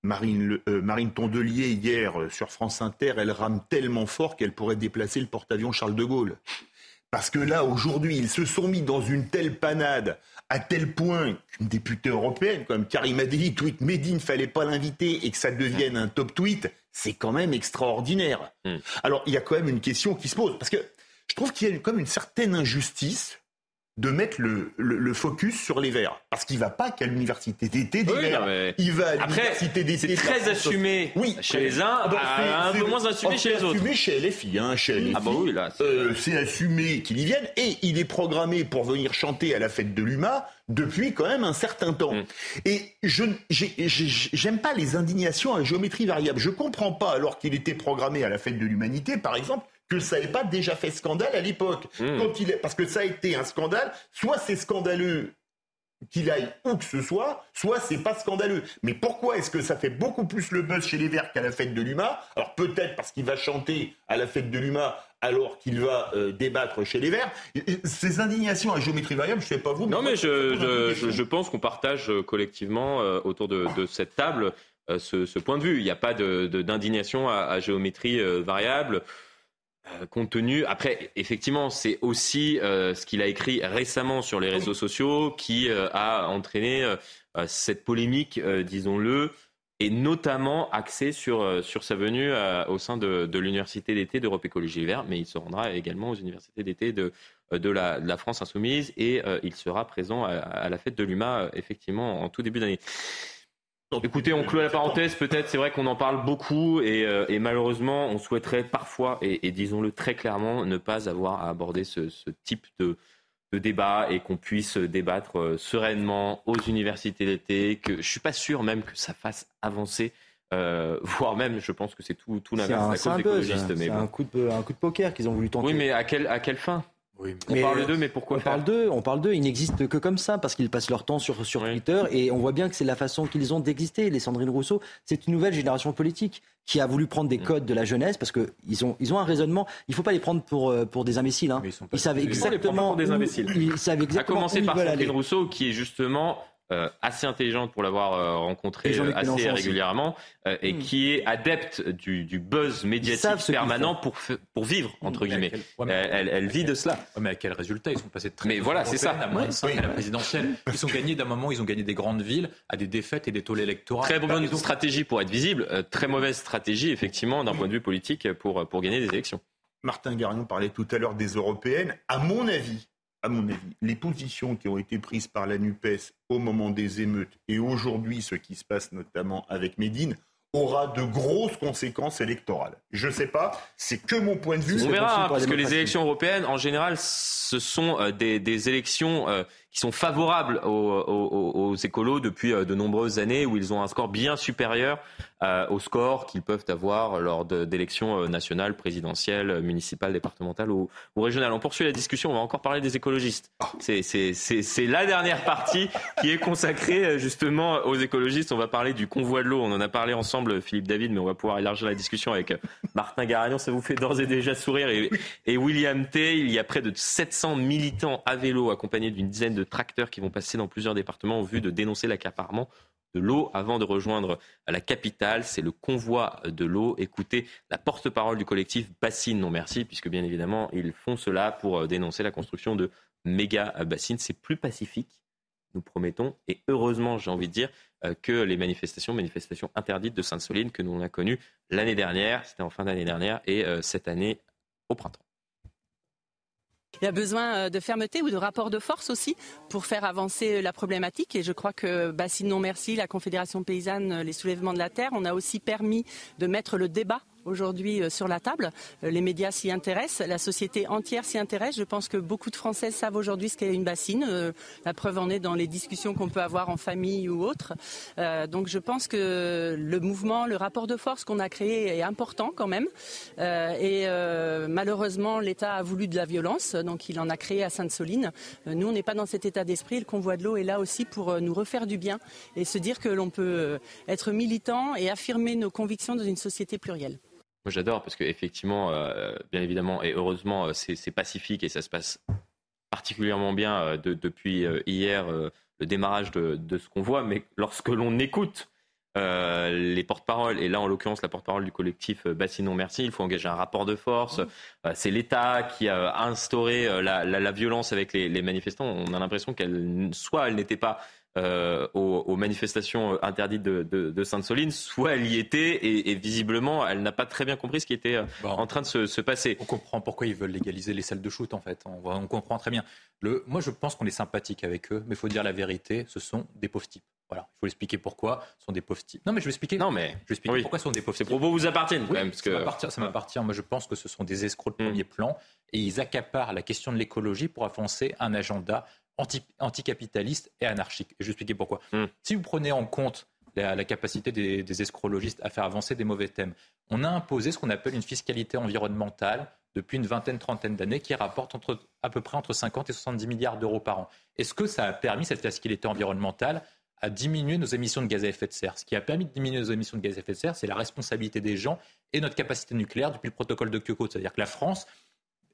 Marine, euh, Marine Tondelier hier euh, sur France Inter, elle rame tellement fort qu'elle pourrait déplacer le porte-avions Charles de Gaulle. Parce que là, aujourd'hui, ils se sont mis dans une telle panade, à tel point qu'une députée européenne, comme Karim Adeli, tweet Médine, fallait pas l'inviter et que ça devienne un top tweet, c'est quand même extraordinaire. Alors, il y a quand même une question qui se pose. Parce que je trouve qu'il y a une- comme une certaine injustice de mettre le, le- le focus sur les Verts. Parce qu'il va pas qu'à l'université d'été des Oui, Verts. mais- Il va à l'université d'été. c'est très assumé chez les uns, Ah bah, c'est- un peu c'est- moins assumé chez les c'est autres. assumé chez LFI, hein, chez LFI. Ah bah oui, là, c'est- Euh, c'est assumé qu'il y vienne et il est programmé pour venir chanter à la fête de l'UMA depuis quand même un certain temps. Mm. Et je j'ai- j'ai- j'aime pas les indignations à géométrie variable. Je comprends pas alors qu'il était programmé à la fête de l'humanité, par exemple, que ça n'ait pas déjà fait scandale à l'époque. Mm. Quand il est, parce que ça a été un scandale. Soit c'est scandaleux qu'il aille où que ce soit, soit c'est pas scandaleux. Mais pourquoi est-ce que ça fait beaucoup plus le buzz chez les Verts qu'à la fête de l'UMA? Alors peut-être parce qu'il va chanter à la fête de l'UMA alors qu'il va euh, débattre chez les Verts. Ces indignations à géométrie variable, je sais pas vous. Non, mais je, pense qu'on partage euh, collectivement euh, autour de, de cette table euh, ce, ce point de vue. Il n'y a pas de- de- d'indignation à, à géométrie variable. Euh, compte tenu, après, effectivement, c'est aussi euh, ce qu'il a écrit récemment sur les réseaux sociaux qui euh, a entraîné cette polémique, disons-le, et notamment axée sur, sur sa venue au sein de, l'université d'été d'Europe Écologie Les Verts, mais il se rendra également aux universités d'été de, de, la, France Insoumise et il sera présent à, à la fête de l'UMA, effectivement, en tout début d'année. Écoutez, on clôt la parenthèse, peut-être, c'est vrai qu'on en parle beaucoup et, euh, et malheureusement, on souhaiterait parfois, et, et disons-le très clairement, ne pas avoir à aborder ce, ce type de, de débat et qu'on puisse débattre euh, sereinement aux universités d'été, que je suis pas sûr même que ça fasse avancer, euh, voire même, je pense que c'est tout, l'inverse à c'est cause un des buzz, écologistes. c'est Mais un, bon. coup de, un coup de poker qu'ils ont voulu tenter. Oui, mais à, quelle à quelle fin? On Mais- parle d'eux, mais pourquoi on faire parle d'eux, on parle d'eux, ils n'existent que comme ça parce qu'ils passent leur temps sur, sur Twitter et on voit bien que c'est la façon qu'ils ont d'exister. Les Sandrine Rousseau, c'est une nouvelle génération politique qui a voulu prendre des codes de la jeunesse parce que ils ont, ils ont un raisonnement. Il faut pas les prendre pour, euh, pour des imbéciles. Hein. Ils, savent Ils sont les prendre exactement pour des imbéciles. Ils savent À exactement commencer où ils par veulent Sandrine aller. Rousseau, qui est justement euh, assez intelligente pour l'avoir euh, rencontrée euh, assez régulièrement, euh, et Hmm. qui est adepte du, du buzz médiatique permanent pour, pour vivre, entre Mais à guillemets. quel- ouais, mais- elle, elle- elle vit de cela. Ouais, mais à quel résultat? Ils sont passés de très Mais voilà, c'est ça. à moins de cinq Oui. à la présidentielle. Ils ont gagné d'un moment, ils ont gagné des grandes villes à des défaites et des taux électoraux. Très bonne ont- stratégie pour être visible, euh, très mauvaise stratégie, effectivement, d'un point de vue politique pour, pour gagner des élections. Martin Garion parlait tout à l'heure des européennes. À mon avis, à mon avis, les positions qui ont été prises par la NUPES au moment des émeutes et aujourd'hui ce qui se passe notamment avec Médine aura de grosses conséquences électorales. Je ne sais pas, c'est que mon point de vue. On verra, parce que les élections européennes, en général, ce sont euh, des, des élections euh, qui sont favorables aux, écolos depuis de nombreuses années, où ils ont un score bien supérieur au score qu'ils peuvent avoir lors d'élections nationales, présidentielles, municipales, départementales ou, régionales. On poursuit la discussion, on va encore parler des écologistes. C'est la dernière partie qui est consacrée justement aux écologistes. On va parler du convoi de l'eau. On en a parlé ensemble, Philippe David, mais on va pouvoir élargir la discussion avec Martin Garagnon. Ça vous fait d'ores et déjà sourire. Et, et William T, il y a près de 700 militants à vélo accompagnés d'une dizaine de tracteurs qui vont passer dans plusieurs départements en vue de dénoncer l'accaparement de l'eau avant de rejoindre la capitale. C'est le convoi de l'eau. Écoutez la porte-parole du collectif Bassine Non Merci, puisque bien évidemment, ils font cela pour euh, dénoncer la construction de méga bassines. C'est plus pacifique, nous promettons, et heureusement, j'ai envie de dire, euh, que les manifestations, manifestations interdites de Sainte-Soline que nous on a connues l'année dernière, c'était en fin d'année dernière, et euh, cette année au printemps. Il y a besoin euh, de fermeté ou de rapport de force aussi pour faire avancer la problématique. Et je crois que Bassine Non Merci, la Confédération paysanne, les soulèvements de la terre, on a aussi permis de mettre le débat aujourd'hui euh, sur la table. Euh, les médias s'y intéressent, la société entière s'y intéresse. Je pense que beaucoup de Français savent aujourd'hui ce qu'est une bassine. Euh, la preuve en est dans les discussions qu'on peut avoir en famille ou autre. Donc je pense que le mouvement, le rapport de force qu'on a créé est important quand même. Et malheureusement, l'État a voulu de la violence, donc il en a créé à Sainte-Soline. Nous, on n'est pas dans cet état d'esprit. Le convoi de l'eau est là aussi pour nous refaire du bien et se dire que l'on peut être militant et affirmer nos convictions dans une société plurielle. Moi, j'adore parce qu'effectivement, euh, bien évidemment, et heureusement, euh, c'est pacifique et ça se passe particulièrement bien euh, depuis hier, le démarrage de, ce qu'on voit. Mais lorsque l'on écoute les porte-paroles, et là en l'occurrence la porte-parole du collectif Bassinon Merci, il faut engager un rapport de force. c'est l'État qui a instauré la, violence avec les, les manifestants. On a l'impression qu'elle, soit elle n'était pas euh, aux, manifestations interdites de, Sainte-Soline, soit elle y était et, visiblement elle n'a pas très bien compris ce qui était euh, en train de se, passer. On comprend pourquoi ils veulent légaliser les salles de shoot en fait. On, comprend très bien. Le, moi je pense qu'on est sympathique avec eux, mais il faut dire la vérité, ce sont des pauvres types. Voilà, il faut expliquer pourquoi ce sont des pauvres types. Non, mais je vais expliquer. Non, mais je vais expliquer pourquoi ce sont des pauvres types. Ces propos vous appartiennent quand même. Parce que... Ça m'appartient. Moi, je pense que ce sont des escrocs de hmm. premier plan et ils accaparent la question de l'écologie pour avancer un agenda anti, anticapitaliste et anarchique. Et je vais expliquer pourquoi. Hmm. Si vous prenez en compte la, capacité des, des, escrologistes à faire avancer des mauvais thèmes, on a imposé ce qu'on appelle une fiscalité environnementale depuis une vingtaine, trentaine d'années qui rapporte entre, à peu près entre 50 et 70 milliards d'euros par an. Est-ce que ça a permis, cette fiscalité environnementale, à diminuer nos émissions de gaz à effet de serre? Ce qui a permis de diminuer nos émissions de gaz à effet de serre, c'est la responsabilité des gens et notre capacité nucléaire depuis le protocole de Kyoto. C'est-à-dire que la France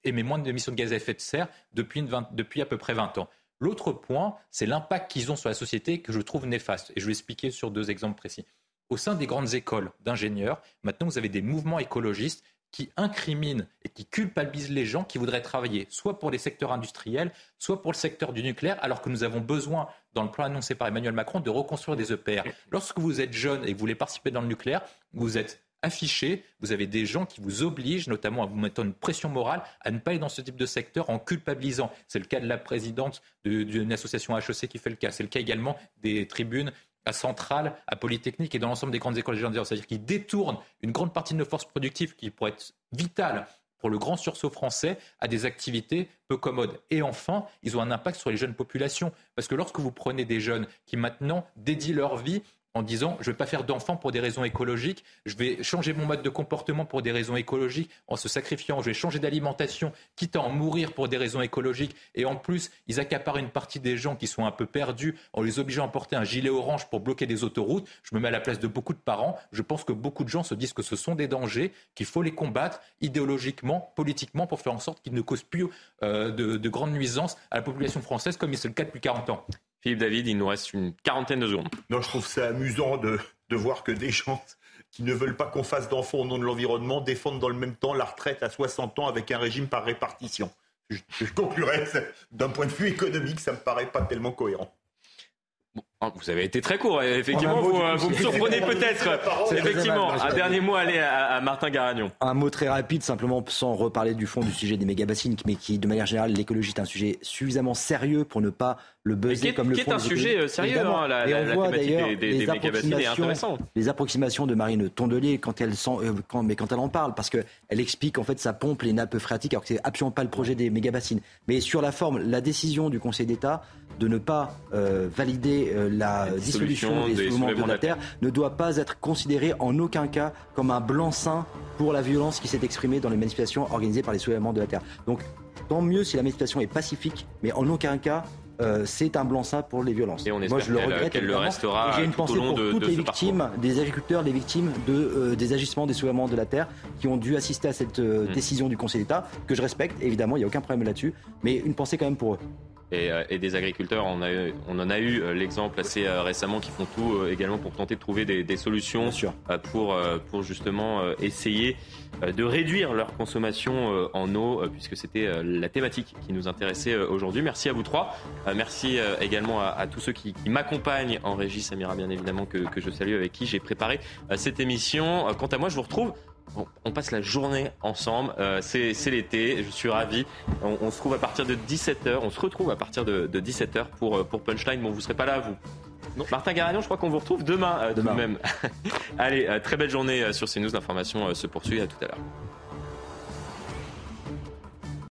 émet moins d'émissions de gaz à effet de serre depuis, depuis à peu près 20 ans. L'autre point, c'est l'impact qu'ils ont sur la société que je trouve néfaste. Et je vais expliquer sur deux exemples précis. Au sein des grandes écoles d'ingénieurs, maintenant vous avez des mouvements écologistes qui incriminent et qui culpabilisent les gens qui voudraient travailler soit pour les secteurs industriels, soit pour le secteur du nucléaire, alors que nous avons besoin, dans le plan annoncé par Emmanuel Macron, de reconstruire des EPR. Lorsque vous êtes jeune et que vous voulez participer dans le nucléaire, vous êtes affiché, vous avez des gens qui vous obligent, notamment à vous mettre une pression morale, à ne pas aller dans ce type de secteur en culpabilisant. C'est le cas de la présidente d'une association HEC qui fait le cas. C'est le cas également des tribunes à Centrale, à Polytechnique et dans l'ensemble des grandes écoles ingénieurs. C'est-à-dire qu'ils détournent une grande partie de nos forces productives qui pourraient être vitales pour le grand sursaut français à des activités peu commodes. Et enfin, ils ont un impact sur les jeunes populations. Parce que lorsque vous prenez des jeunes qui maintenant dédient leur vie en disant je ne vais pas faire d'enfants pour des raisons écologiques, je vais changer mon mode de comportement pour des raisons écologiques, en se sacrifiant, je vais changer d'alimentation, quitte à en mourir pour des raisons écologiques. Et en plus, ils accaparent une partie des gens qui sont un peu perdus en les obligeant à porter un gilet orange pour bloquer des autoroutes. Je me mets à la place de beaucoup de parents. Je pense que beaucoup de gens se disent que ce sont des dangers, qu'il faut les combattre idéologiquement, politiquement, pour faire en sorte qu'ils ne causent plus euh, de, de grandes nuisances à la population française comme c'est le cas depuis 40 ans. Philippe David, il nous reste une quarantaine de secondes. Non, je trouve ça amusant de, voir que des gens qui ne veulent pas qu'on fasse d'enfants au nom de l'environnement défendent dans le même temps la retraite à 60 ans avec un régime par répartition. Je, conclurai, d'un point de vue économique, ça me paraît pas tellement cohérent. Oh, Vous avez été très court, effectivement, vous, euh, vous me surprenez peut-être. Effectivement, un dernier mot, allez, à, à Martin Garagnon. Un mot très rapide, simplement sans reparler du fond du sujet des méga-bassines, mais qui, de manière générale, l'écologie est un sujet suffisamment sérieux pour ne pas le buzzer est- comme le qui est un sujet, euh, sérieux, hein, la- Et la- on la voit thématique d'ailleurs des- des- les des méga-bassines est intéressante. Les approximations de Marine Tondelier quand elle, sent, euh, quand, mais quand elle en parle, parce qu'elle explique en fait ça pompe les nappes phréatiques, alors que c'est absolument pas le projet des méga-bassines. Mais sur la forme, la décision du Conseil d'État de ne pas euh, valider euh, la, dissolution dissolution des des soulèvements de la terre ne doit pas être considéré en aucun cas comme un blanc-seing pour la violence qui s'est exprimée dans les manifestations organisées par les soulèvements de la terre. Donc tant mieux si la manifestation est pacifique, mais en aucun cas euh, c'est un blanc-seing pour les violences. Et on Moi, je le regrette. le restera J'ai une pensée pour de- toutes de les victimes, des agriculteurs, des victimes de, euh, des agissements des soulèvements de la terre qui ont dû assister à cette euh, Mm. décision du Conseil d'État, que je respecte, évidemment, il n'y a aucun problème là-dessus, mais une pensée quand même pour eux. Et, euh, et des agriculteurs, on, a eu- on en a eu euh, l'exemple assez euh, récemment qui font tout également pour tenter de trouver des, des solutions pour, pour justement essayer de réduire leur consommation en eau, puisque c'était la thématique qui nous intéressait aujourd'hui. Merci à vous trois. Merci également à, à tous ceux qui, qui m'accompagnent en régie, Samira bien évidemment que, que je salue, avec qui j'ai préparé cette émission. Quant à moi, je vous retrouve On passe la journée ensemble, euh, c'est l'été, je suis ravi. On, on se trouve à partir de 17h, on se retrouve à partir de, 17h pour, euh, pour Punchline. Bon, vous serez pas là, vous Martin Garagnon, je crois qu'on vous retrouve demain, euh, tout de même. Allez, euh, très belle journée sur CNews, l'information se poursuit, à tout à l'heure.